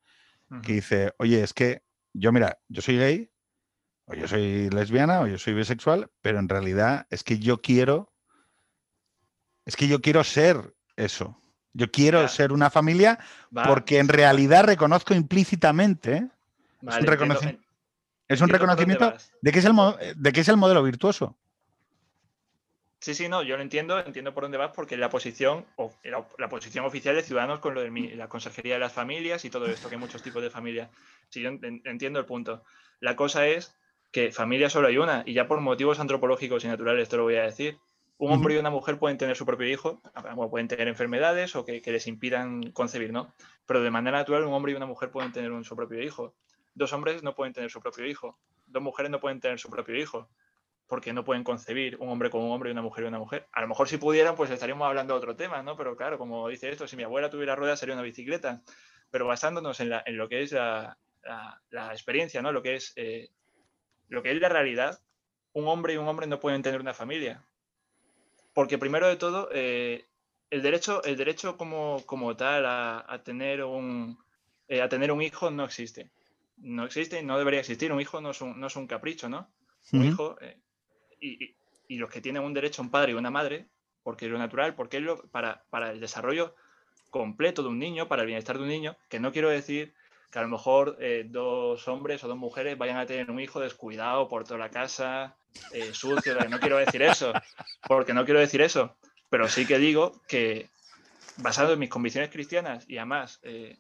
que dice, oye, es que yo, mira, yo soy gay, o yo soy lesbiana, o yo soy bisexual, pero en realidad es que yo quiero, es que yo quiero ser eso. Yo quiero ser una familia porque en realidad reconozco implícitamente, es un, reconocimiento, es un reconocimiento de que es, el, de que es el modelo virtuoso. Sí, sí, no, yo lo entiendo, entiendo por dónde vas, porque la posición, o la, posición oficial de Ciudadanos con lo de la Consejería de las Familias y todo esto, que hay muchos tipos de familias. Sí, yo entiendo el punto. La cosa es que familia solo hay una, y ya por motivos antropológicos y naturales te lo voy a decir. Un hombre y una mujer pueden tener su propio hijo, pueden tener enfermedades o que, les impidan concebir, ¿no? Pero de manera natural un hombre y una mujer pueden tener su propio hijo. Dos hombres no pueden tener su propio hijo. Dos mujeres no pueden tener su propio hijo porque no pueden concebir un hombre con un hombre y una mujer y una mujer. A lo mejor si pudieran, pues estaríamos hablando de otro tema, ¿no? Pero claro, como dice esto, si mi abuela tuviera ruedas sería una bicicleta. Pero basándonos en, lo que es la, experiencia, ¿no? Lo que es, eh, lo que es la realidad, un hombre y un hombre no pueden tener una familia. Porque primero de todo, eh, el derecho, el derecho como, como tal a, tener un, eh, a tener un hijo no existe. No existe y no debería existir. Un hijo no es un, no es un capricho, ¿no? Un hijo, eh, y, y, los que tienen un derecho a un padre y una madre, porque es lo natural, porque es lo, para, para el desarrollo completo de un niño, para el bienestar de un niño, que no quiero decir que a lo mejor eh, dos hombres o dos mujeres vayan a tener un hijo descuidado por toda la casa, sucio, no quiero decir eso, porque no quiero decir eso, pero sí que digo que, basado en mis convicciones cristianas y además eh,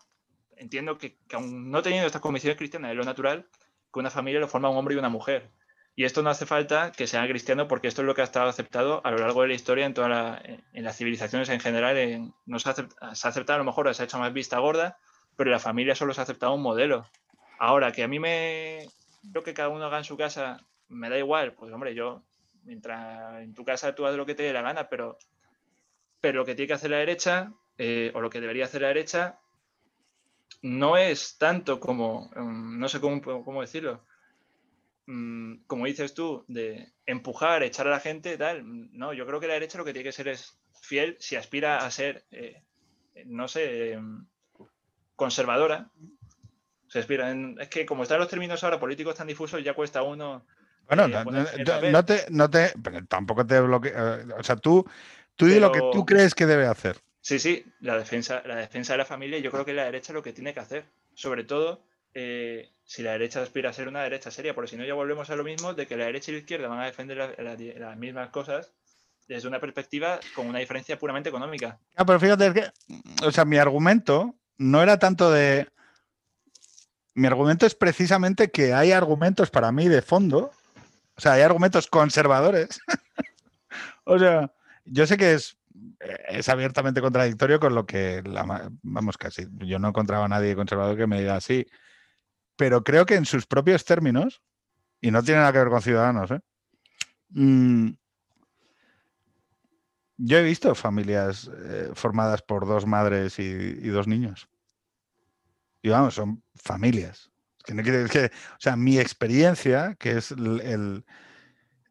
entiendo que, que, aún no teniendo estas convicciones cristianas es lo natural, que una familia lo forma un hombre y una mujer. Y esto no hace falta que sea cristiano porque esto es lo que ha estado aceptado a lo largo de la historia en, toda en las civilizaciones en general. En, no se, ha aceptado, a lo mejor se ha hecho más vista gorda, pero la familia solo se ha aceptado un modelo. Ahora, que a mí me... Lo que cada uno haga en su casa me da igual, pues hombre, yo, mientras en tu casa tú haces lo que te dé la gana, pero pero lo que tiene que hacer la derecha, eh, o lo que debería hacer la derecha, no es tanto como, mm, no sé cómo, cómo decirlo, mm, como dices tú, de empujar, echar a la gente, tal. No, yo creo que la derecha lo que tiene que ser es fiel si aspira a ser, eh, no sé, em, conservadora. Se aspira es que como están los términos ahora políticos tan difusos, ya cuesta uno. Bueno, eh, no, te, no te, tampoco te bloquea. O sea, tú Tú di lo que tú crees que debe hacer. Sí, sí, la defensa, la defensa de la familia, yo creo que la derecha lo que tiene que hacer. Sobre todo eh, si la derecha aspira a ser una derecha seria, porque si no ya volvemos a lo mismo de que la derecha y la izquierda van a defender las mismas cosas desde una perspectiva con una diferencia puramente económica. Ah, pero fíjate, que, o sea, mi argumento no era tanto de... Mi argumento es precisamente que hay argumentos para mí de fondo, o sea, hay argumentos conservadores. [LAUGHS] o sea, yo sé que es, es abiertamente contradictorio con lo que, vamos, casi, yo no encontraba a nadie conservador que me diga así, pero creo que en sus propios términos, y no tiene nada que ver con ciudadanos, ¿eh? mm, yo he visto familias eh, formadas por dos madres y, dos niños. Y vamos, son familias. Que no que, o sea, mi experiencia, que es el,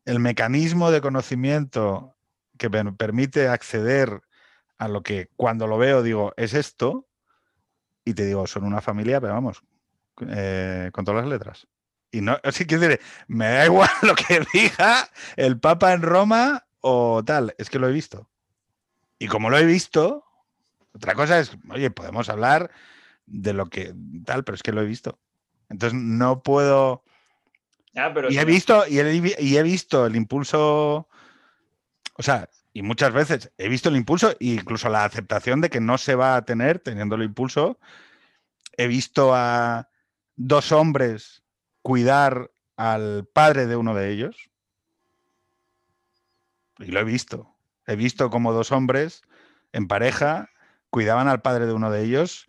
el mecanismo de conocimiento que me permite acceder a lo que cuando lo veo digo, es esto, y te digo, son una familia, pero vamos, eh, con todas las letras. Y no, [LAUGHS] así que decir, me da igual [LAUGHS] lo que diga el Papa en Roma o tal, es que lo he visto. Y como lo he visto, otra cosa es, oye, podemos hablar de lo que tal, pero es que lo he visto. Entonces no puedo. y, he visto, y he visto el impulso o sea, y muchas veces he visto el impulso e incluso la aceptación de que no se va a tener teniendo el impulso. He visto a dos hombres cuidar al padre de uno de ellos. Y lo he visto. He visto como dos hombres en pareja cuidaban al padre de uno de ellos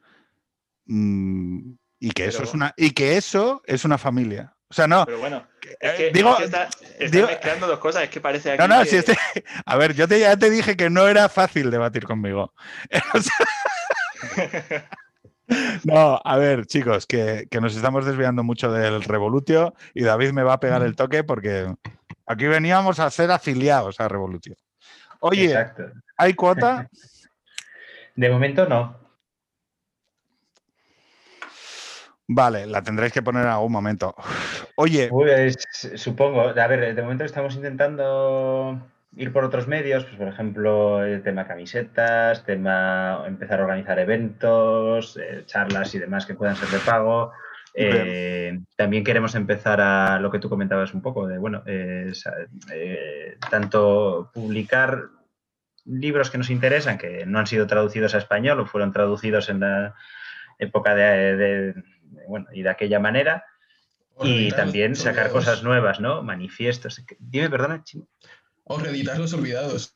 mm, y que eso es una y que eso es una familia. O sea, no. Pero bueno, es que, digo, está, mezclando dos cosas, es que parece aquí. No, no, si este, a ver, yo te, ya te dije que no era fácil debatir conmigo. [LAUGHS] [LAUGHS] [LAUGHS] no, a ver, chicos, que, nos estamos desviando mucho del Revolutio y David me va a pegar el toque porque aquí veníamos a ser afiliados a Revolutio. Oye, ¿hay cuota? [LAUGHS] De momento no. Vale, la tendréis que poner en algún momento. Oye. Pues, supongo, a ver, de momento estamos intentando ir por otros medios, pues por ejemplo, el tema camisetas, tema empezar a organizar eventos, eh, charlas y demás que puedan ser de pago. Eh, también queremos empezar a lo que tú comentabas un poco, de bueno, eh, tanto publicar libros que nos interesan, que no han sido traducidos a español o fueron traducidos en la época de bueno, y de aquella manera. y también sacar cosas nuevas, ¿no? Manifiestos. Dime, perdona, Chino. O reeditar los olvidados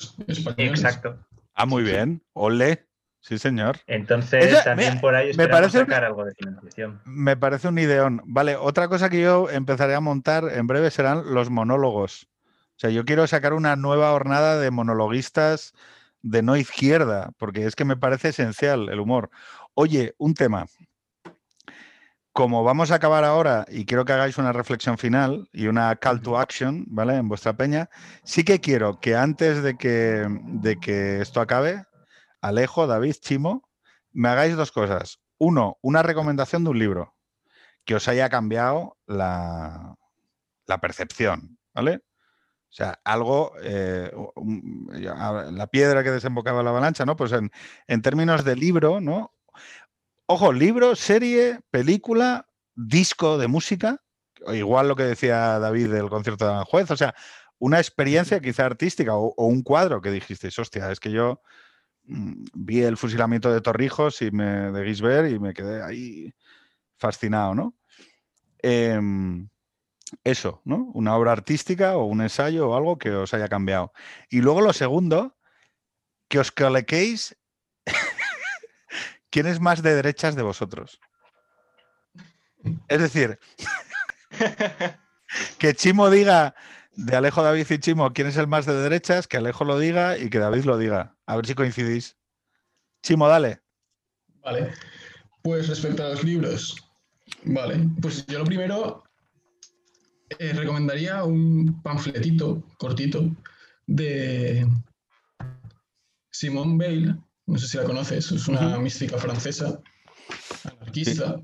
Exacto. Ah, muy bien. Ole. Sí, señor. Entonces, también por ahí esperamos me parece sacar algo de financiación. Me parece un ideón. Vale, otra cosa que yo empezaré a montar en breve serán los monólogos O sea, yo quiero sacar una nueva jornada de monologuistas de no izquierda, porque es que me parece esencial el humor. Oye, un tema. Como vamos a acabar ahora y quiero que hagáis una reflexión final y una call to action, ¿vale? En vuestra peña, sí que quiero que antes de que, de que esto acabe, Alejo, David, Chimo, me hagáis dos cosas. Uno, una recomendación de un libro que os haya cambiado la, la percepción, ¿vale? O sea, algo, eh, la piedra que desembocaba la avalancha, ¿no? Pues en, en, términos de libro, ¿no? Ojo, libro, serie, película, disco de música, igual lo que decía David del concierto de Aranjuez, o sea, una experiencia quizá artística o, un cuadro que dijiste, hostia, es que yo mm, vi el fusilamiento de Torrijos y me, de Gisbert y me quedé ahí fascinado, ¿no? Em, eso, ¿no? Una obra artística o un ensayo o algo que os haya cambiado. Y luego lo segundo, que os coloquéis quién es más de derechas de vosotros. Es decir, [LAUGHS] que Chimo diga de Alejo, David y Chimo quién es el más de derechas, que Alejo lo diga y que David lo diga. A ver si coincidís. Chimo, dale. Vale. Pues respecto a los libros, vale. Pues yo lo primero eh, recomendaría un panfletito cortito de Simone Bale, no sé si la conoces, es una mística francesa, anarquista,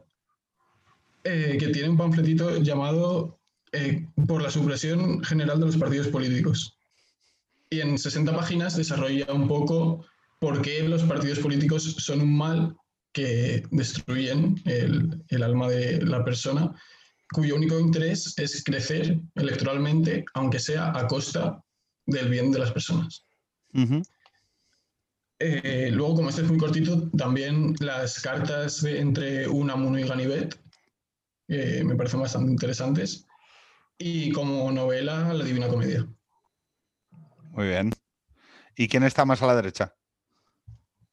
eh, que tiene un panfletito llamado eh, Por la supresión general de los partidos políticos. Y en 60 páginas desarrolla un poco por qué los partidos políticos son un mal que destruyen el, el alma de la persona cuyo único interés es crecer electoralmente, aunque sea a costa del bien de las personas. Eh, luego, como este es muy cortito, también las cartas entre Unamuno y Ganivet me parecen bastante interesantes. Y como novela, La Divina Comedia. Muy bien. ¿Y quién está más a la derecha?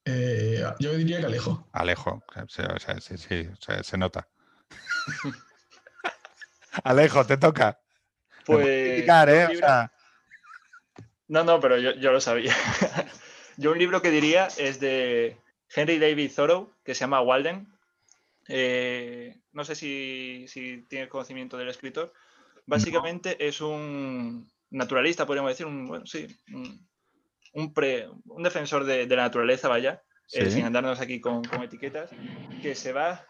Eh, yo diría que Alejo. Alejo, sí, sí, se nota. [LAUGHS] Alejo, te toca. Pues. ¿eh? No, no, pero yo, lo sabía. [LAUGHS] yo un libro que diría es de Henry David Thoreau, que se llama Walden. Eh, no sé si, si tienes conocimiento del escritor. Básicamente es un naturalista, podríamos decir, un, bueno, sí, un, pre, un defensor de, la naturaleza, vaya, eh, sin andarnos aquí con, etiquetas, que se va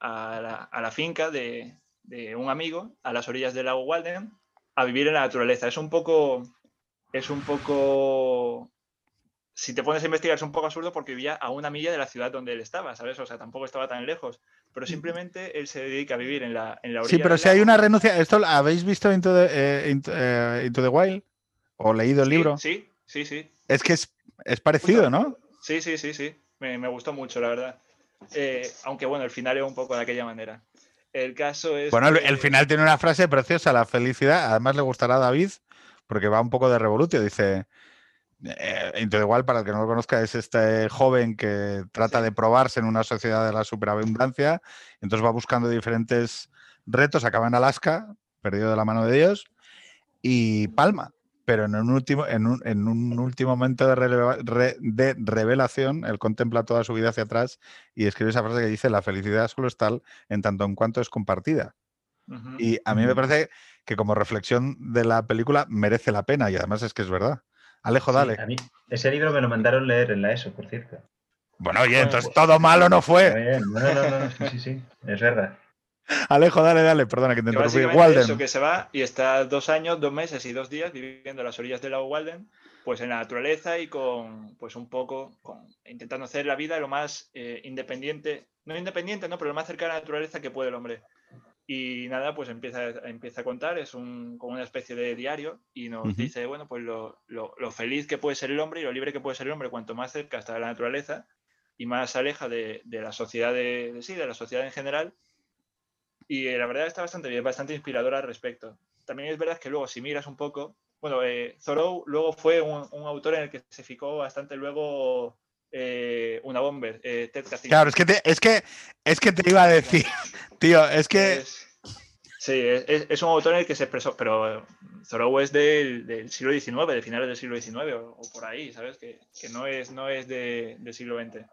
a la, finca de, de un amigo a las orillas del lago Walden a vivir en la naturaleza. Es un poco, es un poco, si te pones a investigar es un poco absurdo porque vivía a una milla de la ciudad donde él estaba, ¿sabes? O sea, tampoco estaba tan lejos, pero simplemente él se dedica a vivir en la, en la orilla. Sí, pero si hay una renuncia, ¿esto habéis visto Into the, eh, eh, Into, the Wild? ¿O leído el libro? Sí, sí, sí. Es que es, es parecido, ¿no? Sí, sí, sí, sí. Me, me gustó mucho, la verdad. Eh, aunque bueno, el final es un poco de aquella manera. El caso es. Bueno, el final tiene una frase preciosa, la felicidad. Además, le gustará a David, porque va un poco de revolución. Dice. Eh, igual, para el que no lo conozca, es este joven que trata de probarse en una sociedad de la superabundancia. Entonces va buscando diferentes retos, acaba en Alaska, perdido de la mano de Dios, y palma pero en un último, en un, en un último momento de, de, revelación, él contempla toda su vida hacia atrás y escribe esa frase que dice, la felicidad solo es tal en tanto en cuanto es compartida. Y a mí me parece que como reflexión de la película merece la pena y además es que es verdad. Alejo, dale. a mí ese libro me lo mandaron leer en la ESO, por cierto. Bueno, oye, entonces todo malo no fue. No, no, no, sí, sí, sí, es verdad. [LAUGHS] Alejo, dale, dale, perdona que te interrumpí. Walden. Eso que se va y está dos años, dos meses y dos días viviendo a las orillas del lago Walden, pues en la naturaleza y con, pues un poco, con, intentando hacer la vida lo más eh, independiente, no independiente, no, pero lo más cercano a la naturaleza que puede el hombre. Y nada, pues empieza, empieza a contar, es un, como una especie de diario y nos dice, bueno, pues lo, lo, lo, feliz que puede ser el hombre y lo libre que puede ser el hombre cuanto más cerca está de la naturaleza y más aleja de, de la sociedad de, de, sí, de la sociedad en general y eh, la verdad está bastante bien, bastante inspiradora al respecto. También es verdad que luego, si miras un poco, bueno, eh, Thoreau luego fue un, autor en el que se fijó bastante luego eh, una bomber, Ted Claro, es que, te, es, que, es que te iba a decir, [LAUGHS] tío, es que... Sí, es, un autor en el que se expresó, pero Thoreau es del, siglo XIX, de finales del siglo XIX o, por ahí, ¿sabes? Que, no es, no es del siglo XX.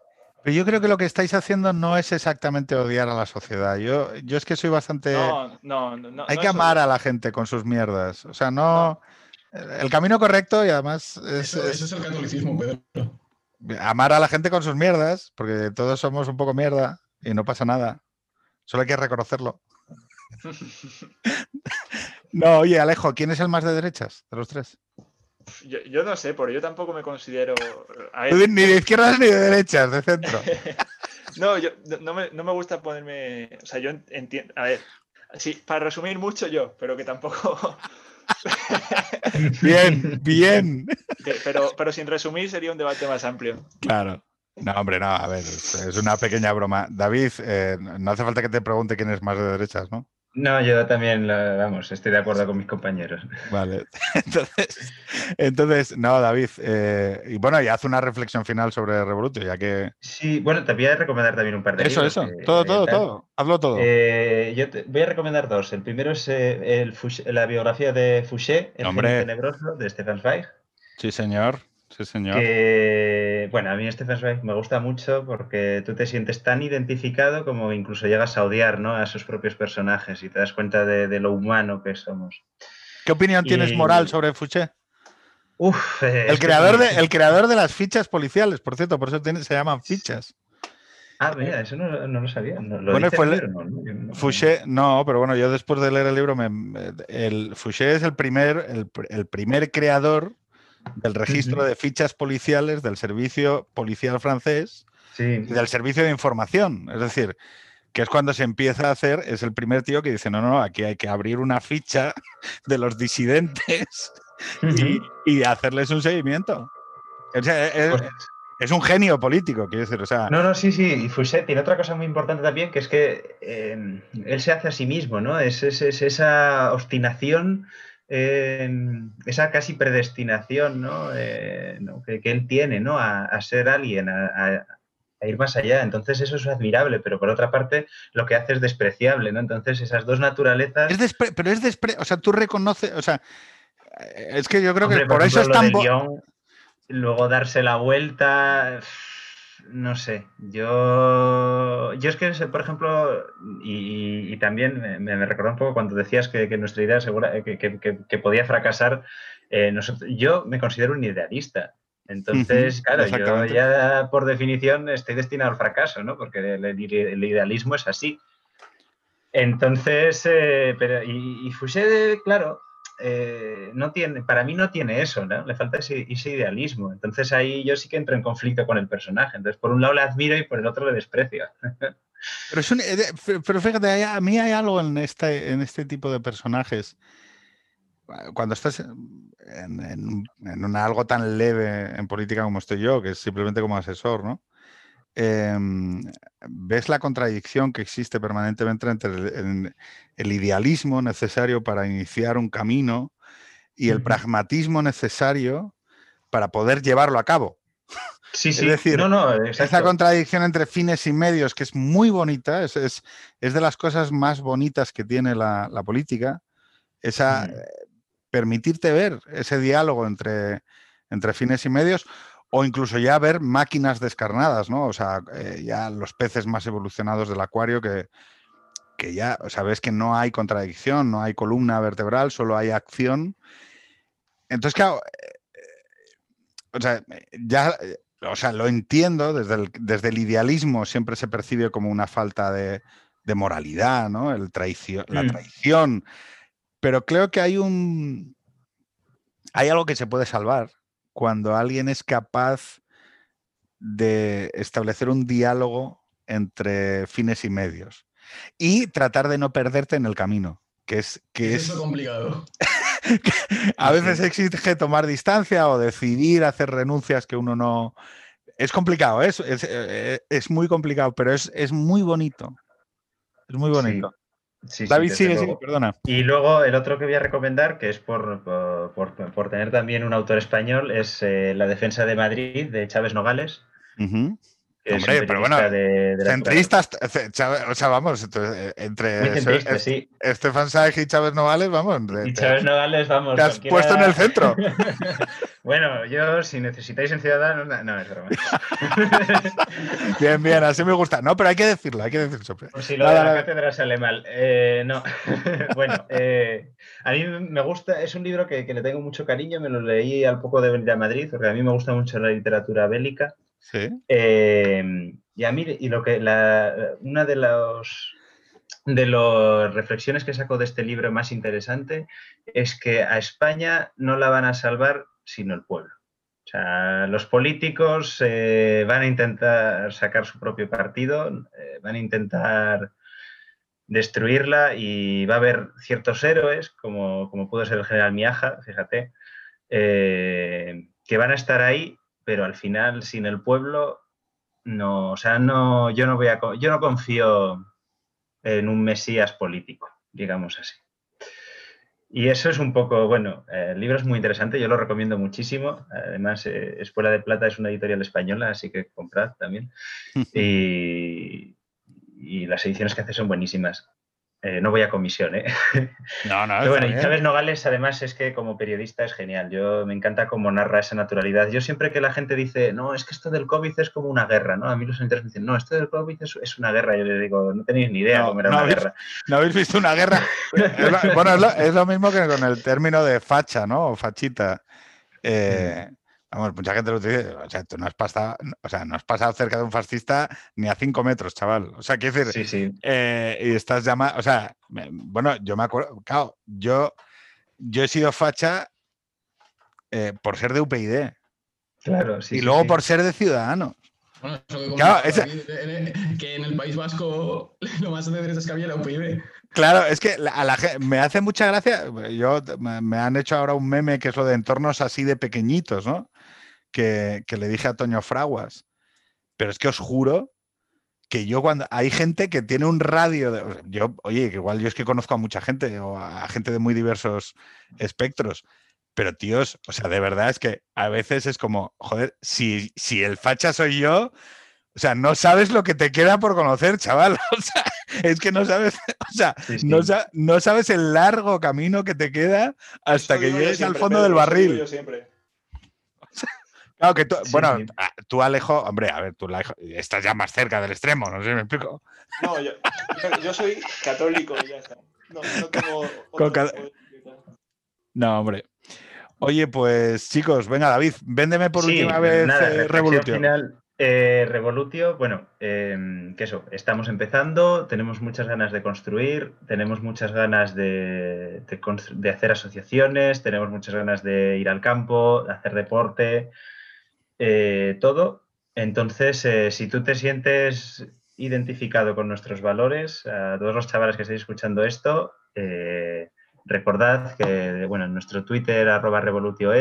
Pero yo creo que lo que estáis haciendo no es exactamente odiar a la sociedad. Yo, yo es que soy bastante... No, no, no. Hay que amar a la gente con sus mierdas. O sea, no... El camino correcto y además... Es, eso, es el catolicismo, Pedro. Amar a la gente con sus mierdas, porque todos somos un poco mierda y no pasa nada. Solo hay que reconocerlo. [LAUGHS] no, oye, Alejo, ¿quién es el más de derechas de los tres? Yo, no sé, porque yo tampoco me considero. Ni de izquierdas ni de derechas, de centro. [LAUGHS] no, yo no me, no me, gusta ponerme. O sea, yo entiendo. A ver, sí, para resumir mucho yo, pero que tampoco. [LAUGHS] bien, bien. Pero, pero sin resumir sería un debate más amplio. Claro. No, hombre, no, a ver, es, una pequeña broma. David, eh, no hace falta que te pregunte quién es más de derechas, ¿no? No, yo también, vamos, estoy de acuerdo con mis compañeros. Vale, [LAUGHS] entonces, entonces no, David, eh, y bueno, y haz una reflexión final sobre Revolution, ya que... Sí, bueno, te voy a recomendar también un par de Eso, eso, todo, todo, todo, hazlo todo. Eh, yo te voy a recomendar dos. El primero es el la biografía de Fouché, El Hombre. tenebroso, de Stefan Zweig. Sí, señor. Sí, señor. bueno, a mí Stephen Zweig me gusta mucho porque tú te sientes tan identificado como incluso llegas a odiar ¿no? a sus propios personajes y te das cuenta de, lo humano que somos. ¿Qué opinión tienes moral sobre Fouché? Uf, eh, el, creador de, el creador de las fichas policiales, por cierto, por eso se llaman fichas. Ah, mira, eso no, lo sabía. bueno, fue el, no, Fouché, no, pero bueno, yo después de leer el libro, el, Fouché es el primer, el primer creador del registro de fichas policiales del servicio policial francés y del servicio de información. Es decir, que es cuando se empieza a hacer, es el primer tío que dice, no, no, aquí hay que abrir una ficha [LAUGHS] de los disidentes y, hacerles un seguimiento. Pues es, un genio político, quiero decir. O sea, no, no, sí, sí. Y Fouché tiene otra cosa muy importante también, que es que eh, él se hace a sí mismo, ¿no? Es, es esa obstinación esa casi predestinación ¿no? Eh, que, él tiene ¿no? a, ser alguien, a, ir más allá. Entonces eso es admirable, pero por otra parte lo que hace es despreciable. ¿no? Entonces esas dos naturalezas... pero es despreciable, o sea, tú reconoces, o sea, es que yo creo que por, eso es tan... luego darse la vuelta no sé, yo, yo es que, por ejemplo, y, también me, recordó un poco cuando decías que, nuestra idea segura, que, podía fracasar, eh, yo me considero un idealista. Entonces, claro, yo ya por definición estoy destinado al fracaso, ¿no? Porque el, idealismo es así. Entonces, eh, pero, y, y Fouché, claro, eh, no tiene, para mí no tiene eso. Le falta ese, idealismo. Entonces ahí yo sí que entro en conflicto con el personaje. Entonces, por un lado le admiro y por el otro le desprecio. [LAUGHS] Pero, eh, pero fíjate, a mí hay algo en este, en este tipo de personajes. Cuando estás en, algo tan leve en política como estoy yo, que es simplemente como asesor, ¿no? Em, ves la contradicción que existe permanentemente entre el, idealismo necesario para iniciar un camino y el pragmatismo necesario para poder llevarlo a cabo. Sí, sí. Es decir, no, no, esa contradicción entre fines y medios que es muy bonita, es, es, de las cosas más bonitas que tiene la, política, esa, eh, permitirte ver ese diálogo entre, entre fines y medios o incluso ya ver máquinas descarnadas, ¿no? O sea, eh, ya los peces más evolucionados del acuario que, que ya, o ves que no hay contradicción, no hay columna vertebral, solo hay acción. Entonces, claro, eh, o sea, ya, o sea, lo entiendo, desde el, desde el idealismo siempre se percibe como una falta de, moralidad, ¿no? El la mm. traición. Pero creo que hay un. Hay algo que se puede salvar, cuando alguien es capaz de establecer un diálogo entre fines y medios y tratar de no perderte en el camino, que es que es, complicado. [LAUGHS] a veces exige tomar distancia o decidir hacer renuncias que uno no es complicado, es, es, eh, muy complicado, pero es, es muy bonito. Es muy bonito. David, sigue, perdona. Y luego el otro que voy a recomendar, que es por, por, tener también un autor español, es eh, La defensa de Madrid de Chávez Nogales. Hombre, pero bueno, centristas, o sea, vamos, eh, entre Estefan Saez y Chávez Novales, vamos. y Chávez Novales, vamos. Te has puesto en el centro. [LAUGHS] bueno, yo, si necesitáis en Ciudadanos, no, es broma. [LAUGHS] bien, bien, así me gusta. No, pero hay que decirlo, hay que decirlo. Pues si lo de la cátedra sale mal. Eh, no, [LAUGHS] bueno, eh, a mí me gusta, es un libro que, le tengo mucho cariño, me lo leí al poco de venir a Madrid, porque a mí me gusta mucho la literatura bélica. Y a mí, y lo que la, una de los de las reflexiones que saco de este libro más interesante es que a España no la van a salvar sino el pueblo. O sea, los políticos eh, van a intentar sacar su propio partido, eh, van a intentar destruirla y va a haber ciertos héroes, como, como pudo ser el general Miaja, fíjate, eh, que van a estar ahí pero al final sin el pueblo no, o sea, no, yo no voy a, yo no confío en un mesías político, digamos así. Y eso es un poco, bueno, el libro es muy interesante, yo lo recomiendo muchísimo. Además, eh, Escuela de Plata es una editorial española, así que comprad también. [LAUGHS] y, y las ediciones que hace son buenísimas. Eh, no voy a comisión, ¿eh? [LAUGHS] No, no. Pero bueno, y Chávez Nogales, además, es que como periodista es genial. Yo me encanta cómo narra esa naturalidad. Yo siempre que la gente dice, no, es que esto del COVID es como una guerra, ¿no? A mí los sanitarios me dicen, no, esto del COVID es, una guerra. Yo les digo, no tenéis ni idea cómo era una guerra. No habéis visto una guerra. [LAUGHS] bueno, es lo, mismo que con el término de facha, ¿no? O fachita. Eh, mm. Vamos, mucha gente lo dice, o sea, tú no has pasado, o sea, no has pasado cerca de un fascista ni a cinco metros, chaval. O sea, quiero decir, sí, sí. Eh, y estás llamando, o sea, bueno, yo me acuerdo, claro, yo, yo he sido facha eh, por ser de UPyD. Claro, sí. Y luego por ser de Ciudadanos. Bueno, eso que, que en el País Vasco [LAUGHS] lo más de derechas que había era UPyD. Claro, es que a la, me hace mucha gracia. Yo me han hecho ahora un meme que es lo de entornos así de pequeñitos, ¿no? Que, le dije a Toño Fraguas. Pero es que os juro que yo cuando hay gente que tiene un radio, de, yo, oye, que igual yo es que conozco a mucha gente o a gente de muy diversos espectros, pero tíos, o sea, de verdad es que a veces es como, joder, si, si el facha soy yo, o sea, no sabes lo que te queda por conocer, chaval. [LAUGHS] O sea, es que no sabes, o sea, No, no, sabes el largo camino que te queda hasta que llegues al fondo del barril. Yo siempre. Claro que tú, bueno, ah, tú Alejo, hombre, a ver, tú estás ya más cerca del extremo, no sé si me explico. No, yo, yo soy católico y ya está. No, no tengo [LAUGHS] No, hombre. Oye, pues chicos, venga David, véndeme por última vez eh, Revolutio. Eh, Revolutio, bueno, em, que eso, estamos empezando, tenemos muchas ganas de construir, tenemos muchas ganas de, de, hacer asociaciones, tenemos muchas ganas de ir al campo, de hacer deporte, eh, todo. Entonces, eh, si tú te sientes identificado con nuestros valores, a todos los chavales que estáis escuchando esto, eh, recordad que bueno, en nuestro Twitter arroba revolutio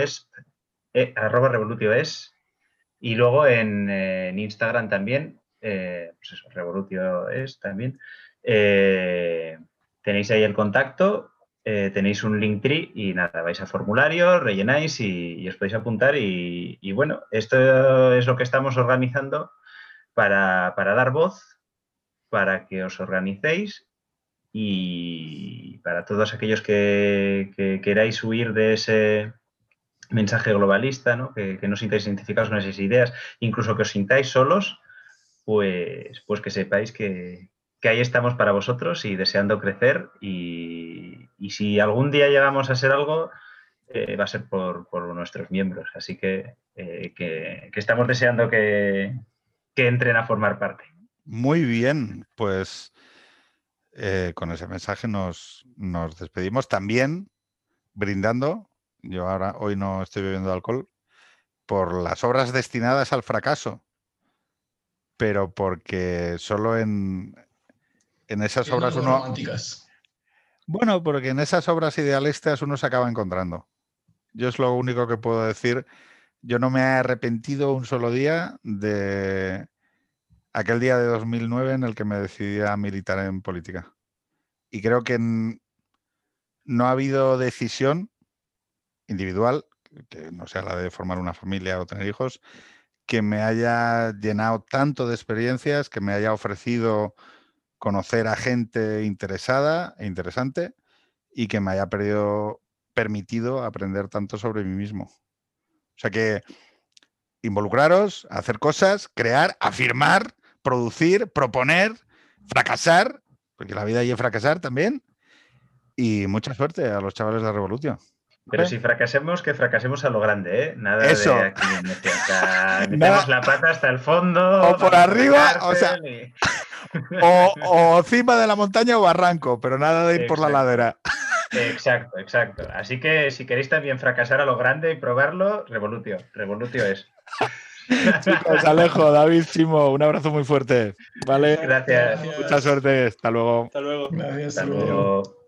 y luego en, Instagram también, pues eso, revolutio es también. tenéis ahí el contacto eh, tenéis un link tree y nada, vais a formulario, rellenáis y, os podéis apuntar. Y, bueno, esto es lo que estamos organizando para, dar voz, para que os organicéis y para todos aquellos que, queráis huir de ese mensaje globalista, ¿no? que, que no sintáis identificados con esas ideas, incluso que os sintáis solos, pues, pues que sepáis que, que ahí estamos para vosotros y deseando crecer y, si algún día llegamos a ser algo, eh, va a ser por, nuestros miembros. Así que, eh, que, estamos deseando que, entren a formar parte. Muy bien, pues eh, con ese mensaje nos, nos, despedimos también brindando, yo ahora hoy no estoy bebiendo alcohol, por las obras destinadas al fracaso, pero porque solo en, en esas obras uno... Bueno, porque en esas obras idealistas uno se acaba encontrando. Yo es lo único que puedo decir. Yo no me he arrepentido un solo día de aquel día de 2009 en el que me decidí a militar en política. Y creo que no ha habido decisión individual, que no sea la de formar una familia o tener hijos, que me haya llenado tanto de experiencias, que me haya ofrecido conocer a gente interesada e interesante y que me haya permitido aprender tanto sobre mí mismo. O sea que involucraros, hacer cosas, crear, afirmar, producir, proponer, fracasar, porque la vida hay que fracasar también. Y mucha suerte a los chavales de la Revolución. Pero si fracasemos, que fracasemos a lo grande, ¿eh? Nada Eso. de aquí [LAUGHS] metemos la pata hasta el fondo. O por arriba, o sea. O, [LAUGHS] encima de la montaña o barranco, pero nada de ir por la ladera. Exacto, exacto. Así que si queréis también fracasar a lo grande y probarlo, Revolutio. Revolutio es. [LAUGHS] Chicos, Alejo, David, Chimo, un abrazo muy fuerte. ¿Vale? Gracias. Mucha suerte. Hasta luego. Hasta luego. Gracias. Hasta luego.